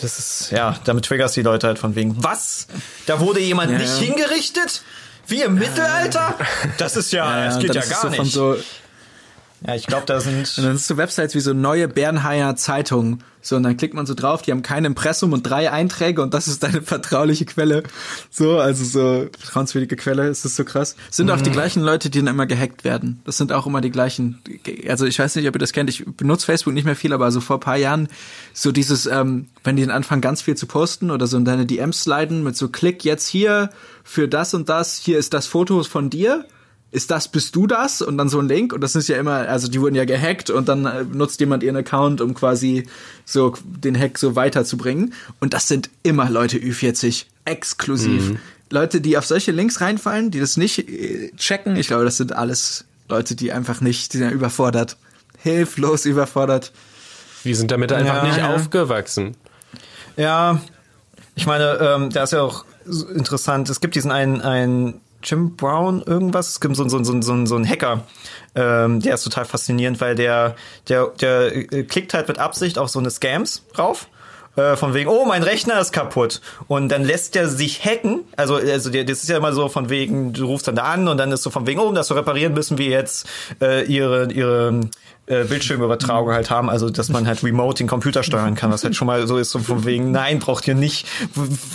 das ist, ja, damit triggerst die Leute halt von wegen, was? Da wurde jemand ja, nicht ja. hingerichtet? Wie im Mittelalter? Das ist ja, ja das geht ja gar so nicht. So ja, ich glaube, da sind. Und dann ist so Websites wie so neue Bernheimer Zeitung. So, und dann klickt man so drauf, die haben kein Impressum und drei Einträge und das ist deine vertrauliche Quelle. So, also so vertrauenswürdige Quelle, ist das so krass. Sind mhm. auch die mhm. gleichen Leute, die dann immer gehackt werden. Das sind auch immer die gleichen. Also ich weiß nicht, ob ihr das kennt. Ich benutze Facebook nicht mehr viel, aber so vor paar Jahren so dieses, ähm, wenn die dann anfangen, ganz viel zu posten oder so in deine DMs sliden mit so Klick jetzt hier für das und das, hier ist das Foto von dir ist das, bist du das? Und dann so ein Link. Und das ist ja immer, also die wurden ja gehackt und dann äh, nutzt jemand ihren Account, um quasi so den Hack so weiterzubringen. Und das sind immer Leute Ü40 exklusiv. Mhm. Leute, die auf solche Links reinfallen, die das nicht äh, checken. Ich glaube, das sind alles Leute, die einfach nicht, die sind überfordert. Hilflos überfordert. Die sind damit einfach ja, nicht ja. aufgewachsen. Ja, ich meine, ähm, da ist ja auch interessant. Es gibt diesen einen, einen Jim Brown irgendwas. Es gibt so, so, so, so, so einen Hacker, ähm, der ist total faszinierend, weil der, der, der äh, klickt halt mit Absicht auf so eine Scams rauf äh, von wegen, oh, mein Rechner ist kaputt. Und dann lässt der sich hacken. Also, also das ist ja immer so von wegen, du rufst dann da an und dann ist so von wegen, oh, um das zu reparieren, müssen wir jetzt äh, ihre, ihre äh, Bildschirmübertragung halt haben, also dass man halt remote den Computer steuern kann, was halt schon mal so ist, so von wegen, nein, braucht ihr nicht,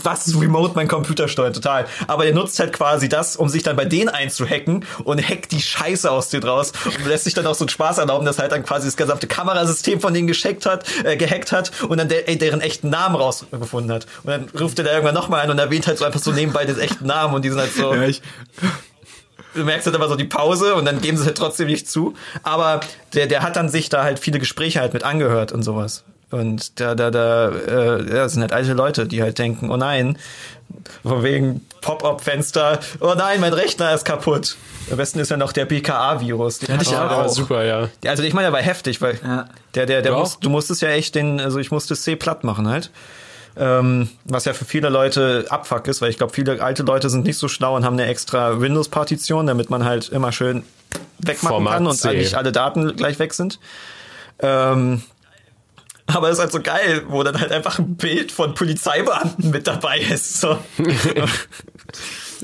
was remote mein Computer steuert, total. Aber er nutzt halt quasi das, um sich dann bei denen einzuhacken und hackt die Scheiße aus dir draus und lässt sich dann auch so einen Spaß erlauben, dass halt dann quasi das gesamte Kamerasystem von denen gescheckt hat, äh, gehackt hat und dann ey, deren echten Namen rausgefunden hat. Und dann ruft er da irgendwann nochmal an und erwähnt halt so einfach so nebenbei den echten Namen und die sind halt so. Ja, ich du merkst halt immer so die Pause und dann geben sie halt trotzdem nicht zu. Aber der, der hat dann sich da halt viele Gespräche halt mit angehört und sowas. Und da, da, da, äh, ja, das sind halt alte Leute, die halt denken, oh nein, von wegen Pop-up-Fenster, oh nein, mein Rechner ist kaputt. Am besten ist ja noch der BKA-Virus. Den hatte ich auch. auch. super, ja. Also ich meine, der war heftig, weil ja. der, der, der muss, du musstest ja echt den, also ich musste C platt machen halt. Ähm, was ja für viele Leute Abfuck ist, weil ich glaube, viele alte Leute sind nicht so schlau und haben eine extra Windows-Partition, damit man halt immer schön wegmachen Format kann und C. eigentlich alle Daten gleich weg sind. Ähm, aber es ist halt so geil, wo dann halt einfach ein Bild von Polizeibeamten mit dabei ist. So.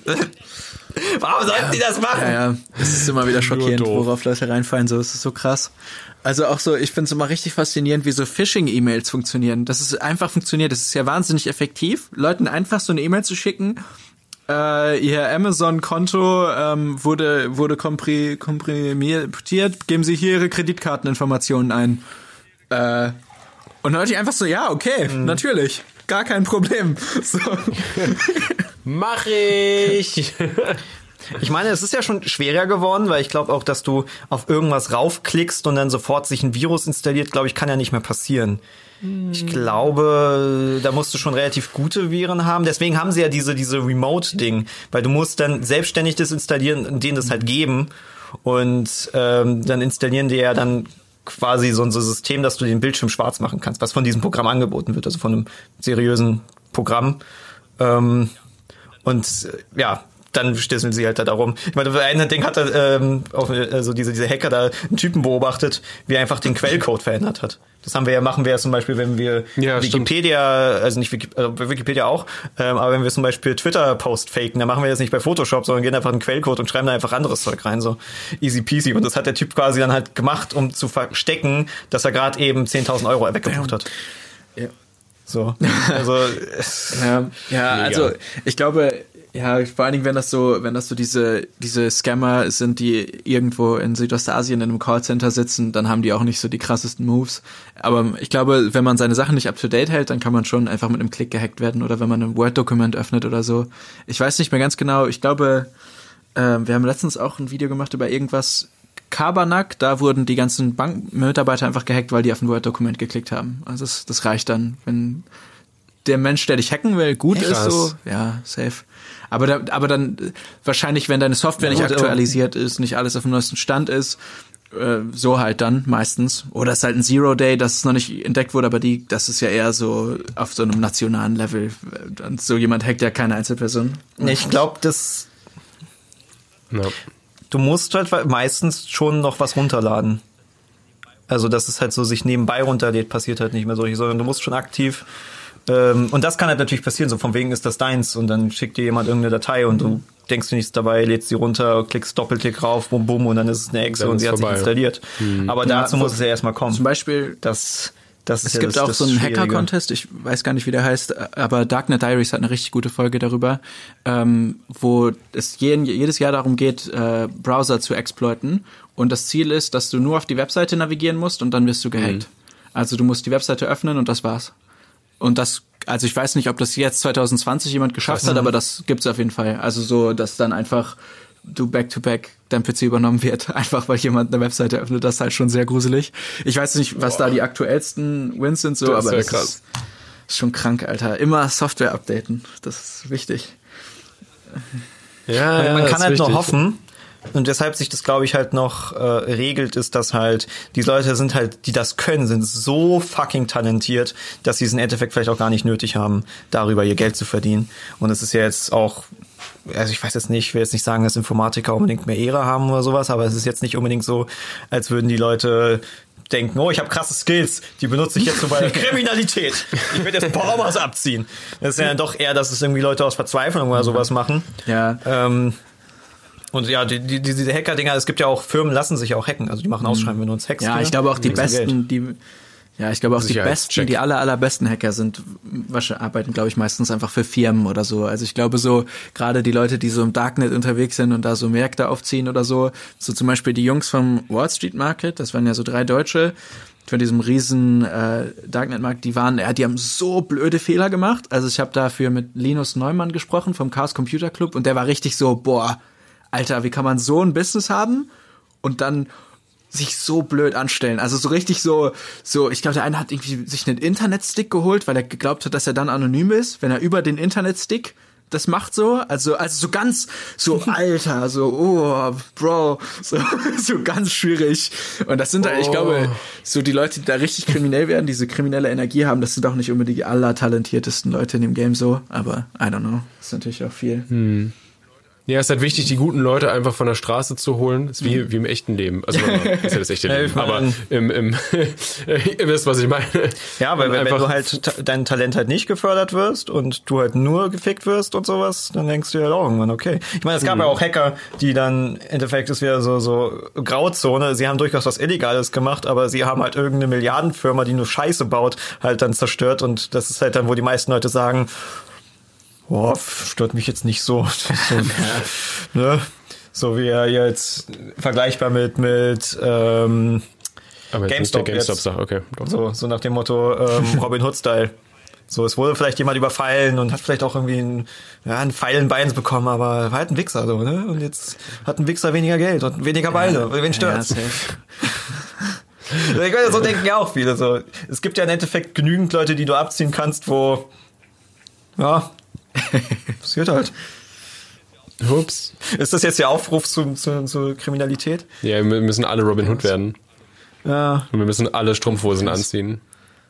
Warum sollten ja, die das machen? Ja, ja. Es ist immer wieder schockierend, worauf Leute reinfallen. So, es ist so krass. Also auch so, ich finde es immer richtig faszinierend, wie so Phishing-E-Mails funktionieren. Das ist einfach funktioniert. Das ist ja wahnsinnig effektiv, Leuten einfach so eine E-Mail zu schicken. Äh, ihr Amazon-Konto ähm, wurde wurde kompri komprimiert. Geben Sie hier Ihre Kreditkarteninformationen ein. Äh, und dann ich einfach so, ja, okay, mhm. natürlich, gar kein Problem. So. Mach ich. Ich meine, es ist ja schon schwerer geworden, weil ich glaube auch, dass du auf irgendwas raufklickst und dann sofort sich ein Virus installiert, glaube ich, kann ja nicht mehr passieren. Ich glaube, da musst du schon relativ gute Viren haben. Deswegen haben sie ja diese, diese Remote-Ding, weil du musst dann selbstständig das installieren, denen das halt geben. Und ähm, dann installieren die ja dann quasi so ein System, dass du den Bildschirm schwarz machen kannst, was von diesem Programm angeboten wird, also von einem seriösen Programm. Ähm, und äh, ja, dann stisseln sie halt da darum. Ich meine, ein Ding hat er, ähm, auch, also diese, diese Hacker da einen Typen beobachtet, wie er einfach den Quellcode verändert hat. Das haben wir ja, machen wir ja zum Beispiel, wenn wir ja, Wikipedia, stimmt. also nicht Wikipedia, äh, Wikipedia auch, ähm, aber wenn wir zum Beispiel Twitter-Post faken, dann machen wir das nicht bei Photoshop, sondern gehen einfach in den Quellcode und schreiben da einfach anderes Zeug rein, so easy peasy. Und das hat der Typ quasi dann halt gemacht, um zu verstecken, dass er gerade eben 10.000 Euro weggebucht hat. Ja. So, also ja, ja also ich glaube, ja, vor allen Dingen, wenn das so, wenn das so diese, diese Scammer sind, die irgendwo in Südostasien in einem Callcenter sitzen, dann haben die auch nicht so die krassesten Moves. Aber ich glaube, wenn man seine Sachen nicht up to date hält, dann kann man schon einfach mit einem Klick gehackt werden oder wenn man ein Word-Dokument öffnet oder so. Ich weiß nicht mehr ganz genau. Ich glaube, äh, wir haben letztens auch ein Video gemacht über irgendwas, Kabernack, da wurden die ganzen Bankmitarbeiter einfach gehackt, weil die auf ein Word-Dokument geklickt haben. Also das, das reicht dann, wenn der Mensch, der dich hacken will, gut Krass. ist so, ja, safe. Aber, da, aber dann wahrscheinlich, wenn deine Software nicht aktualisiert ist, nicht alles auf dem neuesten Stand ist, äh, so halt dann meistens. Oder es ist halt ein Zero Day, das noch nicht entdeckt wurde, aber die, das ist ja eher so auf so einem nationalen Level. Und so jemand hackt ja keine Einzelperson. Ich glaube, das Ja. du musst halt meistens schon noch was runterladen. Also, dass es halt so sich nebenbei runterlädt, passiert halt nicht mehr so, sondern du musst schon aktiv. Ähm, und das kann halt natürlich passieren, so von wegen ist das deins und dann schickt dir jemand irgendeine Datei und du denkst dir nichts dabei, lädst sie runter, klickst Doppelklick rauf, bum bum und dann ist es eine Exe Dann und sie hat sich installiert. Aber Ja, dazu muss es ja erstmal kommen. Zum Beispiel das, das ist Es ja gibt das, auch das so einen. Hacker-Contest, ich weiß gar nicht, wie der heißt, aber Darknet Diaries hat eine richtig gute Folge darüber, ähm, wo es jeden, jedes Jahr darum geht, äh, Browser zu exploiten. Und das Ziel ist, dass du nur auf die Webseite navigieren musst und dann wirst du gehackt. Also du musst die Webseite öffnen und das war's. Und das, also ich weiß nicht, ob das jetzt 2020 jemand geschafft hat, aber das gibt's auf jeden Fall. Also so, dass dann einfach du back-to-back dein PC übernommen wird, einfach weil jemand eine Webseite öffnet, das ist halt schon sehr gruselig. Ich weiß nicht, was da die aktuellsten Wins sind, so, Das aber das krass. ist, schon krank, Alter. Immer Software updaten, das ist wichtig. Ja, ja, man das kann ist halt nur wichtig. hoffen. Und weshalb sich das, glaube ich, halt noch äh, regelt, ist, dass halt die Leute sind halt, die das können, sind so fucking talentiert, dass sie es im Endeffekt vielleicht auch gar nicht nötig haben, darüber ihr Geld zu verdienen. Und es ist ja jetzt auch, also ich weiß jetzt nicht, ich will jetzt nicht sagen, dass Informatiker unbedingt mehr Ehre haben oder sowas, aber es ist jetzt nicht unbedingt so, als würden die Leute denken, oh, ich habe krasse Skills, die benutze ich jetzt so bei der Kriminalität. Ich werde jetzt Baumhaus abziehen. Das ist ja doch eher, dass es irgendwie Leute aus Verzweiflung oder sowas machen. Ja. Ähm, und ja, die, die, diese Hacker-Dinger, es gibt ja auch Firmen, lassen sich auch hacken. Also die machen Ausschreiben, wenn du uns hackst. Ja, ne? ich glaube auch die du Geld. besten, die ja, ich glaube auch die besten, die aller allerbesten Hacker sind arbeiten, glaube ich, meistens einfach für Firmen oder so. Also ich glaube so gerade die Leute, die so im Darknet unterwegs sind und da so Märkte aufziehen oder so, so zum Beispiel die Jungs vom Wall Street Market, das waren ja so drei Deutsche von diesem riesen äh, Darknet-Markt, die waren, ja, die haben so blöde Fehler gemacht. Also ich habe dafür mit Linus Neumann gesprochen vom Chaos Computer Club und der war richtig so, boah, Alter, wie kann man so ein Business haben und dann sich so blöd anstellen. Also so richtig so, so, ich glaube, der eine hat irgendwie sich einen Internetstick geholt, weil er geglaubt hat, dass er dann anonym ist, wenn er über den Internetstick das macht so, also, also so ganz, so alter, so, oh, Bro, so, so ganz schwierig. Und das sind halt, ich glaube, so die Leute, die da richtig kriminell werden, diese kriminelle Energie haben, das sind auch nicht unbedingt die allertalentiertesten Leute in dem Game so, aber I don't know, das ist natürlich auch viel. Ja, es ist halt wichtig, die guten Leute einfach von der Straße zu holen. Das ist wie, wie im echten Leben. Also, das ist ja das echte Leben. Aber im, im, ihr wisst, was ich meine. Ja, weil wenn, wenn du halt ta- dein Talent halt nicht gefördert wirst und du halt nur gefickt wirst und sowas, dann denkst du ja auch irgendwann, okay. Ich meine, es gab ja auch Hacker, die dann, im Endeffekt ist wieder so, so Grauzone, sie haben durchaus was Illegales gemacht, aber sie haben halt irgendeine Milliardenfirma, die nur Scheiße baut, halt dann zerstört und das ist halt dann, wo die meisten Leute sagen, boah, stört mich jetzt nicht so. so, ne? so wie er jetzt vergleichbar mit, mit ähm, Aber jetzt GameStop der jetzt. Okay. So, so nach dem Motto ähm, Robin Hood-Style. So, es wurde vielleicht jemand überfallen und hat vielleicht auch irgendwie ein, ja, einen Pfeil in Beins bekommen, aber war halt ein Wichser, so, ne? Und jetzt hat ein Wichser weniger Geld und weniger Beine. Wen Ja, stört's? safe. ich meine, so denken ja auch viele. So. Es gibt ja im Endeffekt genügend Leute, die du abziehen kannst, wo, ja, passiert halt. Ups. Ist das jetzt der Aufruf zu, zu, zu Kriminalität? Ja, wir müssen alle Robin Hood werden. Ja, Und wir müssen alle Strumpfhosen anziehen.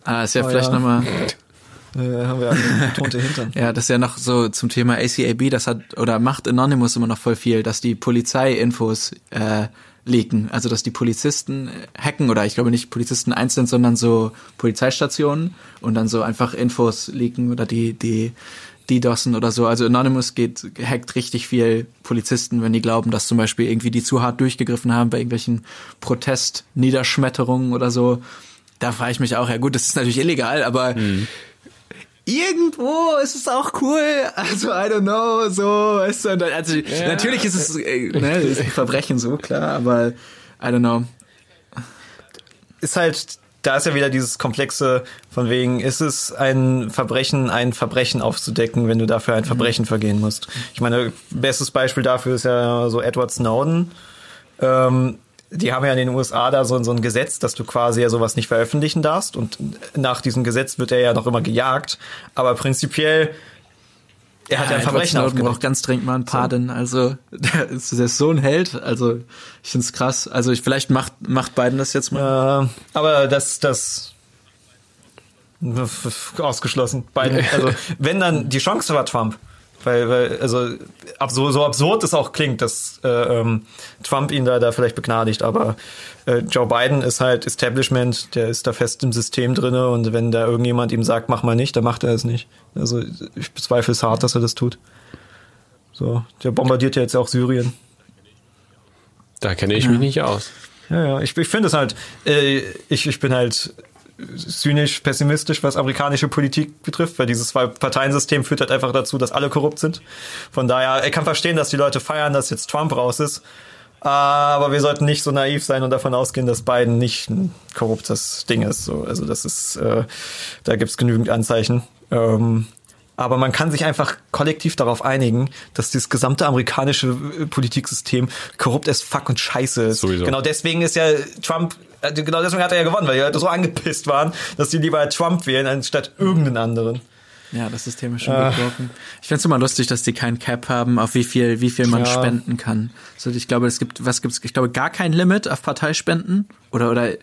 Ah, ist ja Oh, vielleicht ja. nochmal, äh, haben wir tote Hintern. ja, das ist ja noch so zum Thema ACAB, das hat, oder macht Anonymous immer noch voll viel, dass die Polizei-Infos äh, leaken. Also, dass die Polizisten hacken, oder ich glaube nicht Polizisten einzeln, sondern so Polizeistationen und dann so einfach Infos leaken oder die, die, die DOSen oder so. Also Anonymous geht, hackt richtig viel Polizisten, wenn die glauben, dass zum Beispiel irgendwie die zu hart durchgegriffen haben bei irgendwelchen Protestniederschmetterungen oder so. Da frage ich mich auch, ja gut, das ist natürlich illegal, aber irgendwo ist es auch cool. Also, I don't know, so, weißt du, also, natürlich ist es, äh, ne, ist ein Verbrechen, so, klar, aber, I don't know. ist halt, da ist ja wieder dieses komplexe von wegen, ist es ein Verbrechen, ein Verbrechen aufzudecken, wenn du dafür ein Verbrechen vergehen musst. Ich meine, bestes Beispiel dafür ist ja so Edward Snowden. Ähm, die haben ja in den USA da so, so ein Gesetz, dass du quasi ja sowas nicht veröffentlichen darfst und nach diesem Gesetz wird er ja noch immer gejagt, aber prinzipiell er hat ja, ein Edward Verbrechen Snowden aufgedeckt. braucht ganz dringend mal einen Pardon, also, der ist, der ist so ein Held, also, ich find's krass. Also, ich, vielleicht macht, macht Biden das jetzt mal. Äh, aber das, das ausgeschlossen. Beiden, also wenn dann die Chance war Trump, Weil, weil also absurd, so absurd es auch klingt, dass äh, ähm, Trump ihn da, da vielleicht begnadigt, aber äh, Joe Biden ist halt Establishment, der ist da fest im System drinne und wenn da irgendjemand ihm sagt, mach mal nicht, dann macht er es nicht. Also ich bezweifle es hart, dass er das tut. So, der bombardiert ja jetzt auch Syrien. Da kenne ich mich nicht aus. Ja, ja, ich, ich finde es halt, äh, ich, ich bin halt zynisch, pessimistisch, was amerikanische Politik betrifft, weil dieses Zwei-Parteien-System führt halt einfach dazu, dass alle korrupt sind. Von daher, ich kann verstehen, dass die Leute feiern, dass jetzt Trump raus ist. Aber wir sollten nicht so naiv sein und davon ausgehen, dass Biden nicht ein korruptes Ding ist. So, also das ist, äh, da gibt's genügend Anzeichen. Ähm, aber man kann sich einfach kollektiv darauf einigen, dass dieses gesamte amerikanische äh, Politiksystem korrupt as fuck und scheiße ist. Sowieso. Genau deswegen ist ja Trump, genau deswegen hat er ja gewonnen, weil die Leute so angepisst waren, dass die lieber Trump wählen, anstatt irgendeinen anderen. Ja, das System ist schon äh. gebrochen. Ich find's immer lustig, dass die kein Cap haben, auf wie viel, wie viel man Ja. spenden kann. So, ich glaube, es gibt, was gibt's? Ich glaube, gar kein Limit auf Parteispenden oder, oder,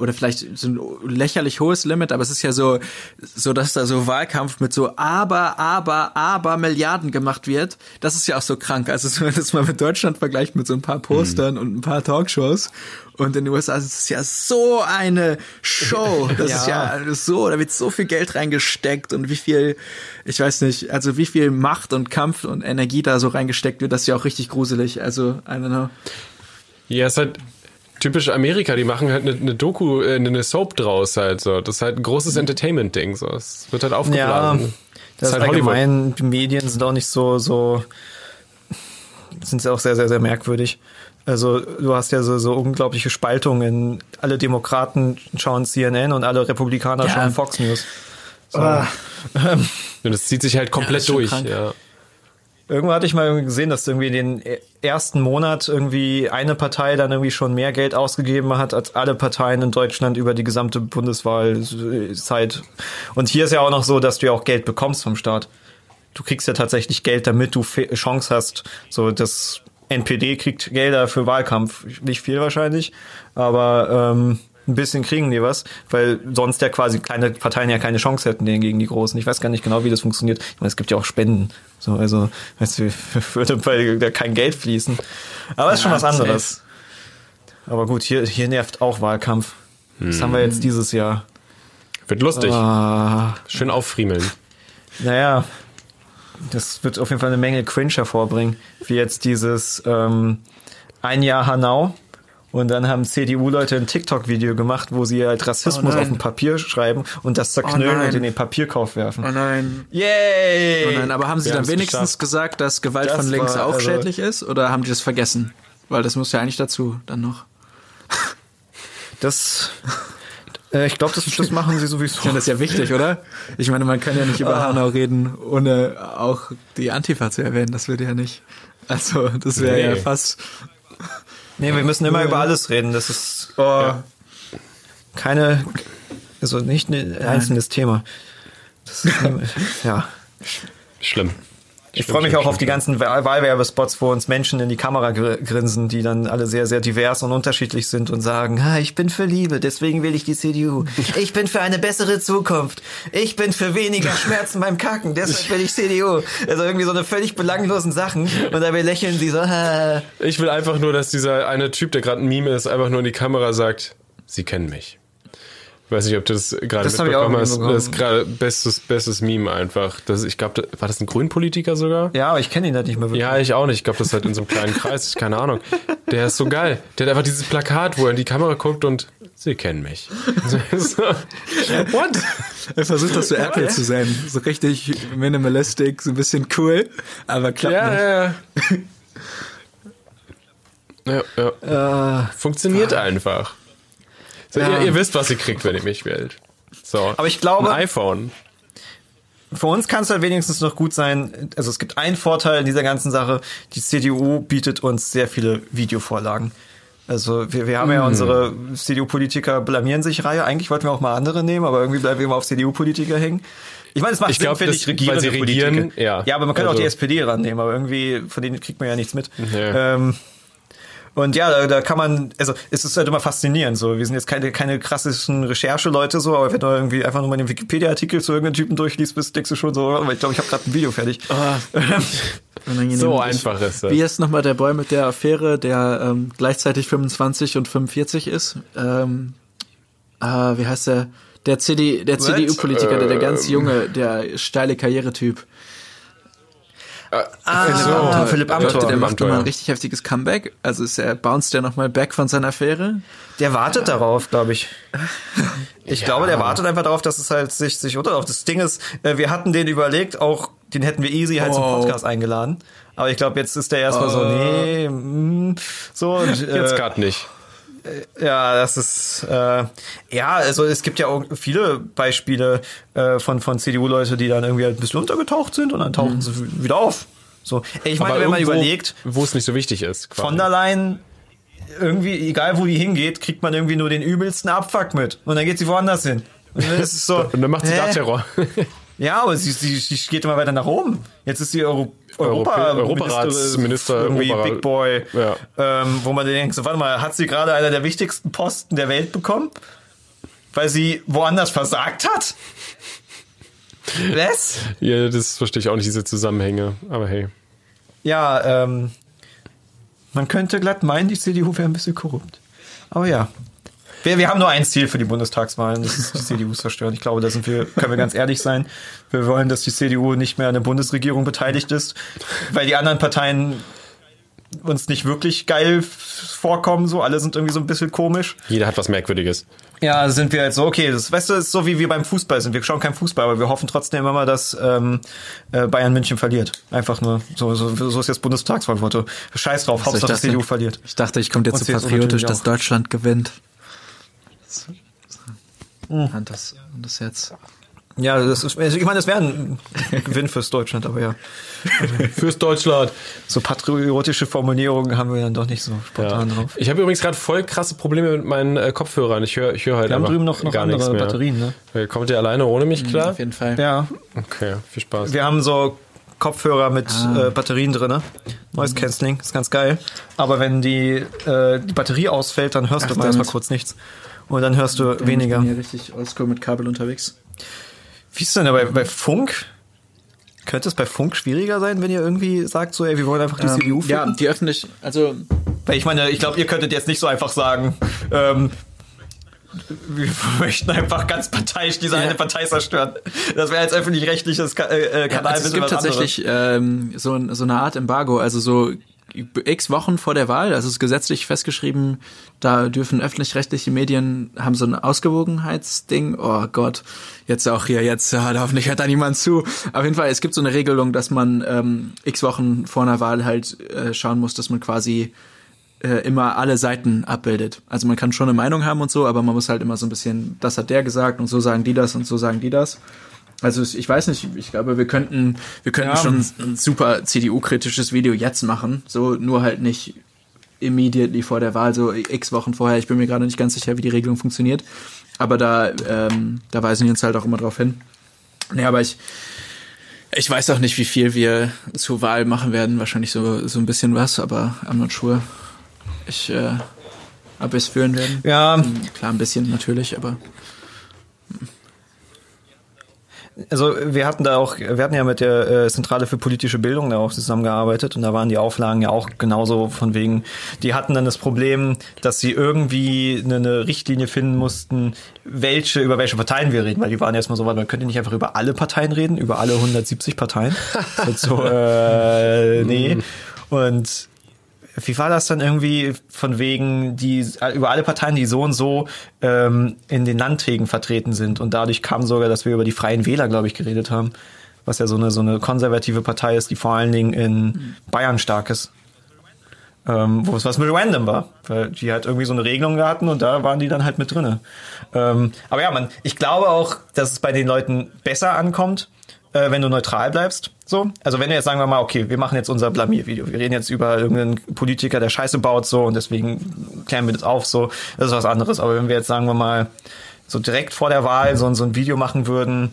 oder vielleicht so ein lächerlich hohes Limit, aber es ist ja so, so, dass da so Wahlkampf mit so aber, aber, aber Milliarden gemacht wird. Das ist ja auch so krank. Also, wenn man das mal mit Deutschland vergleicht mit so ein paar Postern und ein paar Talkshows. Und in den USA ist es ja so eine Show. Das ist ja so, da wird so viel Geld reingesteckt und wie viel, ich weiß nicht, also wie viel Macht und Kampf und Energie da so reingesteckt wird, das ist ja auch richtig gruselig. Also, I don't know. Ja, ist halt typisch Amerika, die machen halt eine, eine Doku, äh, eine Soap draus halt so. Das ist halt ein großes Entertainment-Ding. So. Es wird halt Ja, aufgeblasen. das ist halt Hollywood. allgemein, die Medien sind auch nicht so, so, sind ja auch sehr, sehr, sehr merkwürdig. Also du hast ja so, so unglaubliche Spaltungen. Alle Demokraten schauen CNN und alle Republikaner Ja. schauen Fox News. Ah, Und es zieht sich halt Ja, komplett schon durch. krank. Ja. Irgendwo hatte ich mal gesehen, dass irgendwie in den ersten Monat irgendwie eine Partei dann irgendwie schon mehr Geld ausgegeben hat als alle Parteien in Deutschland über die gesamte Bundeswahlzeit. Und hier ist ja auch noch so, dass du ja auch Geld bekommst vom Staat. Du kriegst ja tatsächlich Geld, damit du Chance hast. So das NPD kriegt Gelder für Wahlkampf, nicht viel wahrscheinlich, aber ähm, ein bisschen kriegen die was, weil sonst ja quasi kleine Parteien ja keine Chance hätten gegen die großen. Ich weiß gar nicht genau, wie das funktioniert. Ich meine, es gibt ja auch Spenden. So, also, weißt du, würde bei da kein Geld fließen. Aber ist schon Ja, was anderes. Aber gut, hier, hier nervt auch Wahlkampf. Das haben wir jetzt dieses Jahr. Wird lustig. Ah, Schön auffriemeln. naja, das wird auf jeden Fall eine Menge Cringe hervorbringen. Wie jetzt dieses ähm, ein Jahr Hanau. Und dann haben CDU-Leute ein TikTok-Video gemacht, wo sie halt Rassismus Oh auf dem Papier schreiben und das zerknüllen nein. und in den Papierkorb werfen. oh nein. Yay! Oh nein, aber haben sie Wir dann wenigstens geschafft. gesagt, dass Gewalt Das von links auch also- schädlich ist? Oder haben die das vergessen? Weil das muss ja eigentlich dazu dann noch. Das, äh, ich glaube, das, das machen sie sowieso. Ich finde das ist ja wichtig, oder? Ich meine, man kann ja nicht über Hanau reden, ohne auch die Antifa zu erwähnen. Das würde ja nicht. Also, das wäre Nee. ja fast. Nee, wir müssen immer über alles reden. Das ist oh, keine, also nicht ein einzelnes Thema. Das ist, ja. Schlimm. Ich freue mich auch auf die ganzen Wahl- Wahlwerbespots, wo uns Menschen in die Kamera gr grinsen, die dann alle sehr, sehr divers und unterschiedlich sind und sagen, ah, ich bin für Liebe, deswegen will ich die CDU. Ich bin für eine bessere Zukunft. Ich bin für weniger Schmerzen beim Kacken, deshalb will ich CDU. Also irgendwie so eine völlig belanglosen Sachen und dabei lächeln sie so, ah. Ich will einfach nur, dass dieser eine Typ, der gerade ein Meme ist, einfach nur in die Kamera sagt, Sie kennen mich. Ich weiß nicht, ob du das gerade mitbekommen hast. Das ist gerade bestes, bestes Meme einfach. Das, ich glaube, war das ein Grünpolitiker sogar? Ja, aber ich kenne ihn halt nicht mehr wirklich. Ja, ich auch nicht. Ich glaube, das ist halt in so einem kleinen Kreis. Keine Ahnung. Der ist so geil. Der hat einfach dieses Plakat, wo er in die Kamera guckt und Sie kennen mich. So. What? Er versucht das so Apple zu sein. So richtig minimalistic, so ein bisschen cool, aber klappt ja, nicht. ja, ja. Ja, ja. Äh, Funktioniert einfach. So, Ja. ihr, ihr wisst, was ihr kriegt, wenn ihr mich wählt. So. Aber ich glaube- Ein iPhone. für uns kann es halt wenigstens noch gut sein. Also es gibt einen Vorteil in dieser ganzen Sache. Die CDU bietet uns sehr viele Videovorlagen. Also wir, wir haben ja unsere CDU-Politiker blamieren sich Reihe. Eigentlich wollten wir auch mal andere nehmen, aber irgendwie bleiben wir immer auf CDU-Politiker hängen. Ich meine, es macht Ich Sinn, glaub, finde ich, regierende weil sie regieren, Politiker. ja. ja, aber man kann auch Also- die SPD rannehmen, aber irgendwie von denen kriegt man ja nichts mit. Ja. Ähm, Und ja, da, da kann man, also es ist halt immer faszinierend. So, wir sind jetzt keine, keine krassischen Rechercheleute so, aber wenn du irgendwie einfach nur mal den Wikipedia-Artikel zu irgendeinem Typen durchliest, bist, denkst du schon so, aber ich glaube, ich habe gerade ein Video fertig. So einfach ist das. Wie ist nochmal der Boy mit der Affäre, der ähm, gleichzeitig 25 und 45 ist? Ähm, äh, wie heißt der? Der, CD, der CDU-Politiker, der, der ganz junge, der steile Karrieretyp. Ah, Philipp so, Amthor. Philipp Leute, der Amthor. macht Amthor, nochmal ja. ein richtig heftiges Comeback. Also ist er bounced ja nochmal back von seiner Affäre. Der wartet darauf, glaube ich. Ich Ja. glaube, der wartet einfach darauf, dass es halt sich, sich unterlauft. Das Ding ist, äh, wir hatten den überlegt, auch den hätten wir easy halt zum Oh. Podcast eingeladen. Aber ich glaube, jetzt ist der erstmal so, nee, mm, so. Und, äh, Jetzt gerade nicht. Ja, das ist äh, ja, also es gibt ja auch viele Beispiele äh, von von CDU-Leute, die dann irgendwie halt ein bisschen untergetaucht sind und dann tauchen sie wieder auf. So, ich meine, Aber wenn man überlegt, wo es nicht so wichtig ist. quasi. von der Leyen irgendwie, egal wo die hingeht, kriegt man irgendwie nur den übelsten Abfuck mit und dann geht sie woanders hin. Und dann ist es so. Und dann macht sie da Terror. Ja, aber sie, sie, sie geht immer weiter nach oben. Jetzt ist sie Euro, Europa, Europaratsminister, irgendwie Europara- Big Boy. Ja. Ähm, wo man denkt, so, warte mal, hat sie gerade einer der wichtigsten Posten der Welt bekommen? Weil sie woanders versagt hat? Was? ja, das verstehe ich auch nicht, diese Zusammenhänge. Aber hey. Ja, ähm, man könnte glatt meinen, die CDU wäre ein bisschen korrupt. Aber ja. Wir, wir haben nur ein Ziel für die Bundestagswahlen, das ist die CDU zerstören. Ich glaube, da sind wir, können wir ganz ehrlich sein. Wir wollen, dass die CDU nicht mehr an der Bundesregierung beteiligt ist, weil die anderen Parteien uns nicht wirklich geil vorkommen, so. Alle sind irgendwie so ein bisschen komisch. Jeder hat was Merkwürdiges. Ja, sind wir halt so, okay, das weißt du, ist so wie wir beim Fußball sind. Wir schauen kein Fußball, aber wir hoffen trotzdem immer, dass ähm, äh, Bayern München verliert. Einfach nur, so, so, so ist jetzt Bundestagswahlmotto. Scheiß drauf, Also Hauptsache dachte- CDU verliert. Ich dachte, ich komme jetzt so patriotisch, dass. Deutschland gewinnt. Und das, und das jetzt. Ja, das ist, ich meine, das wäre ein Gewinn fürs Deutschland, aber ja. Fürs Deutschland. So patriotische Formulierungen haben wir dann doch nicht so Ja. spontan drauf. Ich habe übrigens gerade voll krasse Probleme mit meinen äh, Kopfhörern. Ich höre ich hör halt Wir haben drüben noch, noch gar andere nichts mehr. Batterien, ne? Kommt ihr alleine ohne mich klar? Auf jeden Fall. Ja, Okay, viel Spaß. wir haben so Kopfhörer mit Ah. äh, Batterien drinne. Noise Cancelling, ist ganz geil. Aber wenn die, äh, die Batterie ausfällt, dann hörst Ach, du mal erstmal kurz nichts. Und dann hörst du Ich weniger. bin hier richtig oldschool mit Kabel unterwegs. Wie ist denn da bei, Funk? Könnte es bei Funk schwieriger sein, wenn ihr irgendwie sagt, so, ey, wir wollen einfach die CDU Ähm, ja, finden? die öffentlich, also Weil ich meine, ich glaube, ihr könntet jetzt nicht so einfach sagen, ähm, wir möchten einfach ganz parteiisch diese Ja. eine Partei zerstören. Das wäre als öffentlich-rechtliches äh, äh, Ja, Kanal also es gibt tatsächlich ähm, so, so eine Art Embargo, also so x Wochen vor der Wahl, also ist gesetzlich festgeschrieben, da dürfen öffentlich-rechtliche Medien haben so ein Ausgewogenheitsding. Oh Gott, jetzt auch hier, jetzt ja, hoffentlich hört da niemand zu. Auf jeden Fall, es gibt so eine Regelung, dass man ähm, x Wochen vor einer Wahl halt äh, schauen muss, dass man quasi äh, immer alle Seiten abbildet. Also man kann schon eine Meinung haben und so, aber man muss halt immer so ein bisschen, das hat der gesagt und so sagen die das und so sagen die das. Also ich weiß nicht, ich glaube, wir könnten, wir könnten Ja. schon ein super CDU-kritisches Video jetzt machen, so nur halt nicht immediately vor der Wahl, so x Wochen vorher. Ich bin mir gerade nicht ganz sicher, wie die Regelung funktioniert, aber da, ähm, da weisen die uns halt auch immer drauf hin. Nee, aber ich, ich weiß auch nicht, wie viel wir zur Wahl machen werden. Wahrscheinlich so, so ein bisschen was, aber I'm not sure. Ich, äh, ob wir es führen werden. Ja, Klar, ein bisschen natürlich, aber also wir hatten da auch, wir hatten ja mit der äh, Zentrale für politische Bildung da auch zusammengearbeitet und da waren die Auflagen ja auch genauso von wegen, die hatten dann das Problem, dass sie irgendwie eine, eine Richtlinie finden mussten, welche, über welche Parteien wir reden, weil die waren erstmal so, man könnte nicht einfach über alle Parteien reden, über alle 170 Parteien. So, äh, nee. Und wie war das dann irgendwie von wegen die über alle Parteien, die so und so ähm, in den Landtägen vertreten sind und dadurch kam sogar, dass wir über die Freien Wähler, glaube ich, geredet haben, was ja so eine so eine konservative Partei ist, die vor allen Dingen in Bayern stark ist. Ähm, wo es was mit Random war, weil die halt irgendwie so eine Regelung hatten und da waren die dann halt mit drinne. Ähm, aber ja, man, ich glaube auch, dass es bei den Leuten besser ankommt, äh, wenn du neutral bleibst. So, also wenn wir jetzt sagen wir mal, okay, wir machen jetzt unser Blamiervideo, wir reden jetzt über irgendeinen Politiker, der Scheiße baut, so und deswegen klären wir das auf, so, das ist was anderes. Aber wenn wir jetzt sagen wir mal so direkt vor der Wahl so, so ein Video machen würden,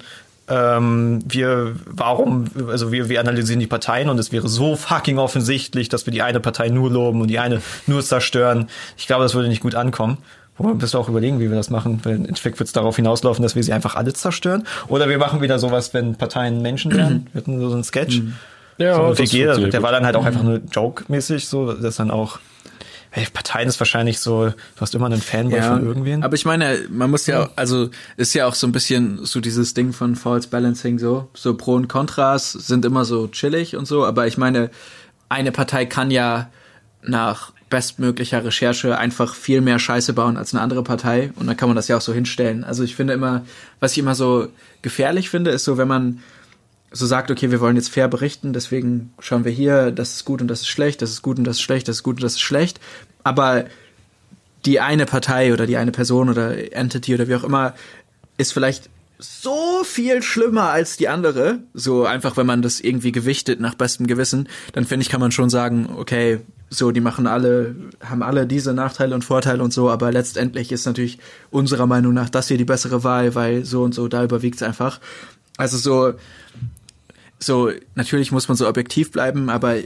ähm, wir, warum, also wir, wir analysieren die Parteien und es wäre so fucking offensichtlich, dass wir die eine Partei nur loben und die eine nur zerstören. Ich glaube, das würde nicht gut ankommen. Wo wir auch überlegen, wie wir das machen. Weil im Endeffekt wird es darauf hinauslaufen, dass wir sie einfach alle zerstören. Oder wir machen wieder sowas, wenn Parteien Menschen werden. Wir hatten so einen Sketch. Ja, so das WG, funktioniert der gut. war dann halt auch einfach nur Joke-mäßig, so, das dann auch, hey, Parteien ist wahrscheinlich so, du hast immer einen Fanboy von irgendwen. Aber ich meine, man muss ja, also ist ja auch so ein bisschen so dieses Ding von False Balancing so, so Pro und Kontras sind immer so chillig und so, aber ich meine, eine Partei kann ja nach bestmöglicher Recherche einfach viel mehr Scheiße bauen als eine andere Partei und dann kann man das ja auch so hinstellen. Also ich finde immer, was ich immer so gefährlich finde, ist so, wenn man so sagt, okay, wir wollen jetzt fair berichten, deswegen schauen wir hier, das ist gut und das ist schlecht, das ist gut und das ist schlecht, das ist gut und das ist schlecht, aber die eine Partei oder die eine Person oder Entity oder wie auch immer ist vielleicht so viel schlimmer als die andere, so einfach wenn man das irgendwie gewichtet nach bestem Gewissen, dann finde ich, kann man schon sagen, okay, so die machen alle, haben alle diese Nachteile und Vorteile und so, aber letztendlich ist natürlich unserer Meinung nach das hier die bessere Wahl, weil so und so, da überwiegt es einfach. Also so, so, natürlich muss man so objektiv bleiben, aber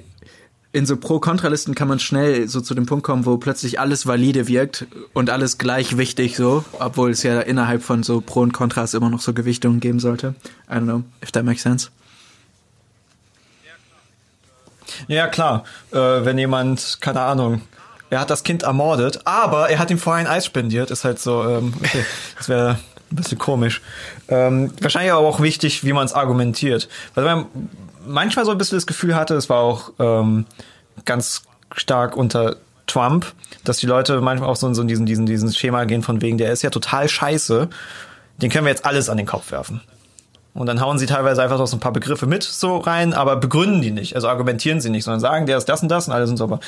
in so Pro-Kontralisten kann man schnell so zu dem Punkt kommen, wo plötzlich alles valide wirkt und alles gleich wichtig so, obwohl es ja innerhalb von so Pro und Kontras immer noch so Gewichtungen geben sollte. I don't know, if that makes sense. Ja, klar. Äh, wenn jemand, keine Ahnung, er hat das Kind ermordet, aber er hat ihm vorher ein Eis spendiert, ist halt so, ähm, okay, das wäre ein bisschen komisch. Ähm, wahrscheinlich aber auch wichtig, wie man es argumentiert. Weil man manchmal so ein bisschen das Gefühl hatte, es war auch ähm, ganz stark unter Trump, dass die Leute manchmal auch so in diesen, diesen, diesen Schema gehen von wegen, der ist ja total scheiße, den können wir jetzt alles an den Kopf werfen. Und dann hauen sie teilweise einfach so ein paar Begriffe mit so rein, aber begründen die nicht, also argumentieren sie nicht, sondern sagen, der ist das und das und alle sind so, aber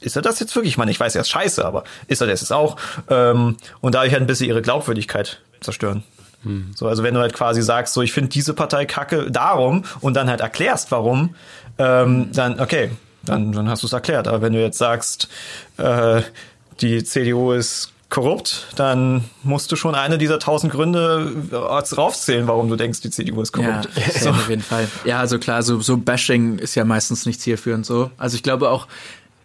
ist er das jetzt wirklich? Ich meine, ich weiß, er ist scheiße, aber ist er das jetzt auch? Ähm, und dadurch halt ein bisschen ihre Glaubwürdigkeit zerstören. So, also wenn du halt quasi sagst, so ich finde diese Partei kacke darum und dann halt erklärst, warum, ähm, dann okay, dann, dann hast du es erklärt. Aber wenn du jetzt sagst, äh, die CDU ist korrupt, dann musst du schon eine dieser tausend Gründe raufzählen, warum du denkst, die CDU ist Ja, korrupt. so. auf jeden Fall. Ja, also klar, so, so Bashing ist ja meistens nicht zielführend so. Also ich glaube auch,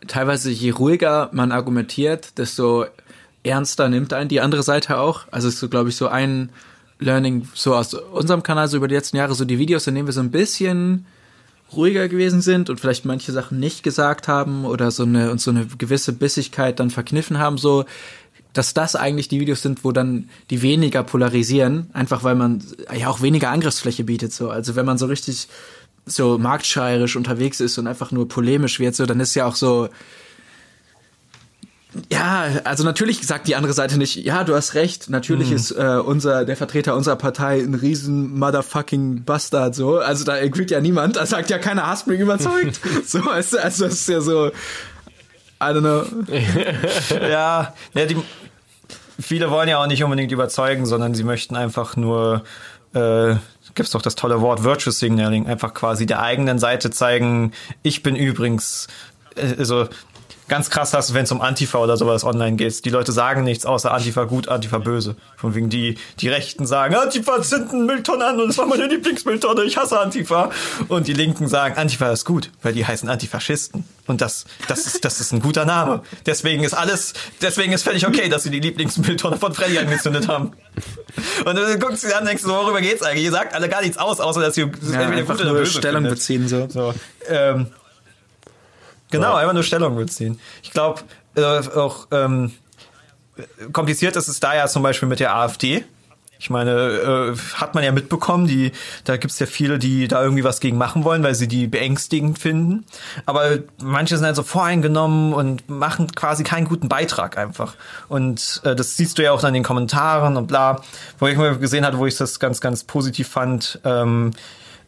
teilweise je ruhiger man argumentiert, desto ernster nimmt einen die andere Seite auch. Also ist so, glaube ich, so ein Learning so aus unserem Kanal so über die letzten Jahre, so die Videos, in denen wir so ein bisschen ruhiger gewesen sind und vielleicht manche Sachen nicht gesagt haben oder so eine uns so eine gewisse Bissigkeit dann verkniffen haben, so dass das eigentlich die Videos sind, wo dann die weniger polarisieren, einfach weil man ja auch weniger Angriffsfläche bietet. So, also wenn man so richtig so marktschreierisch unterwegs ist und einfach nur polemisch wird, so dann ist ja auch so ja, also natürlich sagt die andere Seite nicht, ja, du hast recht, natürlich ist äh, unser der Vertreter unserer Partei ein riesen motherfucking Bastard so, also da agreed ja niemand, da sagt ja keiner, hast mich überzeugt. so, also, also das ist ja so I don't know. ja, ja die, viele wollen ja auch nicht unbedingt überzeugen, sondern sie möchten einfach nur, äh, gibt's doch das tolle Wort Virtuous Signaling, einfach quasi der eigenen Seite zeigen, ich bin übrigens, äh, also ganz krass hast, wenn es um Antifa oder sowas online geht. Die Leute sagen nichts außer Antifa gut, Antifa böse. Von wegen die, die Rechten sagen, Antifa zündet einen Mülltonne an und das war meine Lieblingsmülltonne, ich hasse Antifa. Und die Linken sagen, Antifa ist gut, weil die heißen Antifaschisten. Und das, das ist, das ist ein guter Name. Deswegen ist alles, deswegen ist völlig okay, dass sie die Lieblingsmülltonne von Freddy angezündet haben. Und dann guckst du dir an und denkst, worüber geht's eigentlich? Ihr sagt alle gar nichts aus, außer dass ihr Ja, einfach nur Stellung findet. beziehen so. So, ähm, genau, Ja. einfach nur Stellung beziehen. Ich glaube, äh, auch ähm, kompliziert ist es da ja zum Beispiel mit der AfD. Ich meine, äh, hat man ja mitbekommen, die, da gibt's ja viele, die da irgendwie was gegen machen wollen, weil sie die beängstigend finden. Aber manche sind halt so voreingenommen und machen quasi keinen guten Beitrag einfach. Und äh, das siehst du ja auch dann in den Kommentaren und bla. Wo ich mal gesehen hatte, wo ich das ganz, ganz positiv fand, ähm,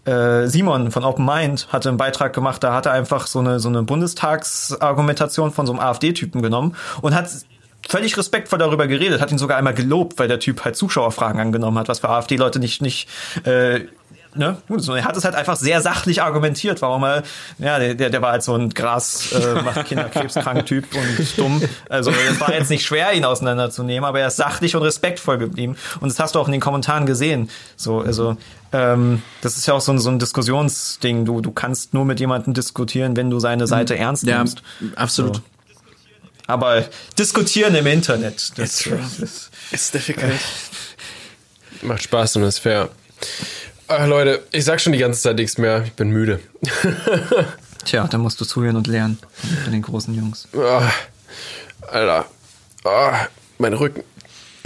äh, Simon von Open Mind hatte einen Beitrag gemacht, da hat er einfach so eine, so eine Bundestagsargumentation von so einem AfD-Typen genommen und hat völlig respektvoll darüber geredet, hat ihn sogar einmal gelobt, weil der Typ halt Zuschauerfragen angenommen hat, was für AfD-Leute nicht, nicht äh, ne, gut, er hat es halt einfach sehr sachlich argumentiert, warum er, ja, der, der, war halt so ein Gras, äh, macht Kinder krebskrank Typ und dumm. Also es war jetzt nicht schwer, ihn auseinanderzunehmen, aber er ist sachlich und respektvoll geblieben. Und das hast du auch in den Kommentaren gesehen. So, also ähm, das ist ja auch so ein, so ein Diskussionsding. Du, du kannst nur mit jemandem diskutieren, wenn du seine Seite Mhm. ernst nimmst. absolut. So. Aber diskutieren im Internet, das, It's rough. das ist It's difficult. Macht Spaß und ist fair. Ach, Leute, ich sag schon die ganze Zeit nichts mehr. Ich bin müde. Tja, da musst du zuhören und lernen von den großen Jungs. Ah, Alter. Ah, mein Rücken.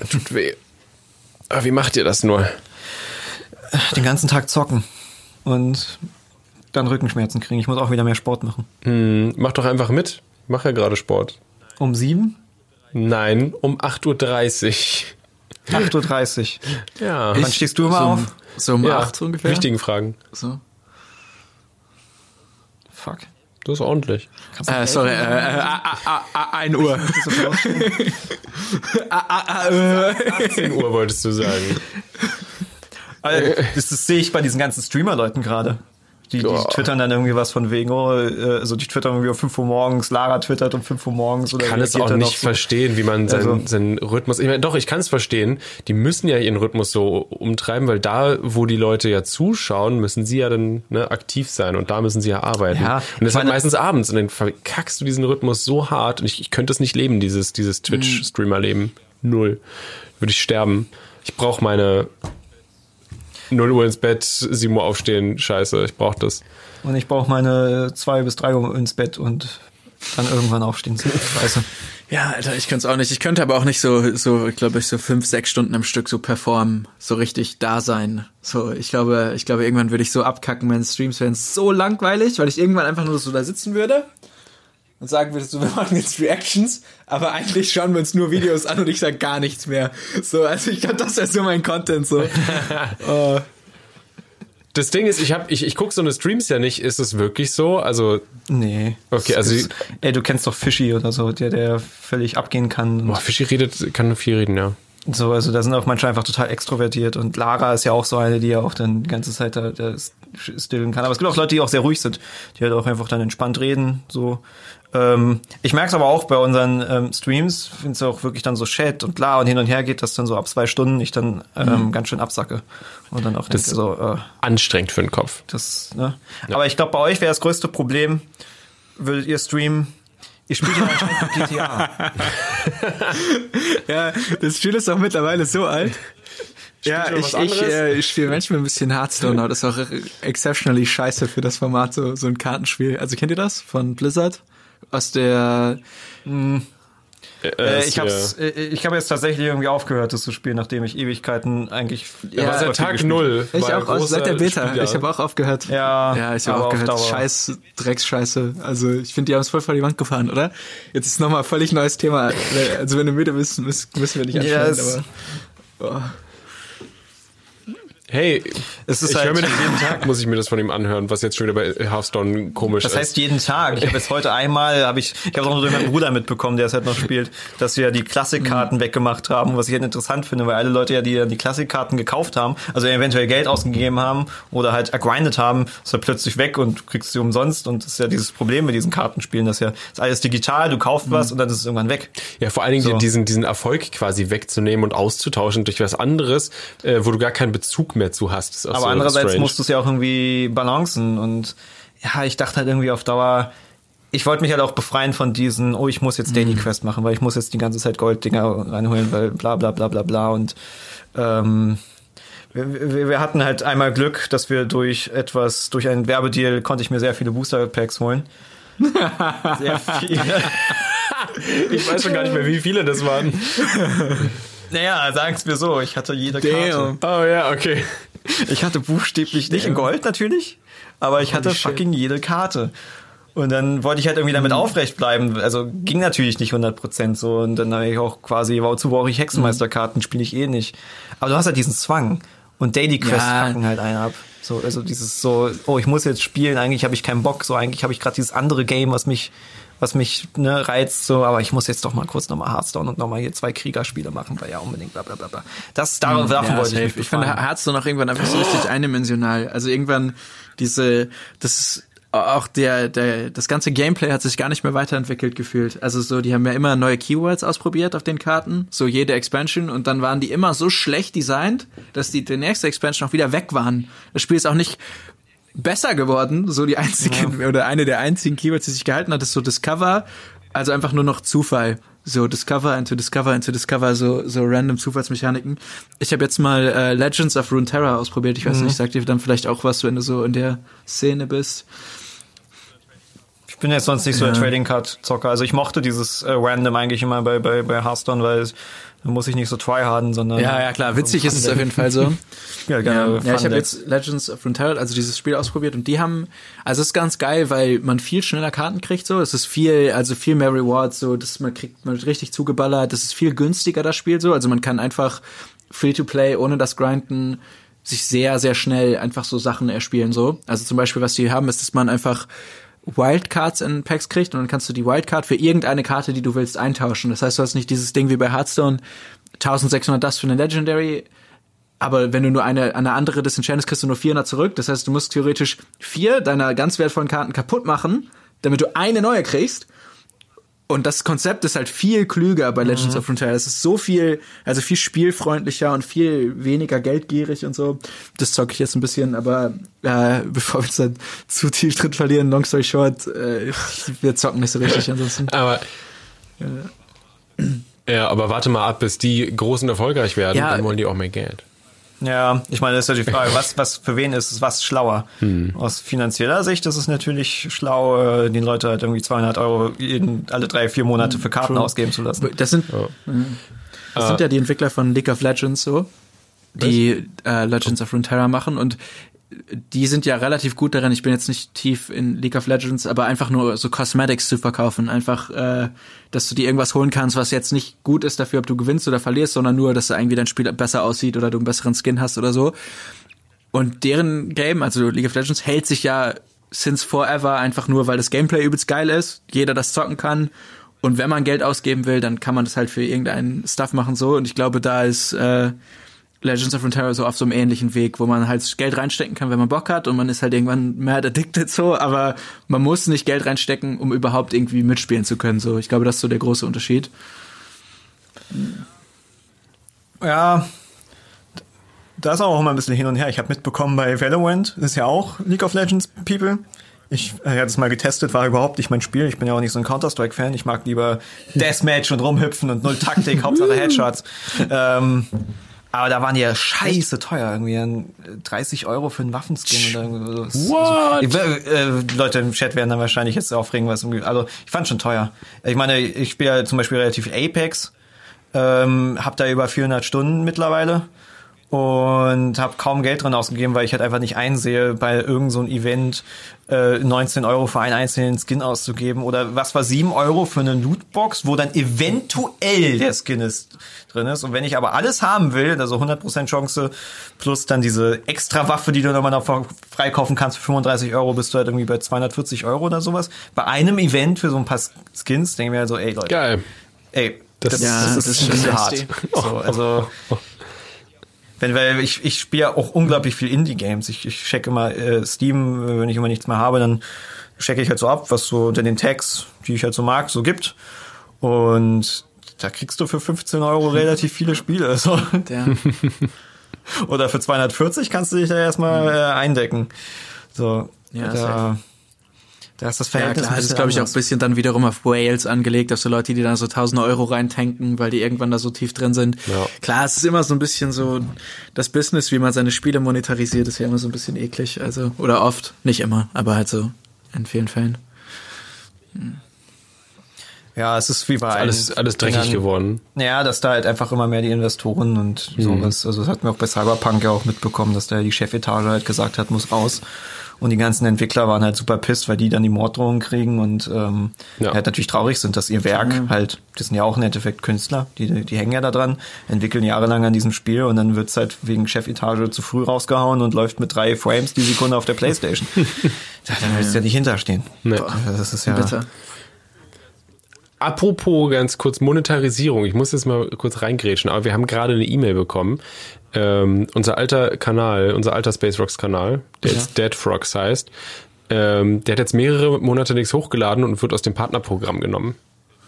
Tut weh. Ah, wie macht ihr das nur? Den ganzen Tag zocken und dann Rückenschmerzen kriegen. Ich muss auch wieder mehr Sport machen. Hm, mach doch einfach mit. Ich mach ja gerade Sport. Um sieben? Nein, um 8.30 8.30 Uhr. Ja. Wann stehst du immer so, auf? um- So um ja, acht so ungefähr. Wichtigen Fragen. So. Fuck. Das ist ordentlich. Äh, sorry, äh, äh, ah, ah, ah, 1 Uhr. Ah, ah, ah, äh. 10 Uhr wolltest du sagen. Also, das, das sehe ich bei diesen ganzen Streamer-Leuten gerade. Die, die Ja. twittern dann irgendwie was von wegen, oh, äh, also die twittern irgendwie um 5 Uhr morgens, Lara twittert um 5 Uhr morgens oder kann es auch nicht verstehen, wie man seinen, Also- seinen Rhythmus. Ich meine, doch, ich kann es verstehen. Die müssen ja ihren Rhythmus so umtreiben, weil da, wo die Leute ja zuschauen, müssen sie ja dann ne, aktiv sein und da müssen sie ja arbeiten. Ja, und das ich ist halt meistens abends und dann verkackst du diesen Rhythmus so hart und ich, ich könnte es nicht leben, dieses, dieses Twitch-Streamer-Leben. Null. Würde ich sterben. Ich brauche meine 0 Uhr ins Bett, 7 Uhr aufstehen, scheiße, ich brauche das. Und ich brauche meine 2 bis 3 Uhr ins Bett und dann irgendwann aufstehen. Scheiße. Ja, Alter, ich könnte es auch nicht. Ich könnte aber auch nicht so, so, ich glaube ich, so fünf, sechs Stunden am Stück so performen, so richtig da sein. So, ich glaube, ich glaube, irgendwann würde ich so abkacken, meine Streams wären so langweilig, weil ich irgendwann einfach nur so da sitzen würde und sagen würde, so, wir machen jetzt Reactions, aber eigentlich schauen wir uns nur Videos an und ich sag gar nichts mehr. So, also ich glaube, das wäre so mein Content, so. oh. Das Ding ist, ich hab, ich, ich gucke so eine Streams ja nicht. Ist es wirklich so? Also, Nee. Okay, also- ist, ey, du kennst doch Fischi oder so, der, der völlig abgehen kann. boah, Fischi redet, kann nur viel reden, ja. So, also da sind auch manche einfach total extrovertiert und Lara ist ja auch so eine, die ja auch dann die ganze Zeit da, da stillen kann. Aber es gibt auch Leute, die auch sehr ruhig sind, die halt auch einfach dann entspannt reden. So, ähm, ich merke es aber auch bei unseren ähm, Streams, finde es auch wirklich dann so Chat und klar und hin und her geht, dass dann so ab zwei Stunden ich dann ähm, ganz schön absacke und dann auch Das- denke, so, äh, Anstrengend für den Kopf. das, ne? Aber ich glaube, bei euch wäre das größte Problem, würdet ihr streamen, ihr spielt ja anscheinend GTA. Ja, das Spiel ist auch mittlerweile so alt. Ja, ich, ich, äh, ich spiele manchmal ein bisschen Hearthstone, aber das ist auch exceptionally scheiße für das Format, so, so ein Kartenspiel. Also kennt ihr das von Blizzard? Aus der, Äh, ich habe äh, ich hab jetzt tatsächlich irgendwie aufgehört, das zu spielen, nachdem ich Ewigkeiten eigentlich. Ja, war seit viel Tag null. ich auch aus, seit der Beta. Spieler. Ich habe auch aufgehört. Ja, ja, ich habe auch gehört. Scheiß, Drecksscheiße. Also ich finde, die haben es voll vor die Wand gefahren, oder? Jetzt ist nochmal völlig neues Thema. Also wenn du müde bist, müssen, müssen wir nicht anschauen. es- aber, oh. Hey, Es ist ich halt- höre mir das jeden Tag, muss ich mir das von ihm anhören, was jetzt schon wieder bei Hearthstone komisch Das ist. heißt jeden Tag. Ich habe jetzt heute einmal, habe ich, ich habe auch noch durch meinen Bruder mitbekommen, der es halt noch spielt, dass wir die Klassikkarten weggemacht haben, was ich halt interessant finde, weil alle Leute ja, die dann die Klassikkarten gekauft haben, also eventuell Geld ausgegeben haben oder halt ergrindet haben, ist halt plötzlich weg und du kriegst sie umsonst und das ist ja dieses Problem mit diesen Kartenspielen, dass ja ist alles digital, du kaufst was und dann ist es irgendwann weg. ja, vor allen Dingen So. diesen, diesen Erfolg quasi wegzunehmen und auszutauschen durch was anderes, äh, wo du gar keinen Bezug mehr zu hast. Ist auch Aber so andererseits strange. musst du es ja auch irgendwie balancen und ja, ich dachte halt irgendwie auf Dauer, ich wollte mich halt auch befreien von diesen, oh, ich muss jetzt Daily Quest machen, weil ich muss jetzt die ganze Zeit Golddinger reinholen, weil bla bla bla bla bla und ähm, wir, wir, wir hatten halt einmal Glück, dass wir durch etwas, durch einen Werbedeal konnte ich mir sehr viele Booster Packs holen. sehr viele. Ich weiß schon gar nicht mehr, wie viele das waren. Naja, sagen's mir so, ich hatte jede Karte. Damn. Oh ja, okay. Ich hatte buchstäblich nicht in Gold natürlich, aber ich hatte Holy shit. fucking jede Karte. Und dann wollte ich halt irgendwie Mhm. damit aufrecht bleiben. Also ging natürlich nicht 100% so. Und dann habe ich auch quasi, wozu brauche ich Hexenmeisterkarten, spiele ich eh nicht. Aber du hast halt diesen Zwang. Und Daily Quests Ja. fucken halt einen ab. So, also dieses so, oh, ich muss jetzt spielen, eigentlich habe ich keinen Bock, so eigentlich habe ich gerade dieses andere Game, was mich, was mich ne, reizt, so, aber ich muss jetzt doch mal kurz nochmal Hearthstone und nochmal hier zwei Kriegerspiele machen, weil ja unbedingt bla bla bla bla. Das, darauf, davon Ja, wollte ich mich Ich finde. Hearthstone auch irgendwann einfach so richtig eindimensional. Also irgendwann diese, das ist auch der, der, das ganze Gameplay hat sich gar nicht mehr weiterentwickelt gefühlt. Also so, die haben ja immer neue Keywords ausprobiert auf den Karten, so jede Expansion und dann waren die immer so schlecht designt, dass die, die nächste Expansion auch wieder weg waren. Das Spiel ist auch nicht besser geworden, so die einzigen oder eine der einzigen Keywords, die sich gehalten hat, ist so Discover, also einfach nur noch Zufall. So Discover into Discover into Discover, so so random Zufallsmechaniken. Ich habe jetzt mal äh, Legends of Runeterra ausprobiert. Ich weiß nicht, sagt dir dann vielleicht auch was, wenn du so in der Szene bist. Ich bin jetzt sonst nicht so der Trading Card Zocker. Also ich mochte dieses äh, Random eigentlich immer bei, bei, bei Hearthstone, weil es, da muss ich nicht so tryharden, sondern. Ja, ja, klar. Witzig ist es auf jeden Fall so. Ja, gerne. Ja, ja ich habe jetzt Legends of Runeterra, also dieses Spiel ausprobiert und die haben, also es ist ganz geil, weil man viel schneller Karten kriegt so, es ist viel, also viel mehr Rewards so, das man kriegt man richtig zugeballert, das ist viel günstiger das Spiel so, also man kann einfach free to play ohne das Grinden sich sehr sehr schnell einfach so Sachen erspielen so. Also zum Beispiel was die haben ist, dass man einfach Wildcards in Packs kriegt und dann kannst du die Wildcard für irgendeine Karte, die du willst, eintauschen. Das heißt, du hast nicht dieses Ding wie bei Hearthstone 1600 das für eine Legendary, aber wenn du nur eine, eine andere disenchantest, kriegst du nur 400 zurück. Das heißt, du musst theoretisch vier deiner ganz wertvollen Karten kaputt machen, damit du eine neue kriegst. Und das Konzept ist halt viel klüger bei Legends of Frontier. Es ist so viel, also viel spielfreundlicher und viel weniger geldgierig und so. Das zocke ich jetzt ein bisschen, aber äh, bevor wir uns dann zu tief drin verlieren, long story short, äh, wir zocken nicht so richtig ansonsten. Aber ja, aber warte mal ab, bis die groß und erfolgreich werden, Ja. dann wollen die auch mehr Geld. Ja, ich meine, das ist ja die Frage, was, was für wen ist es was schlauer? Aus finanzieller Sicht ist es natürlich schlau, äh, den Leute halt irgendwie 200 Euro jeden, alle drei, vier Monate für Karten True. ausgeben zu lassen. Das sind, das sind ja die Entwickler von League of Legends so, die äh, Legends of Runeterra machen und die sind ja relativ gut darin, ich bin jetzt nicht tief in League of Legends, aber einfach nur so Cosmetics zu verkaufen. Einfach, äh, dass du dir irgendwas holen kannst, was jetzt nicht gut ist dafür, ob du gewinnst oder verlierst, sondern nur, dass irgendwie dein Spiel besser aussieht oder du einen besseren Skin hast oder so. Und deren Game, also League of Legends, hält sich ja since forever einfach nur, weil das Gameplay übelst geil ist, jeder das zocken kann. Und wenn man Geld ausgeben will, dann kann man das halt für irgendeinen Stuff machen so. Und ich glaube, da ist äh, Legends of Runeterra so auf so einem ähnlichen Weg, wo man halt Geld reinstecken kann, wenn man Bock hat und man ist halt irgendwann mehr addicted so, aber man muss nicht Geld reinstecken, um überhaupt irgendwie mitspielen zu können. So, ich glaube, das ist so der große Unterschied. Ja, da ist auch immer ein bisschen hin und her. Ich habe mitbekommen bei Valorant, ist ja auch League of Legends People. Ich äh, hatte es mal getestet, war überhaupt nicht mein Spiel. Ich bin ja auch nicht so ein Counter-Strike-Fan. Ich mag lieber Deathmatch und rumhüpfen und null Taktik, Hauptsache Headshots. Ähm, aber da waren die ja scheiße teuer. Irgendwie dann 30 Euro für einen Waffenskin oder so. What? Ich, äh, Leute im Chat werden dann wahrscheinlich jetzt aufregen, was irgendwie. Also ich fand schon teuer. Ich meine, ich spiele ja zum Beispiel relativ Apex. Ähm, hab da über 400 Stunden mittlerweile und habe kaum Geld drin ausgegeben, weil ich halt einfach nicht einsehe, bei irgendeinem so Event äh, 19 Euro für einen einzelnen Skin auszugeben oder was war 7 Euro für eine Lootbox, wo dann eventuell der Skin ist, drin ist. Und wenn ich aber alles haben will, also 100% Chance plus dann diese extra Waffe, die du nochmal noch freikaufen kannst für 35 Euro, bist du halt irgendwie bei 240 Euro oder sowas. Bei einem Event für so ein paar Skins denke ich mir halt so, ey Leute, Geil. ey, Das- das, Ja, das, das ist ist schon schon hart. So, also wenn weil ich ich spiele ja auch unglaublich viel Indie Games. Ich ich checke immer äh, Steam, äh, wenn ich immer nichts mehr habe, dann checke ich halt so ab, was so unter den Tags, die ich halt so mag, so gibt. Und da kriegst du für 15 Euro relativ viele Spiele. So. Der, Oder für 240 kannst du dich da erstmal äh, eindecken. So, Ja, da. Da ist das ja, Verhältnis klar, ein das ist, glaube ich, auch ein bisschen dann wiederum auf Whales angelegt, auf so Leute, die da so tausende Euro reintanken, weil die irgendwann da so tief drin sind. Ja. Klar, es ist immer so ein bisschen so, das Business, wie man seine Spiele monetarisiert, ist ja immer so ein bisschen eklig. Also, oder oft, nicht immer, aber halt so in vielen Fällen. Ja, es ist wie bei Alles, allen alles dreckig Dingern. geworden. Ja, dass da halt einfach immer mehr die Investoren und sowas. Also das hat mir auch bei Cyberpunk ja auch mitbekommen, dass da die Chefetage halt gesagt hat, muss raus. Und die ganzen Entwickler waren halt super pisst, weil die dann die Morddrohungen kriegen und ähm, Ja. halt natürlich traurig sind, dass ihr Werk halt, das sind ja auch im Endeffekt Künstler, die, die hängen ja da dran, entwickeln jahrelang an diesem Spiel und dann wird's halt wegen Chefetage zu früh rausgehauen und läuft mit drei Frames die Sekunde auf der Playstation. da, da willst du ja nicht hinterstehen. Nee. Das ist ja. Bitte. Apropos ganz kurz Monetarisierung, ich muss jetzt mal kurz reingrätschen, aber wir haben gerade eine E-Mail bekommen. Ähm, unser alter Kanal, unser alter Space Rocks Kanal, der jetzt Dead Frogs heißt, ähm, der hat jetzt mehrere Monate nichts hochgeladen und wird aus dem Partnerprogramm genommen.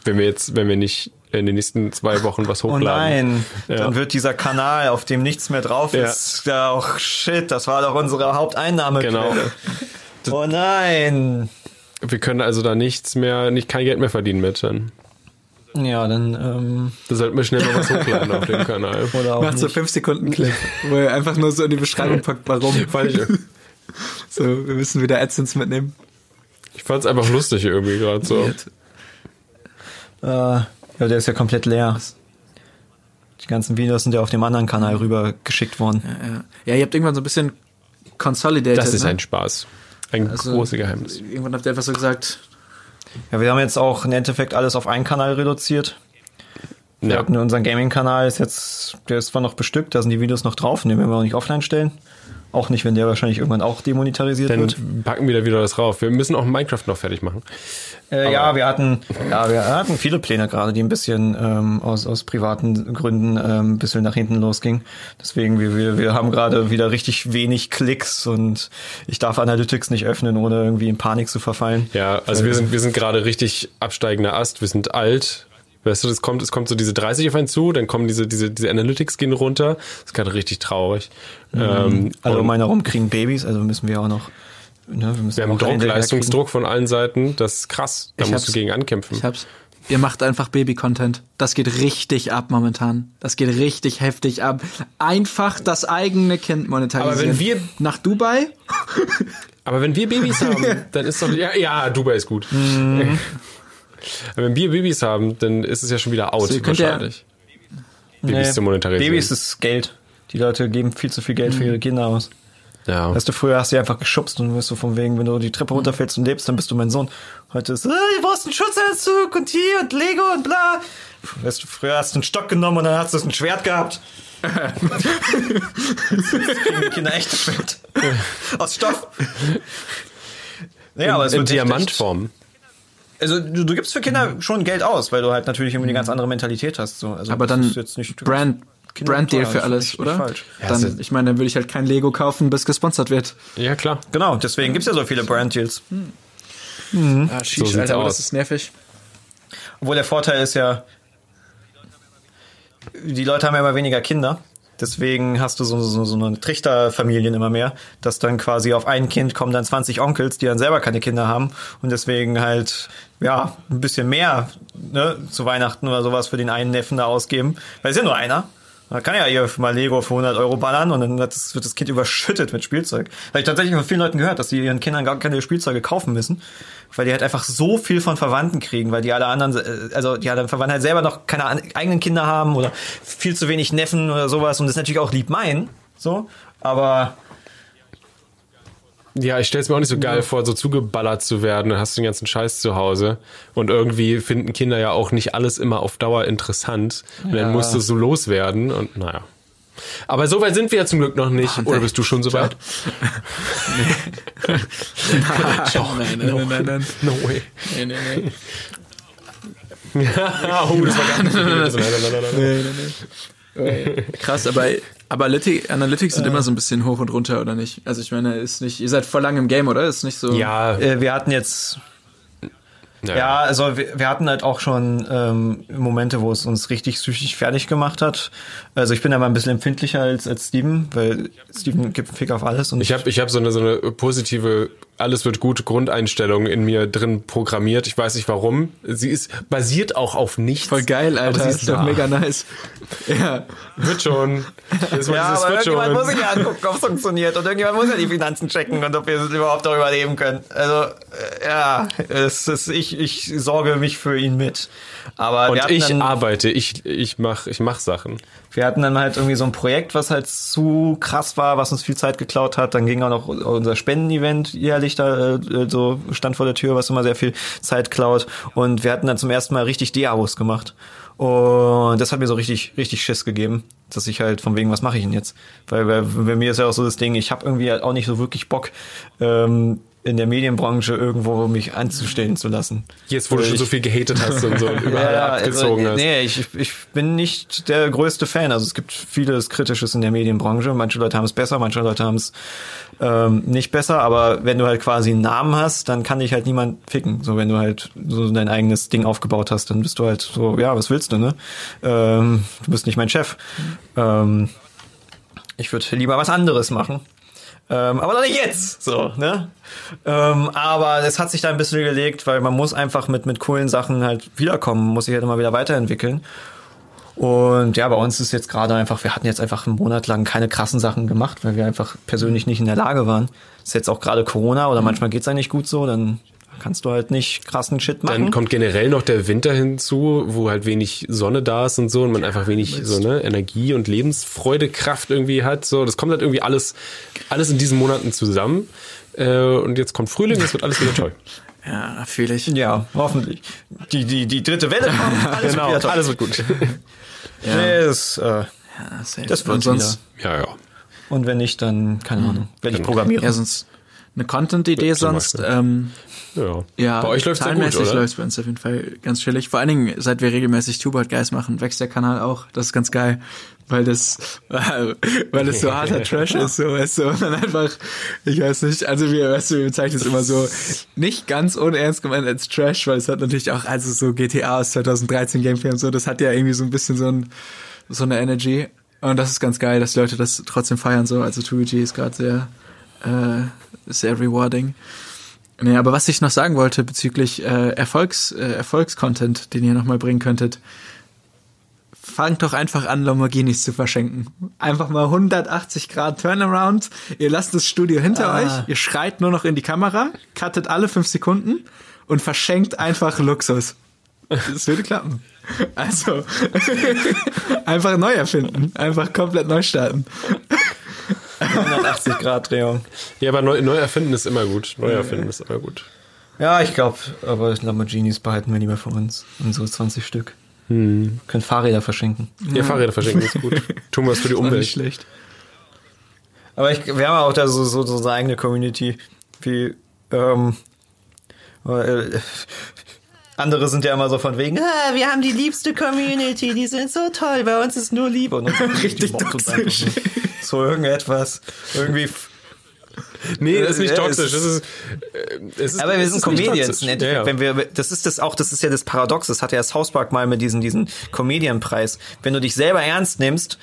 Wenn wir jetzt, wenn wir nicht in den nächsten zwei Wochen was Oh hochladen. nein, Ja. dann wird dieser Kanal, auf dem nichts mehr drauf Ja. ist, ja auch shit, das war doch unsere Haupteinnahmequelle. Genau. Oh nein. Wir können also da nichts mehr, nicht kein Geld mehr verdienen mit. Dann Ja, dann ähm, da sollten wir schnell mal was hochladen auf dem Kanal. oder auch Macht so nicht. 5 Sekunden Clip, wo er einfach nur so in die Beschreibung packt, warum. Ich, So, wir müssen wieder AdSense mitnehmen. ich fand's einfach lustig irgendwie gerade so. Äh, ja, der ist ja komplett leer. Die ganzen Videos sind ja auf dem anderen Kanal rüber geschickt worden. Ja, ja, ihr habt irgendwann so ein bisschen consolidated. Das ist ne? ein Spaß. Ein Also, großes Geheimnis. Irgendwann habt ihr einfach so gesagt, Ja, wir haben jetzt auch im Endeffekt alles auf einen Kanal reduziert. Wir Ja. hatten unseren Gaming-Kanal ist jetzt, der ist zwar noch bestückt, da sind die Videos noch drauf, den werden wir auch nicht offline stellen. Auch nicht, wenn der wahrscheinlich irgendwann auch demonetarisiert Dann wird. packen wir da wieder das rauf. Wir müssen auch Minecraft noch fertig machen. Äh, ja, wir hatten, ja, wir hatten viele Pläne gerade, die ein bisschen ähm, aus, aus privaten Gründen ähm, ein bisschen nach hinten losgingen. Deswegen, wir, wir, wir haben gerade wieder richtig wenig Klicks und ich darf Analytics nicht öffnen, ohne irgendwie in Panik zu verfallen. Ja, also wir sind, wir sind gerade richtig absteigender Ast. Wir sind alt. Weißt du, das kommt, es kommt so diese 30 auf einen zu, dann kommen diese, diese, diese Analytics gehen runter. Das ist gerade richtig traurig. Ähm, Also und um einen herum kriegen Babys, also müssen wir auch noch. Ne, wir müssen wir haben Druck, Leistungsdruck von allen Seiten. Das ist krass. Da Ich musst du gegen ankämpfen. ich hab's. Ihr macht einfach Baby-Content. Das geht richtig ab momentan. Das geht richtig heftig ab. Einfach das eigene Kind monetarisieren. Aber wenn wir- nach Dubai, Aber wenn wir Babys haben, dann ist doch, ja, ja, Dubai ist gut. Mhm. Aber wenn wir Babys haben, dann ist es ja schon wieder out, So, ihr könnt ja- wahrscheinlich. Babys zu monetarisieren. Babys ist Geld. Die Leute geben viel zu viel Geld für ihre Kinder aus. ja. Weißt du, früher hast du die einfach geschubst und wirst du von wegen, wenn du die Treppe runterfällst und lebst, dann bist du mein Sohn. Heute ist, äh, du brauchst einen Schutzanzug und hier und Lego und bla. Weißt du, früher hast du einen Stock genommen und dann hast du ein Schwert gehabt. Jetzt kriegen die Kinder echtes Schwert. Aus Stoff. Ja, aber es in wird echt- Diamantform. Also du, du gibst für Kinder schon Geld aus, weil du halt natürlich irgendwie eine ganz andere Mentalität hast. So. Also, aber dann ist jetzt nicht, Brand, Kinder Brand Deal für das alles, nicht oder? falsch. Ja, dann, ist- ich meine, dann würde ich halt kein Lego kaufen, bis gesponsert wird. Ja, klar. Genau, deswegen gibt's ja so viele Brand Deals. Ah, So sieht's aber aus. das ist nervig. Obwohl der Vorteil ist ja, die Leute haben ja immer weniger Kinder. Deswegen hast du so, so, so eine Trichterfamilien immer mehr, dass dann quasi auf ein Kind kommen dann 20 Onkels, die dann selber keine Kinder haben und deswegen halt, ja, ein bisschen mehr ne, zu Weihnachten oder sowas für den einen Neffen da ausgeben. Weil es ja nur einer. Man kann ja hier mal Lego für 100 Euro ballern und dann wird das, Kind überschüttet mit Spielzeug. Habe ich tatsächlich von vielen Leuten gehört, dass sie ihren Kindern gar keine Spielzeuge kaufen müssen, weil die halt einfach so viel von Verwandten kriegen, weil die alle anderen, äh, also die anderen Verwandten halt selber noch keine eigenen Kinder haben oder viel zu wenig Neffen oder sowas und das natürlich auch lieb meinen, so, aber Ja, ich stell's mir auch nicht so geil vor, so zugeballert zu werden, dann hast du den ganzen Scheiß zu Hause. Und irgendwie finden Kinder ja auch nicht alles immer auf Dauer interessant. Und dann musst du so loswerden und naja. Aber so weit sind wir ja zum Glück noch nicht. Oder bist du schon so weit? nein, nein, nein, nein. No way. nein, nein, nein. oh, das war gar nicht. Nein, nein, nein, nein. Krass, aber, aber Analytics, Analytics sind immer so ein bisschen hoch und runter, oder nicht? Also ich meine, ist nicht, ihr seid voll lang im Game, oder? Ist nicht so. Ja, äh, wir hatten jetzt ja. Ja, also wir, wir hatten halt auch schon ähm, Momente, wo es uns richtig psychisch fertig gemacht hat. Also ich bin da mal ein bisschen empfindlicher als, als Steven, weil Steven gibt einen Fick auf alles. Und Ich habe ich hab so eine, so eine positive alles wird gut Grundeinstellung in mir drin programmiert. Ich weiß nicht warum. Sie ist basiert auch auf nichts. Voll geil, Alter. Aber sie Das ist doch da. mega nice. Ja. Wird schon. Ja, aber wird irgendjemand muss schon. sich ja angucken, ob es funktioniert. Und irgendjemand muss ja die Finanzen checken und ob wir es überhaupt auch überleben können. Also, äh, ja, es ist, ich, ich sorge mich für ihn mit. Aber Und ich dann, arbeite, ich, ich mach, ich mach Sachen. wir hatten dann halt irgendwie so ein Projekt, was halt zu krass war, was uns viel Zeit geklaut hat. Dann ging auch noch unser Spendenevent jährlich da äh, so stand vor der Tür, was immer sehr viel Zeit klaut. Und wir hatten dann zum ersten Mal richtig Diabos gemacht. Und das hat mir so richtig, richtig Schiss gegeben, dass ich halt von wegen, was mache ich denn jetzt? Weil bei, bei mir ist ja auch so das Ding, ich habe irgendwie halt auch nicht so wirklich Bock, ähm, in der Medienbranche irgendwo mich anzustellen zu lassen. Jetzt, wo du Weil schon so viel gehatet hast und so und überall abgezogen also, hast. Nee, ich, ich bin nicht der größte Fan. Also es gibt vieles Kritisches in der Medienbranche. Manche Leute haben es besser, manche Leute haben es ähm, nicht besser. Aber wenn du halt quasi einen Namen hast, dann kann dich halt niemand ficken. So wenn du halt so dein eigenes Ding aufgebaut hast, dann bist du halt so, ja, was willst du, ne? Ähm, du bist nicht mein Chef. Ähm, ich würde lieber was anderes machen. Ähm, aber doch nicht jetzt, so, ne? Ähm, aber es hat sich da ein bisschen gelegt, weil man muss einfach mit, mit coolen Sachen halt wiederkommen, muss sich halt immer wieder weiterentwickeln. Und ja, bei uns ist jetzt gerade einfach, wir hatten jetzt einfach einen Monat lang keine krassen Sachen gemacht, weil wir einfach persönlich nicht in der Lage waren. Ist jetzt auch gerade Corona oder manchmal geht's ja nicht gut so, dann kannst du halt nicht krassen Shit machen. Dann kommt generell noch der Winter hinzu, wo halt wenig Sonne da ist und so und man einfach wenig so ne Energie und Lebensfreude, Kraft irgendwie hat. So, das kommt halt irgendwie alles, alles in diesen Monaten zusammen. Äh, und jetzt kommt Frühling, es wird alles wieder toll. Ja, fühle ich. ja, hoffentlich. Die, die, die dritte Welle kommt, alles Genau, wird wieder toll. alles wird gut. Nee, das, äh, Ja, das wird Und sonst, Ja, ja. Und wenn nicht, dann, keine Ahnung, werde ich programmieren. ja, sonst eine Content-Idee sonst. Ähm, ja. ja, Bei euch läuft's ja gut, oder? läuft's bei uns auf jeden Fall ganz chillig. Vor allen Dingen, seit wir regelmäßig Two-Board Guys machen, wächst der Kanal auch. Das ist ganz geil. Weil das, weil es so harter Trash ist, so, weißt du, und dann einfach, ich weiß nicht, also wir, weißt du, wir bezeichnen es immer so, nicht ganz unernst gemeint als Trash, weil es hat natürlich auch, also so GTA aus 2013 Gameplay und so, das hat ja irgendwie so ein bisschen so ein, so eine Energy. Und das ist ganz geil, dass die Leute das trotzdem feiern, so, also 2G ist gerade sehr, äh, sehr rewarding. Nee, aber was ich noch sagen wollte bezüglich äh, Erfolgs, äh, Erfolgscontent, den ihr nochmal bringen könntet, fangt doch einfach an, Lamborghinis zu verschenken. Einfach mal 180 Grad Turnaround. Ihr lasst das Studio hinter Ah. euch, ihr schreit nur noch in die Kamera, cuttet alle fünf Sekunden und verschenkt einfach Luxus. Das würde klappen. Also, einfach neu erfinden. Einfach komplett neu starten. 180 Grad Drehung. Ja, aber neu, neu erfinden ist immer gut. Neu erfinden ist immer gut. Ja, ich glaube, aber Lamborghinis behalten wir lieber für uns. Unsere 20 Stück. Können Fahrräder verschenken. Ja, Fahrräder verschenken ist gut. Tun wir was für die War nicht Umwelt. schlecht. Aber ich, wir haben auch da so, so, so unsere eigene Community. Wie, ähm, äh, andere sind ja immer so von wegen, ah, wir haben die liebste Community, die sind so toll, bei uns ist nur Liebe. Und uns Richtig toxisch. So irgendetwas. Irgendwie Nee, das ist nicht toxisch. es Das ist, äh, es ist, Aber wir sind Comedians. Im Endeffekt, Ja, ja. wenn wir, das ist das auch, das ist ja das Paradox. Das hatte ja South Park mal mit diesem, diesen Comedian-Preis. Wenn du dich selber ernst nimmst,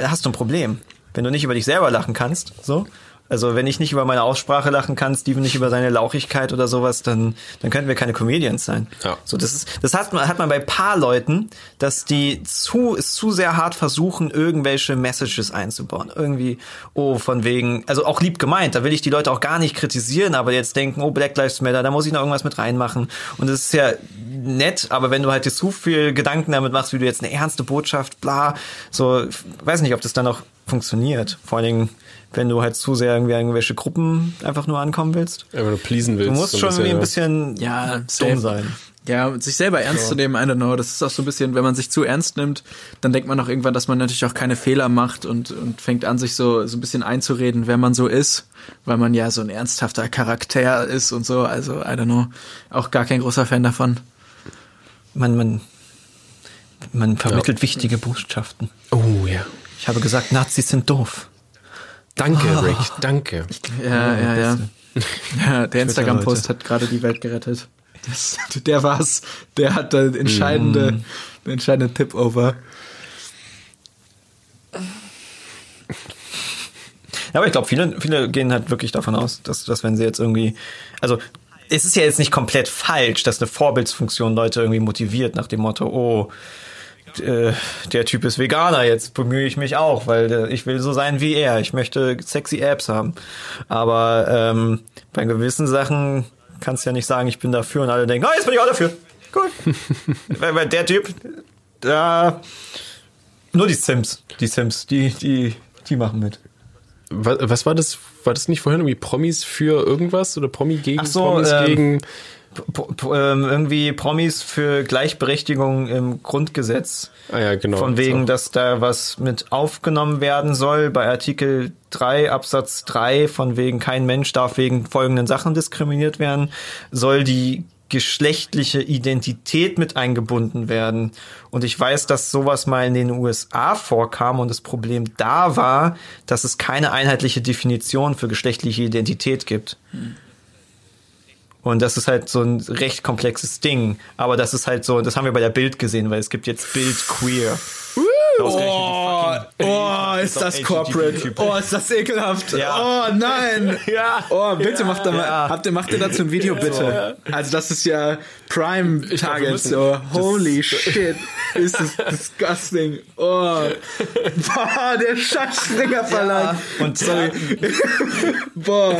hast du ein Problem. Wenn du nicht über dich selber lachen kannst, so. Also wenn ich nicht über meine Aussprache lachen kann, Steven nicht über seine Lauchigkeit oder sowas, dann, dann könnten wir keine Comedians sein. Ja. So, das ist, das hat man, hat man bei paar Leuten, dass die zu, es zu sehr hart versuchen, irgendwelche Messages einzubauen. Irgendwie, oh, von wegen, also auch lieb gemeint, da will ich die Leute auch gar nicht kritisieren, aber jetzt denken, oh, Black Lives Matter, da muss ich noch irgendwas mit reinmachen. Und das ist ja nett, aber wenn du halt dir zu viel Gedanken damit machst, wie du jetzt eine ernste Botschaft, bla, so, weiß nicht, ob das dann auch funktioniert. Vor allen Dingen, wenn du halt zu sehr irgendwie irgendwelche Gruppen einfach nur ankommen willst. Wenn du pleasen willst. Du musst so schon irgendwie ein ja. bisschen Ja, dumm sein. Ja, sich selber ernst zu nehmen, I don't know. Das ist auch so ein bisschen, wenn man sich zu ernst nimmt, dann denkt man auch irgendwann, dass man natürlich auch keine Fehler macht und, und fängt an, sich so, so ein bisschen einzureden, wer man so ist, weil man ja so ein ernsthafter Charakter ist und so. Also, I don't know. Auch gar kein großer Fan davon. Man, man, man vermittelt wichtige Botschaften. Oh ja. Ich habe gesagt, Nazis sind doof. Danke, Ah. Rick. Danke. Ja, ja, ja. Ja, der Instagram-Post hat gerade die Welt gerettet. Das, der war's. Der hat den entscheidende, Mm. den entscheidenden Tipp over. Ja, aber ich glaube, viele, viele gehen halt wirklich davon aus, dass, dass wenn sie jetzt irgendwie, also es ist ja jetzt nicht komplett falsch, dass eine Vorbildsfunktion Leute irgendwie motiviert nach dem Motto, oh, äh, der Typ ist Veganer, jetzt bemühe ich mich auch, weil äh, ich will so sein wie er. Ich möchte sexy Apps haben. Aber ähm, bei gewissen Sachen kannst du ja nicht sagen, ich bin dafür und alle denken, oh, jetzt bin ich auch dafür. Gut. weil, weil der Typ, da nur die Sims, die Sims, die, die, die machen mit. Was, was war das? War das nicht vorhin irgendwie Promis für irgendwas oder Promi gegen so, Promis ähm, gegen? Ähm, irgendwie Promis für Gleichberechtigung im Grundgesetz. Ah ja, genau. Von wegen, So. dass da was mit aufgenommen werden soll bei Artikel 3 Absatz 3, von wegen kein Mensch darf wegen folgenden Sachen diskriminiert werden, soll die geschlechtliche Identität mit eingebunden werden. Und ich weiß, dass sowas mal in den USA vorkam und das Problem da war, dass es keine einheitliche Definition für geschlechtliche Identität gibt. Und das ist halt so ein recht komplexes Ding. Aber das ist halt so, das haben wir bei der Bild gesehen, weil es gibt jetzt Bild queer. Oh, oh, ist das corporate. Oh, ist das ekelhaft. Ja. Oh, nein. Ja. Oh, bitte macht da mal, Ja. habt ihr, macht ihr dazu ein Video, bitte? Also, das ist ja Prime Target, so. Holy shit. Ist das disgusting. Oh. Boah, der Scheißspringer Verlag. Und Sorry. Boah.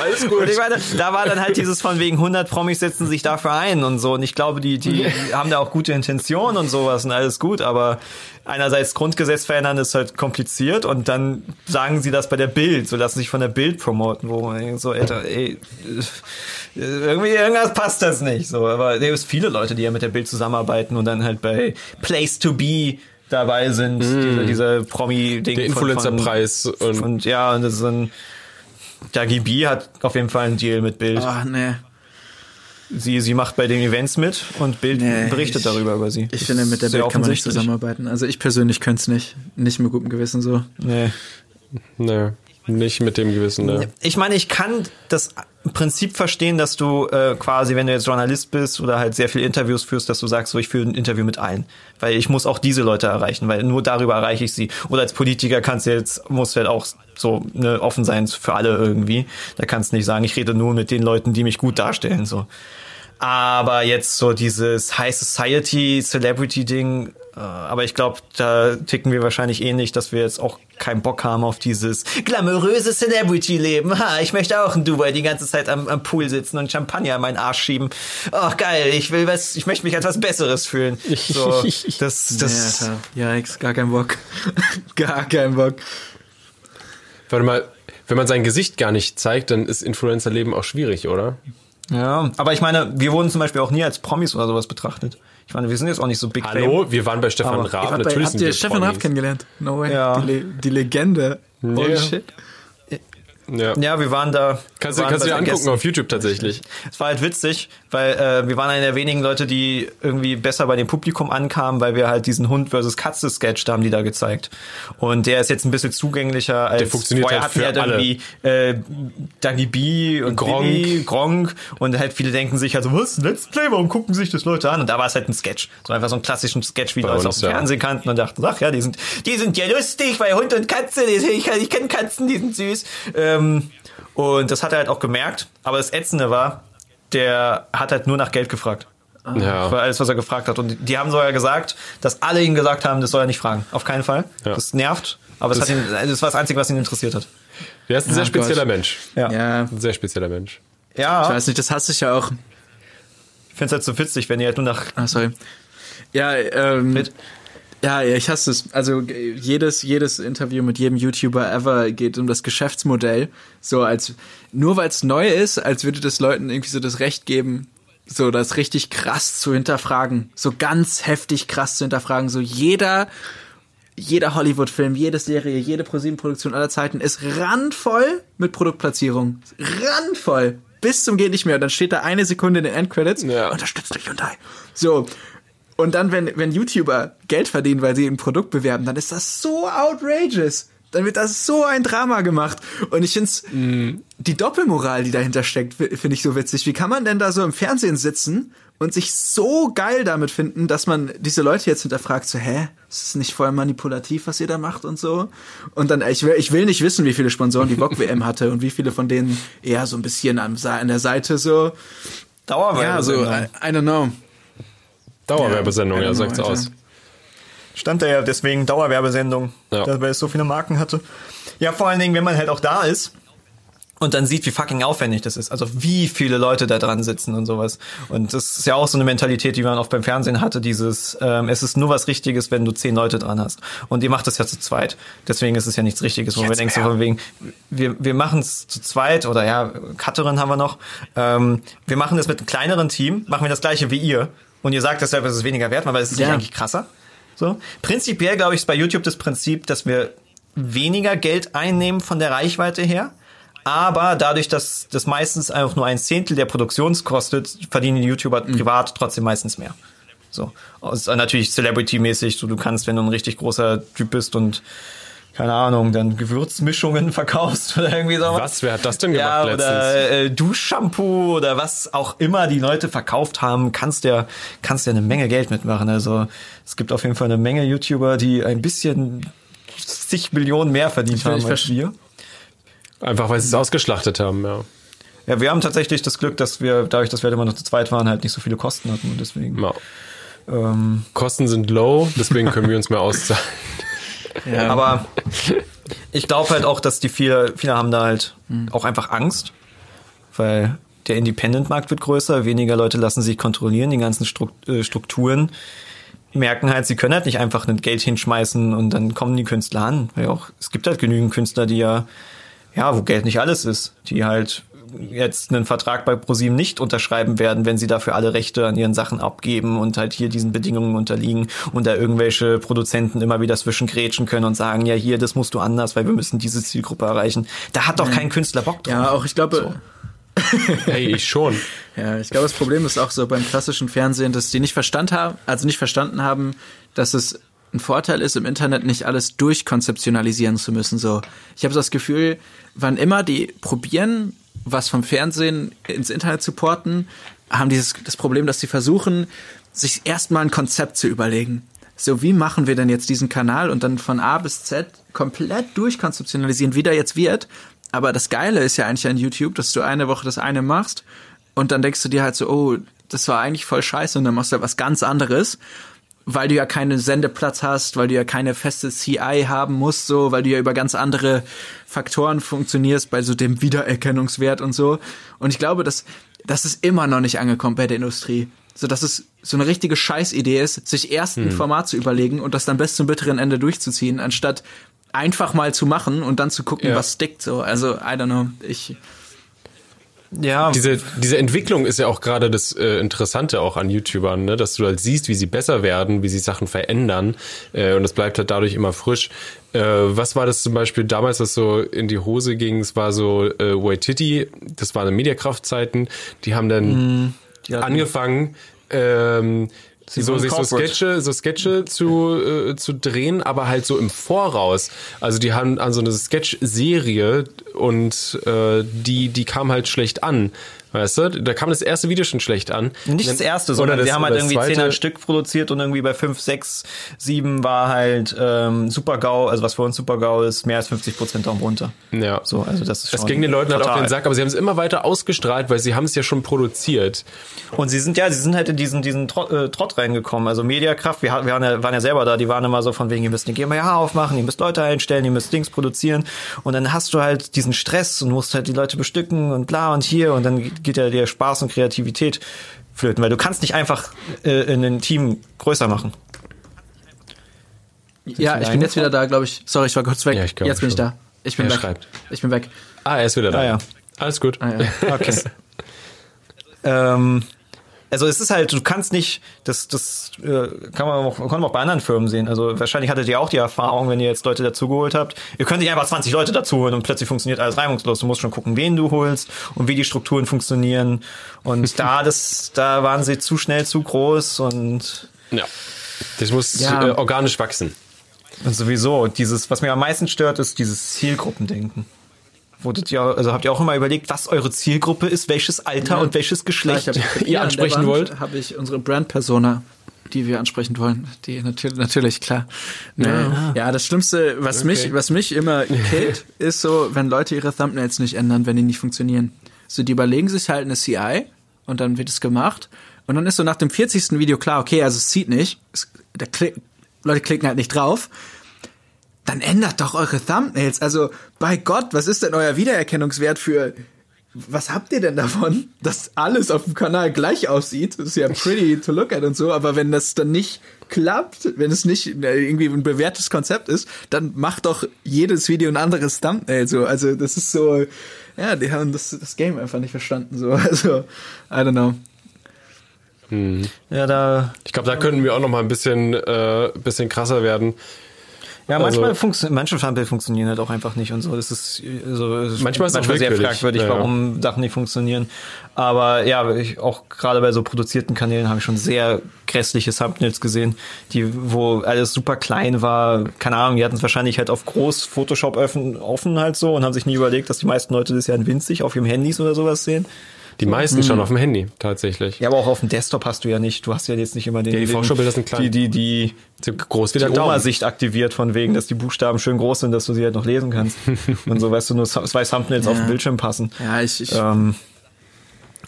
Alles Und gut. ich meine, da war dann halt dieses von wegen 100 Promis setzen sich dafür ein und so. Und ich glaube, die, die, haben da auch gute Intentionen und sowas und alles gut. Aber einerseits Grundgesetz verändern ist halt kompliziert und dann sagen sie das bei der Bild, so lassen sich von der Bild promoten, wo man so, Alter, ey, irgendwie irgendwas passt das nicht. So, aber es gibt viele Leute, die ja mit der Bild zusammenarbeiten und dann halt bei Place to Be dabei sind, diese, diese Promi-Ding. Der Influencer-Preis und- Und ja, und das ist ein Dagi B hat auf jeden Fall einen Deal mit Bild. Ach, nee. Sie, sie macht bei den Events mit und Bild Nee, berichtet ich- darüber über sie. Ich Das finde, mit der Bild kann man nicht zusammenarbeiten. Also ich persönlich könnte es nicht. Nicht mit gutem Gewissen so. Nee. Nee, nicht mit dem Gewissen, ne? Ich meine, ich kann das Prinzip verstehen, dass du äh, quasi, wenn du jetzt Journalist bist oder halt sehr viele Interviews führst, dass du sagst, so ich führe ein Interview mit allen, weil ich muss auch diese Leute erreichen, weil nur darüber erreiche ich sie. Oder als Politiker kannst du jetzt musst du halt auch so ne, offen sein für alle irgendwie. Da kannst du nicht sagen, ich rede nur mit den Leuten, die mich gut darstellen so. Aber jetzt so dieses High Society Celebrity Ding, aber ich glaube, da ticken wir wahrscheinlich ähnlich, dass wir jetzt auch keinen Bock haben auf dieses glamouröse Celebrity-Leben. Ha, ich möchte auch in Dubai die ganze Zeit am, am Pool sitzen und Champagner in meinen Arsch schieben. Oh, geil, ich will was, ich möchte mich als was Besseres fühlen. So, das, das, nee, Alter. Yikes, gar kein Bock. gar kein Bock. Warte mal, wenn man sein Gesicht gar nicht zeigt, dann ist Influencer-Leben auch schwierig, oder? ja. Aber ich meine, wir wurden zum Beispiel auch nie als Promis oder sowas betrachtet. Ich meine, wir sind jetzt auch nicht so big Hallo, wir waren bei Stefan Raab, Ihr natürlich habt sind ihr wir Stefan. Raab kennengelernt? No way. Ja. Die, Le die Legende. Holy Ja. shit. Ja. Ja, wir waren da. Kannst du, kannst du dir angucken Gästen. auf YouTube tatsächlich. Es war halt witzig, weil äh, wir waren einer der wenigen Leute, die irgendwie besser bei dem Publikum ankamen, weil wir halt diesen Hund versus Katze Sketch da haben die da gezeigt. Und der ist jetzt ein bisschen zugänglicher als funktioniert vorher halt hatten wir alle. irgendwie äh, Dagi B und Gronk. Billy, Gronk und halt viele denken sich also was Let's Play, warum gucken sich das Leute an? Und da war es halt ein Sketch, so einfach so ein klassischen Sketch, wie Leute aus dem ja. Fernsehen kannten und dachten, ach ja, die sind die sind ja lustig, weil Hund und Katze, die, ich, ich kenne Katzen, die sind süß. Ähm, und das hat er halt auch gemerkt. Aber das Ätzende war, der hat halt nur nach Geld gefragt. Ja. Für alles, was er gefragt hat. Und die haben sogar gesagt, dass alle ihn gesagt haben, das soll er nicht fragen. Auf keinen Fall. Ja. Das nervt. Aber das, Das- hat ihn, das war das Einzige, was ihn interessiert hat. Der ist ein sehr Ah, spezieller Gott. Mensch. Ja. Ja. Ein sehr spezieller Mensch. Ja, Ich weiß nicht, das hasse ich ja auch. ich finde es halt so witzig, wenn die halt nur nach. Ah, sorry. Ja, ähm, Mit? Ja, ich hasse es. Also äh, jedes, jedes Interview mit jedem YouTuber ever geht um das Geschäftsmodell. So als nur weil es neu ist, als würde das Leuten irgendwie so das Recht geben, so das richtig krass zu hinterfragen, so ganz heftig krass zu hinterfragen. So jeder jeder Hollywood-Film, jede Serie, jede ProSieben-Produktion aller Zeiten ist randvoll mit Produktplatzierung. Randvoll. Bis zum geht nicht mehr. Und dann steht da eine Sekunde in den Endcredits. Ja. Unterstützt durch Hyundai. So. Und dann, wenn, wenn YouTuber Geld verdienen, weil sie ein Produkt bewerben, dann ist das so outrageous. dann wird das so ein Drama gemacht. Und ich finde mm. die Doppelmoral, die dahinter steckt, finde ich so witzig. Wie kann man denn da so im Fernsehen sitzen und sich so geil damit finden, dass man diese Leute jetzt hinterfragt, so, hä, ist es nicht voll manipulativ, was ihr da macht und so? Und dann, ich will, ich will nicht wissen, wie viele Sponsoren die Bock-WM hatte und wie viele von denen eher so ein bisschen an, an der Seite so. Dauerwerbesendung. Ja, so, I, I don't know. Dauerwerbesendung, ja, ja sagt's aus. Stand da ja deswegen Dauerwerbesendung, ja. weil es so viele Marken hatte. Ja, vor allen Dingen, wenn man halt auch da ist und dann sieht, wie fucking aufwendig das ist. Also wie viele Leute da dran sitzen und sowas. Und das ist ja auch so eine Mentalität, die man oft beim Fernsehen hatte, dieses, ähm, es ist nur was Richtiges, wenn du zehn Leute dran hast. Und ihr macht das ja zu zweit. Deswegen ist es ja nichts Richtiges, wo wir denken, so von wegen, wir, wir machen es zu zweit oder ja, Cutterin haben wir noch. Ähm, wir machen das mit einem kleineren Team, machen wir das gleiche wie ihr. Und ihr sagt deshalb, es ist weniger wert, weil es ist ja. eigentlich krasser. So. Prinzipiell, glaube ich, ist bei YouTube das Prinzip, dass wir weniger Geld einnehmen von der Reichweite her. Aber dadurch, dass das meistens einfach nur ein Zehntel der Produktions kostet, verdienen die YouTuber mhm. privat trotzdem meistens mehr. So. Also natürlich Celebrity-mäßig, so du kannst, wenn du ein richtig großer Typ bist und keine Ahnung, dann Gewürzmischungen verkaufst oder irgendwie sowas. Was? Wer hat das denn gemacht ja, letztens? Oder äh, Duschshampoo oder was auch immer die Leute verkauft haben, kannst ja kannst ja eine Menge Geld mitmachen. Also es gibt auf jeden Fall eine Menge YouTuber, die ein bisschen zig Millionen mehr verdient ich haben als wir. Einfach weil sie es ausgeschlachtet haben, ja. Ja, wir haben tatsächlich das Glück, dass wir, dadurch, dass wir immer noch zu zweit waren, halt nicht so viele Kosten hatten und deswegen. Ja. Ähm, Kosten sind low, deswegen können wir uns mehr auszahlen. Ja. Aber ich glaube halt auch, dass die viele, viele haben da halt mhm. auch einfach Angst, weil der Independent-Markt wird größer, weniger Leute lassen sich kontrollieren, die ganzen äh, Strukturen merken halt, sie können halt nicht einfach ein Geld hinschmeißen und dann kommen die Künstler an. Weil auch, es gibt halt genügend Künstler, die ja, ja, wo Geld nicht alles ist, die halt jetzt einen Vertrag bei ProSieben nicht unterschreiben werden, wenn sie dafür alle Rechte an ihren Sachen abgeben und halt hier diesen Bedingungen unterliegen und da irgendwelche Produzenten immer wieder zwischengrätschen können und sagen, ja hier, das musst du anders, weil wir müssen diese Zielgruppe erreichen. Da hat doch kein Künstler Bock drauf. Ja, auch ich glaube, so. hey, ich schon. Ja, ich glaube, das Problem ist auch so beim klassischen Fernsehen, dass die nicht verstanden haben, also nicht verstanden haben, dass es ein Vorteil ist, im Internet nicht alles durchkonzeptionalisieren zu müssen. So, ich habe so das Gefühl, wann immer die probieren, was vom Fernsehen ins Internet zu porten, haben dieses das Problem, dass sie versuchen, sich erstmal ein Konzept zu überlegen. So, wie machen wir denn jetzt diesen Kanal und dann von A bis Z komplett durchkonzeptionalisieren, wie der jetzt wird. Aber das Geile ist ja eigentlich an YouTube, dass du eine Woche das eine machst und dann denkst du dir halt so, oh, das war eigentlich voll scheiße und dann machst du was ganz anderes weil du ja keinen Sendeplatz hast, weil du ja keine feste CI haben musst, so, weil du ja über ganz andere Faktoren funktionierst, bei so dem Wiedererkennungswert und so. Und ich glaube, dass das ist immer noch nicht angekommen bei der Industrie. So, dass es so eine richtige Scheißidee ist, sich erst ein hm. Format zu überlegen und das dann bis zum bitteren Ende durchzuziehen, anstatt einfach mal zu machen und dann zu gucken, ja. was stickt, so. Also, I don't know. Ich, ja. Diese, diese Entwicklung ist ja auch gerade das äh, Interessante auch an YouTubern, ne? dass du halt siehst, wie sie besser werden, wie sie Sachen verändern äh, und das bleibt halt dadurch immer frisch. Äh, was war das zum Beispiel damals, was so in die Hose ging? Es war so äh, Waititi, das waren Mediakraftzeiten, die haben dann mm, die angefangen, ähm, Sie so sich so Sketche, so Sketche zu, äh, zu drehen, aber halt so im Voraus. Also die haben an so eine Sketch-Serie und äh, die, die kam halt schlecht an. Weißt du, da kam das erste Video schon schlecht an. Nicht das erste, sondern sie haben halt irgendwie zehn Stück produziert und irgendwie bei fünf, sechs, sieben war halt ähm, Super GAU, also was für uns Super GAU ist, mehr als 50 Prozent Daumen runter. Ja. So, also das ist schon. Es ging den Leuten halt auf den Sack, aber sie haben es immer weiter ausgestrahlt, weil sie haben es ja schon produziert. Und sie sind ja, sie sind halt in diesen, diesen Trott, äh, Trott reingekommen. Also Mediakraft, wir, wir waren, ja, waren ja selber da, die waren immer so von wegen, ihr müsst eine GmbH aufmachen, ihr müsst Leute einstellen, ihr müsst Dings produzieren. Und dann hast du halt diesen Stress und musst halt die Leute bestücken und bla und hier und dann geht ja der Spaß und Kreativität flöten, weil du kannst nicht einfach äh, in ein Team größer machen. ja, ich bin jetzt wieder da, glaube ich. Sorry, ich war kurz weg. Ja, ich jetzt bin schon. ich da. Ich bin er weg. Schreibt. Ich bin weg. Ah, er ist wieder da. Ah, ja. Alles gut. Ah, ja. Okay. ähm, also es ist halt, du kannst nicht, das, das äh, kann man auch, kann man auch bei anderen Firmen sehen. Also wahrscheinlich hattet ihr auch die Erfahrung, wenn ihr jetzt Leute dazugeholt habt. Ihr könnt nicht einfach 20 Leute dazuholen und plötzlich funktioniert alles reibungslos. Du musst schon gucken, wen du holst und wie die Strukturen funktionieren. Und da, das, da waren sie zu schnell, zu groß und ja, das muss ja. äh, organisch wachsen. Und sowieso, dieses, was mir am meisten stört, ist dieses Zielgruppendenken. Wurdet ihr, also habt ihr auch immer überlegt, was eure Zielgruppe ist, welches Alter Ja. und welches Geschlecht hab ich- ihr ansprechen wollt? Habe ich unsere Brand-Persona, die wir ansprechen wollen. Die natürlich, natürlich klar. Nee. Ja. das Schlimmste, was mich, was mich immer killt, ist so, wenn Leute ihre Thumbnails nicht ändern, wenn die nicht funktionieren. So, die überlegen sich halt eine CI und dann wird es gemacht. Und dann ist so nach dem 40. Video klar, okay, also es zieht nicht. Es, der Klick, Leute klicken halt nicht drauf dann ändert doch eure Thumbnails. Also, bei Gott, was ist denn euer Wiedererkennungswert für, was habt ihr denn davon, dass alles auf dem Kanal gleich aussieht? Das ist ja pretty to look at und so, aber wenn das dann nicht klappt, wenn es nicht äh, irgendwie ein bewährtes Konzept ist, dann macht doch jedes Video ein anderes Thumbnail so. Also, das ist so, ja, die haben das, das Game einfach nicht verstanden so. Also, I don't know. Ja, da, Ich glaube, da könnten wir auch noch mal ein bisschen, äh, bisschen krasser werden. Ja, manchmal Also- funktio- manche Thumbnails funktionieren halt auch einfach nicht und so. Das ist, so, es Manchmal ist es auch sehr fragwürdig, Ja, ja. warum Sachen nicht funktionieren. Aber ja, ich, auch gerade bei so produzierten Kanälen habe ich schon sehr grässliche Thumbnails gesehen, die, wo alles super klein war. Keine Ahnung, die hatten es wahrscheinlich halt auf groß Photoshop offen, offen halt so und haben sich nie überlegt, dass die meisten Leute das ja in winzig auf ihrem Handys oder sowas sehen. Die meisten schon auf dem Handy, tatsächlich. Ja, aber auch auf dem Desktop hast du ja nicht. Du hast ja jetzt nicht immer den, Ja, die den Vorschaubilder sind klein. die die die So groß wie die. Oma-Sicht aktiviert von wegen, dass die Buchstaben schön groß sind, dass du sie halt noch lesen kannst. und so, weißt du, nur zwei Thumbnails auf dem Bildschirm passen. Ja, ich, ich Ähm,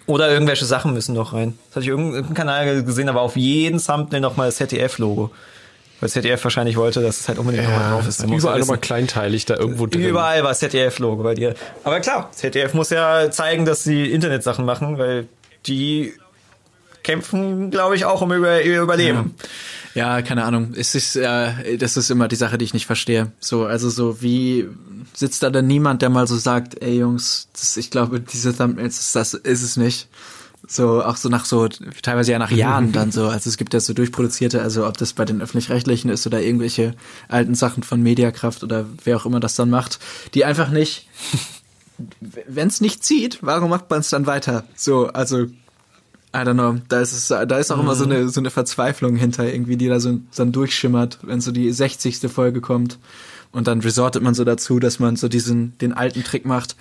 oder irgendwelche Sachen müssen noch rein. Das hatte ich irgendeinen Kanal gesehen, aber auf jeden Thumbnail nochmal das ZDF-Logo. Weil ZDF wahrscheinlich wollte, dass es halt unbedingt nochmal Ja, drauf ist überall er nochmal kleinteilig da irgendwo drin. Überall war ZDF-Logo bei dir. Aber klar, ZDF muss ja zeigen, dass sie Internetsachen machen, weil die kämpfen, glaube ich, auch um über ihr Überleben. Ja, keine Ahnung. Es ist, äh, das ist immer die Sache, die ich nicht verstehe. So, also so, wie sitzt da denn niemand, der mal so sagt, ey Jungs, das, ich glaube, diese Thumbnails, das ist es nicht. So, auch so nach so, teilweise ja nach Jahren dann so. Also es gibt ja so durchproduzierte, also ob das bei den Öffentlich-Rechtlichen ist oder irgendwelche alten Sachen von Mediakraft oder wer auch immer das dann macht, die einfach nicht, wenn es nicht zieht, warum macht man es dann weiter? So, also I don't know, da ist es, da ist auch immer so eine, so eine Verzweiflung hinter irgendwie, die da so dann durchschimmert, wenn so die 60. Folge kommt. Und dann resortet man so dazu, dass man so diesen, den alten Trick macht.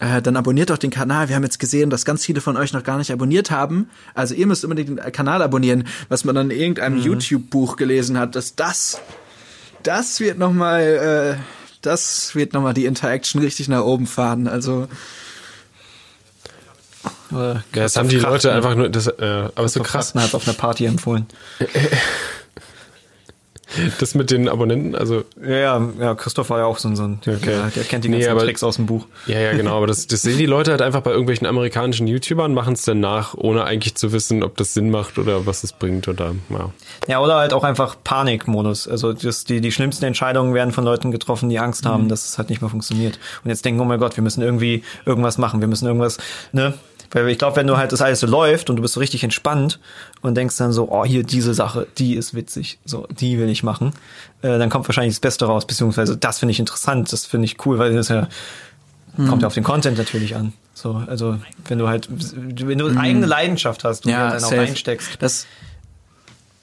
Äh, dann abonniert doch den Kanal. Wir haben jetzt gesehen, dass ganz viele von euch noch gar nicht abonniert haben. Also ihr müsst unbedingt den Kanal abonnieren, was man dann in irgendeinem YouTube-Buch gelesen hat, dass das, das wird nochmal, äh, das wird nochmal die Interaction richtig nach oben fahren. Also, Oder Ja, das haben die Christoph Leute Krachten- einfach nur, das, äh, aber ist so krass, Krachten hat auf einer Party empfohlen. das mit den Abonnenten, also, Ja, ja, ja, Christoph war ja auch so ein, so ein Okay. ja, der kennt die Nee, ganzen aber- Tricks aus dem Buch. ja, ja, genau, aber das, das sehen die Leute halt einfach bei irgendwelchen amerikanischen YouTubern, machen es dann nach, ohne eigentlich zu wissen, ob das Sinn macht oder was es bringt oder, ja. Ja, oder halt auch einfach Panikmodus. Also das, die, die schlimmsten Entscheidungen werden von Leuten getroffen, die Angst haben, dass es halt nicht mehr funktioniert. Und jetzt denken, oh mein Gott, wir müssen irgendwie irgendwas machen, wir müssen irgendwas, ne? Weil ich glaube, wenn du halt das alles so läuft und du bist so richtig entspannt und denkst dann so, oh, hier diese Sache, die ist witzig, so, die will ich machen, äh, dann kommt wahrscheinlich das Beste raus, beziehungsweise das finde ich interessant, das finde ich cool, weil das ja kommt ja auf den Content natürlich an. So, also wenn du halt, wenn du eigene Leidenschaft hast und die halt dann auch reinsteckst, Das,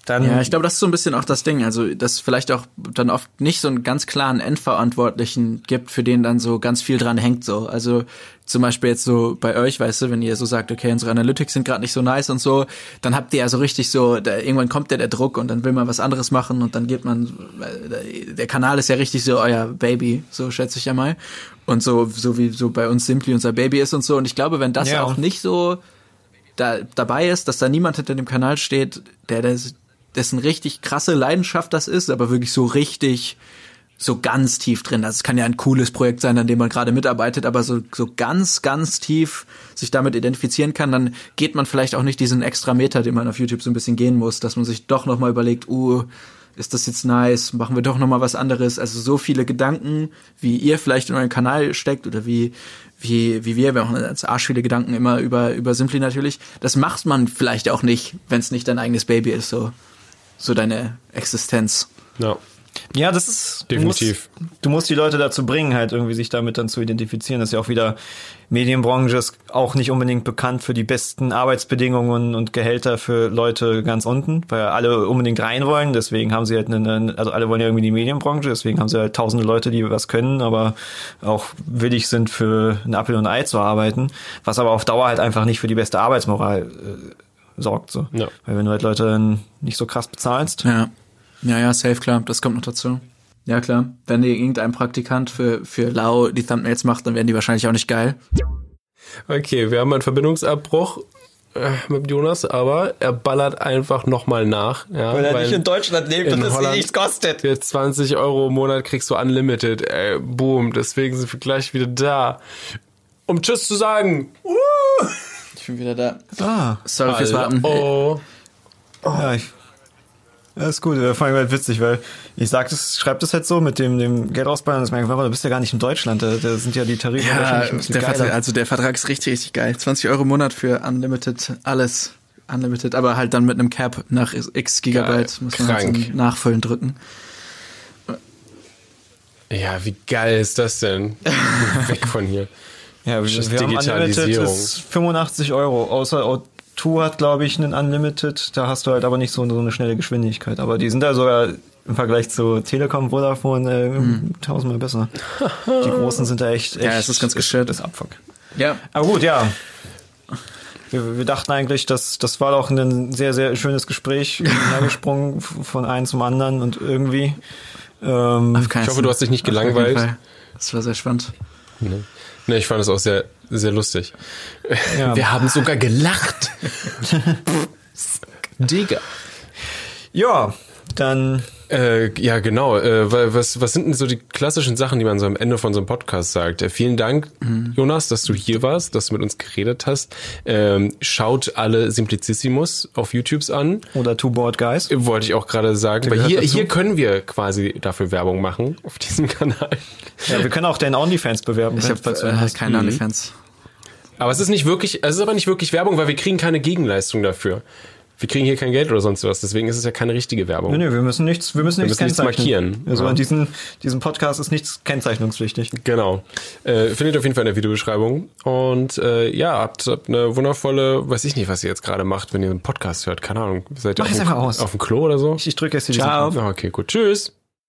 dann Ja, ich glaube, das ist so ein bisschen auch das Ding. Also, dass vielleicht auch dann oft nicht so einen ganz klaren Endverantwortlichen gibt, für den dann so ganz viel dran hängt. So, also zum Beispiel jetzt so bei euch, weißt du, wenn ihr so sagt, okay, unsere Analytics sind gerade nicht so nice und so, dann habt ihr ja so richtig so, da, irgendwann kommt ja der Druck und dann will man was anderes machen und dann geht man, äh, der Kanal ist ja richtig so euer Baby, so schätze ich ja mal. Und so, so wie so bei uns Simply unser Baby ist und so. Und ich glaube, wenn das Ja. auch nicht so da dabei ist, dass da niemand hinter dem Kanal steht, der das, dessen richtig krasse Leidenschaft das ist, aber wirklich so richtig so ganz tief drin. Also es kann ja ein cooles Projekt sein, an dem man gerade mitarbeitet, aber so, so ganz, ganz tief sich damit identifizieren kann, dann geht man vielleicht auch nicht diesen extra Meter, den man auf YouTube so ein bisschen gehen muss, dass man sich doch nochmal überlegt, uh, ist das jetzt nice? Machen wir doch nochmal was anderes? Also so viele Gedanken, wie ihr vielleicht in euren Kanal steckt oder wie, wie, wie wir, wir machen als Arsch viele Gedanken immer über, über Simply natürlich. Das macht man vielleicht auch nicht, wenn es nicht dein eigenes Baby ist, so, so deine Existenz. Ja. Ja, das ist Definitiv. Du musst, du musst die Leute dazu bringen, halt irgendwie sich damit dann zu identifizieren. Das ist ja auch wieder Medienbranche ist auch nicht unbedingt bekannt für die besten Arbeitsbedingungen und Gehälter für Leute ganz unten, weil alle unbedingt rein wollen. Deswegen haben sie halt eine, also alle wollen ja irgendwie die Medienbranche, deswegen haben sie halt tausende Leute, die was können, aber auch willig sind für ein Apfel und ein Ei zu arbeiten, was aber auf Dauer halt einfach nicht für die beste Arbeitsmoral äh, sorgt. So. Ja. Weil wenn du halt Leute dann nicht so krass bezahlst, Ja. Ja, ja, safe, klar. Das kommt noch dazu. Ja, klar. Wenn dir irgendein Praktikant für, für Lau die Thumbnails macht, dann werden die wahrscheinlich auch nicht geil. Okay, wir haben einen Verbindungsabbruch äh, mit Jonas, aber er ballert einfach nochmal nach. Ja, weil er nicht in Deutschland lebt in und es nichts kostet. Für 20 Euro im Monat kriegst du Unlimited. Ey, boom, deswegen sind wir gleich wieder da. Um Tschüss zu sagen. Ich bin wieder da. Ah, Sorry fürs Warten. Oh. ja, ich, ja, ist gut. Vor allem halt witzig, weil ich sag das, schreib das halt so mit dem, dem Geld ausballern, das merke ich, du bist ja gar nicht in Deutschland, da, da sind ja die Tarife Ja, der Vertrag, also der Vertrag ist richtig, richtig geil. 20 Euro im Monat für Unlimited, alles Unlimited, aber halt dann mit einem Cap nach x Gigabyte Geil, muss man halt krank. zum Nachfüllen drücken. Ja, wie geil ist das denn? Weg von hier. Ja, wir, Das wir haben Unlimited ist 85 Euro, außer O2 hat, glaube ich, einen Unlimited, da hast du halt aber nicht so, so eine schnelle Geschwindigkeit, aber die sind da sogar im Vergleich zu Telekom, Vodafone äh, tausendmal besser. Die großen sind da echt, echt Ja, es ist ganz geschert. Das ist Abfuck. Ja. Aber gut, ja. Wir, wir dachten eigentlich, dass das war doch ein sehr, sehr schönes Gespräch, hergesprungen f- von einem zum anderen und irgendwie. Ähm, Ich hoffe, du hast dich nicht gelangweilt. Das war sehr spannend. Ne, Nee, ich fand es auch sehr, sehr lustig. Ja. Wir haben sogar gelacht. Digga. ja, dann Äh, ja, genau. Äh, wa- was, was sind denn so die klassischen Sachen, die man so am Ende von so einem Podcast sagt? Äh, vielen Dank, Jonas, dass du hier warst, dass du mit uns geredet hast. Ähm, schaut alle Simplicissimus auf YouTubes an. oder Two Board Guys. Äh, Wollte ich auch gerade sagen. Weil gehört hier, dazu. hier können wir quasi dafür Werbung machen auf diesem Kanal. Ja, wir können auch den OnlyFans bewerben. Ich habe äh, keine OnlyFans. Aber es ist nicht wirklich, es ist aber nicht wirklich Werbung, weil wir kriegen keine Gegenleistung dafür. Wir kriegen hier kein Geld oder sonst was, deswegen ist es ja keine richtige Werbung. Nee, nee, wir müssen nichts, wir müssen nichts müssen nichts markieren. Also Ja. an diesem, diesem Podcast ist nichts kennzeichnungspflichtig. Genau. Äh, findet auf jeden Fall in der Videobeschreibung. Und äh, ja, habt, habt eine wundervolle, weiß ich nicht, was ihr jetzt gerade macht, wenn ihr einen Podcast hört. Keine Ahnung. Seid ihr Mach auf, dem, einfach aus. auf dem Klo oder so? Ich drücke jetzt diesen Ciao. Ah, okay, gut. Tschüss.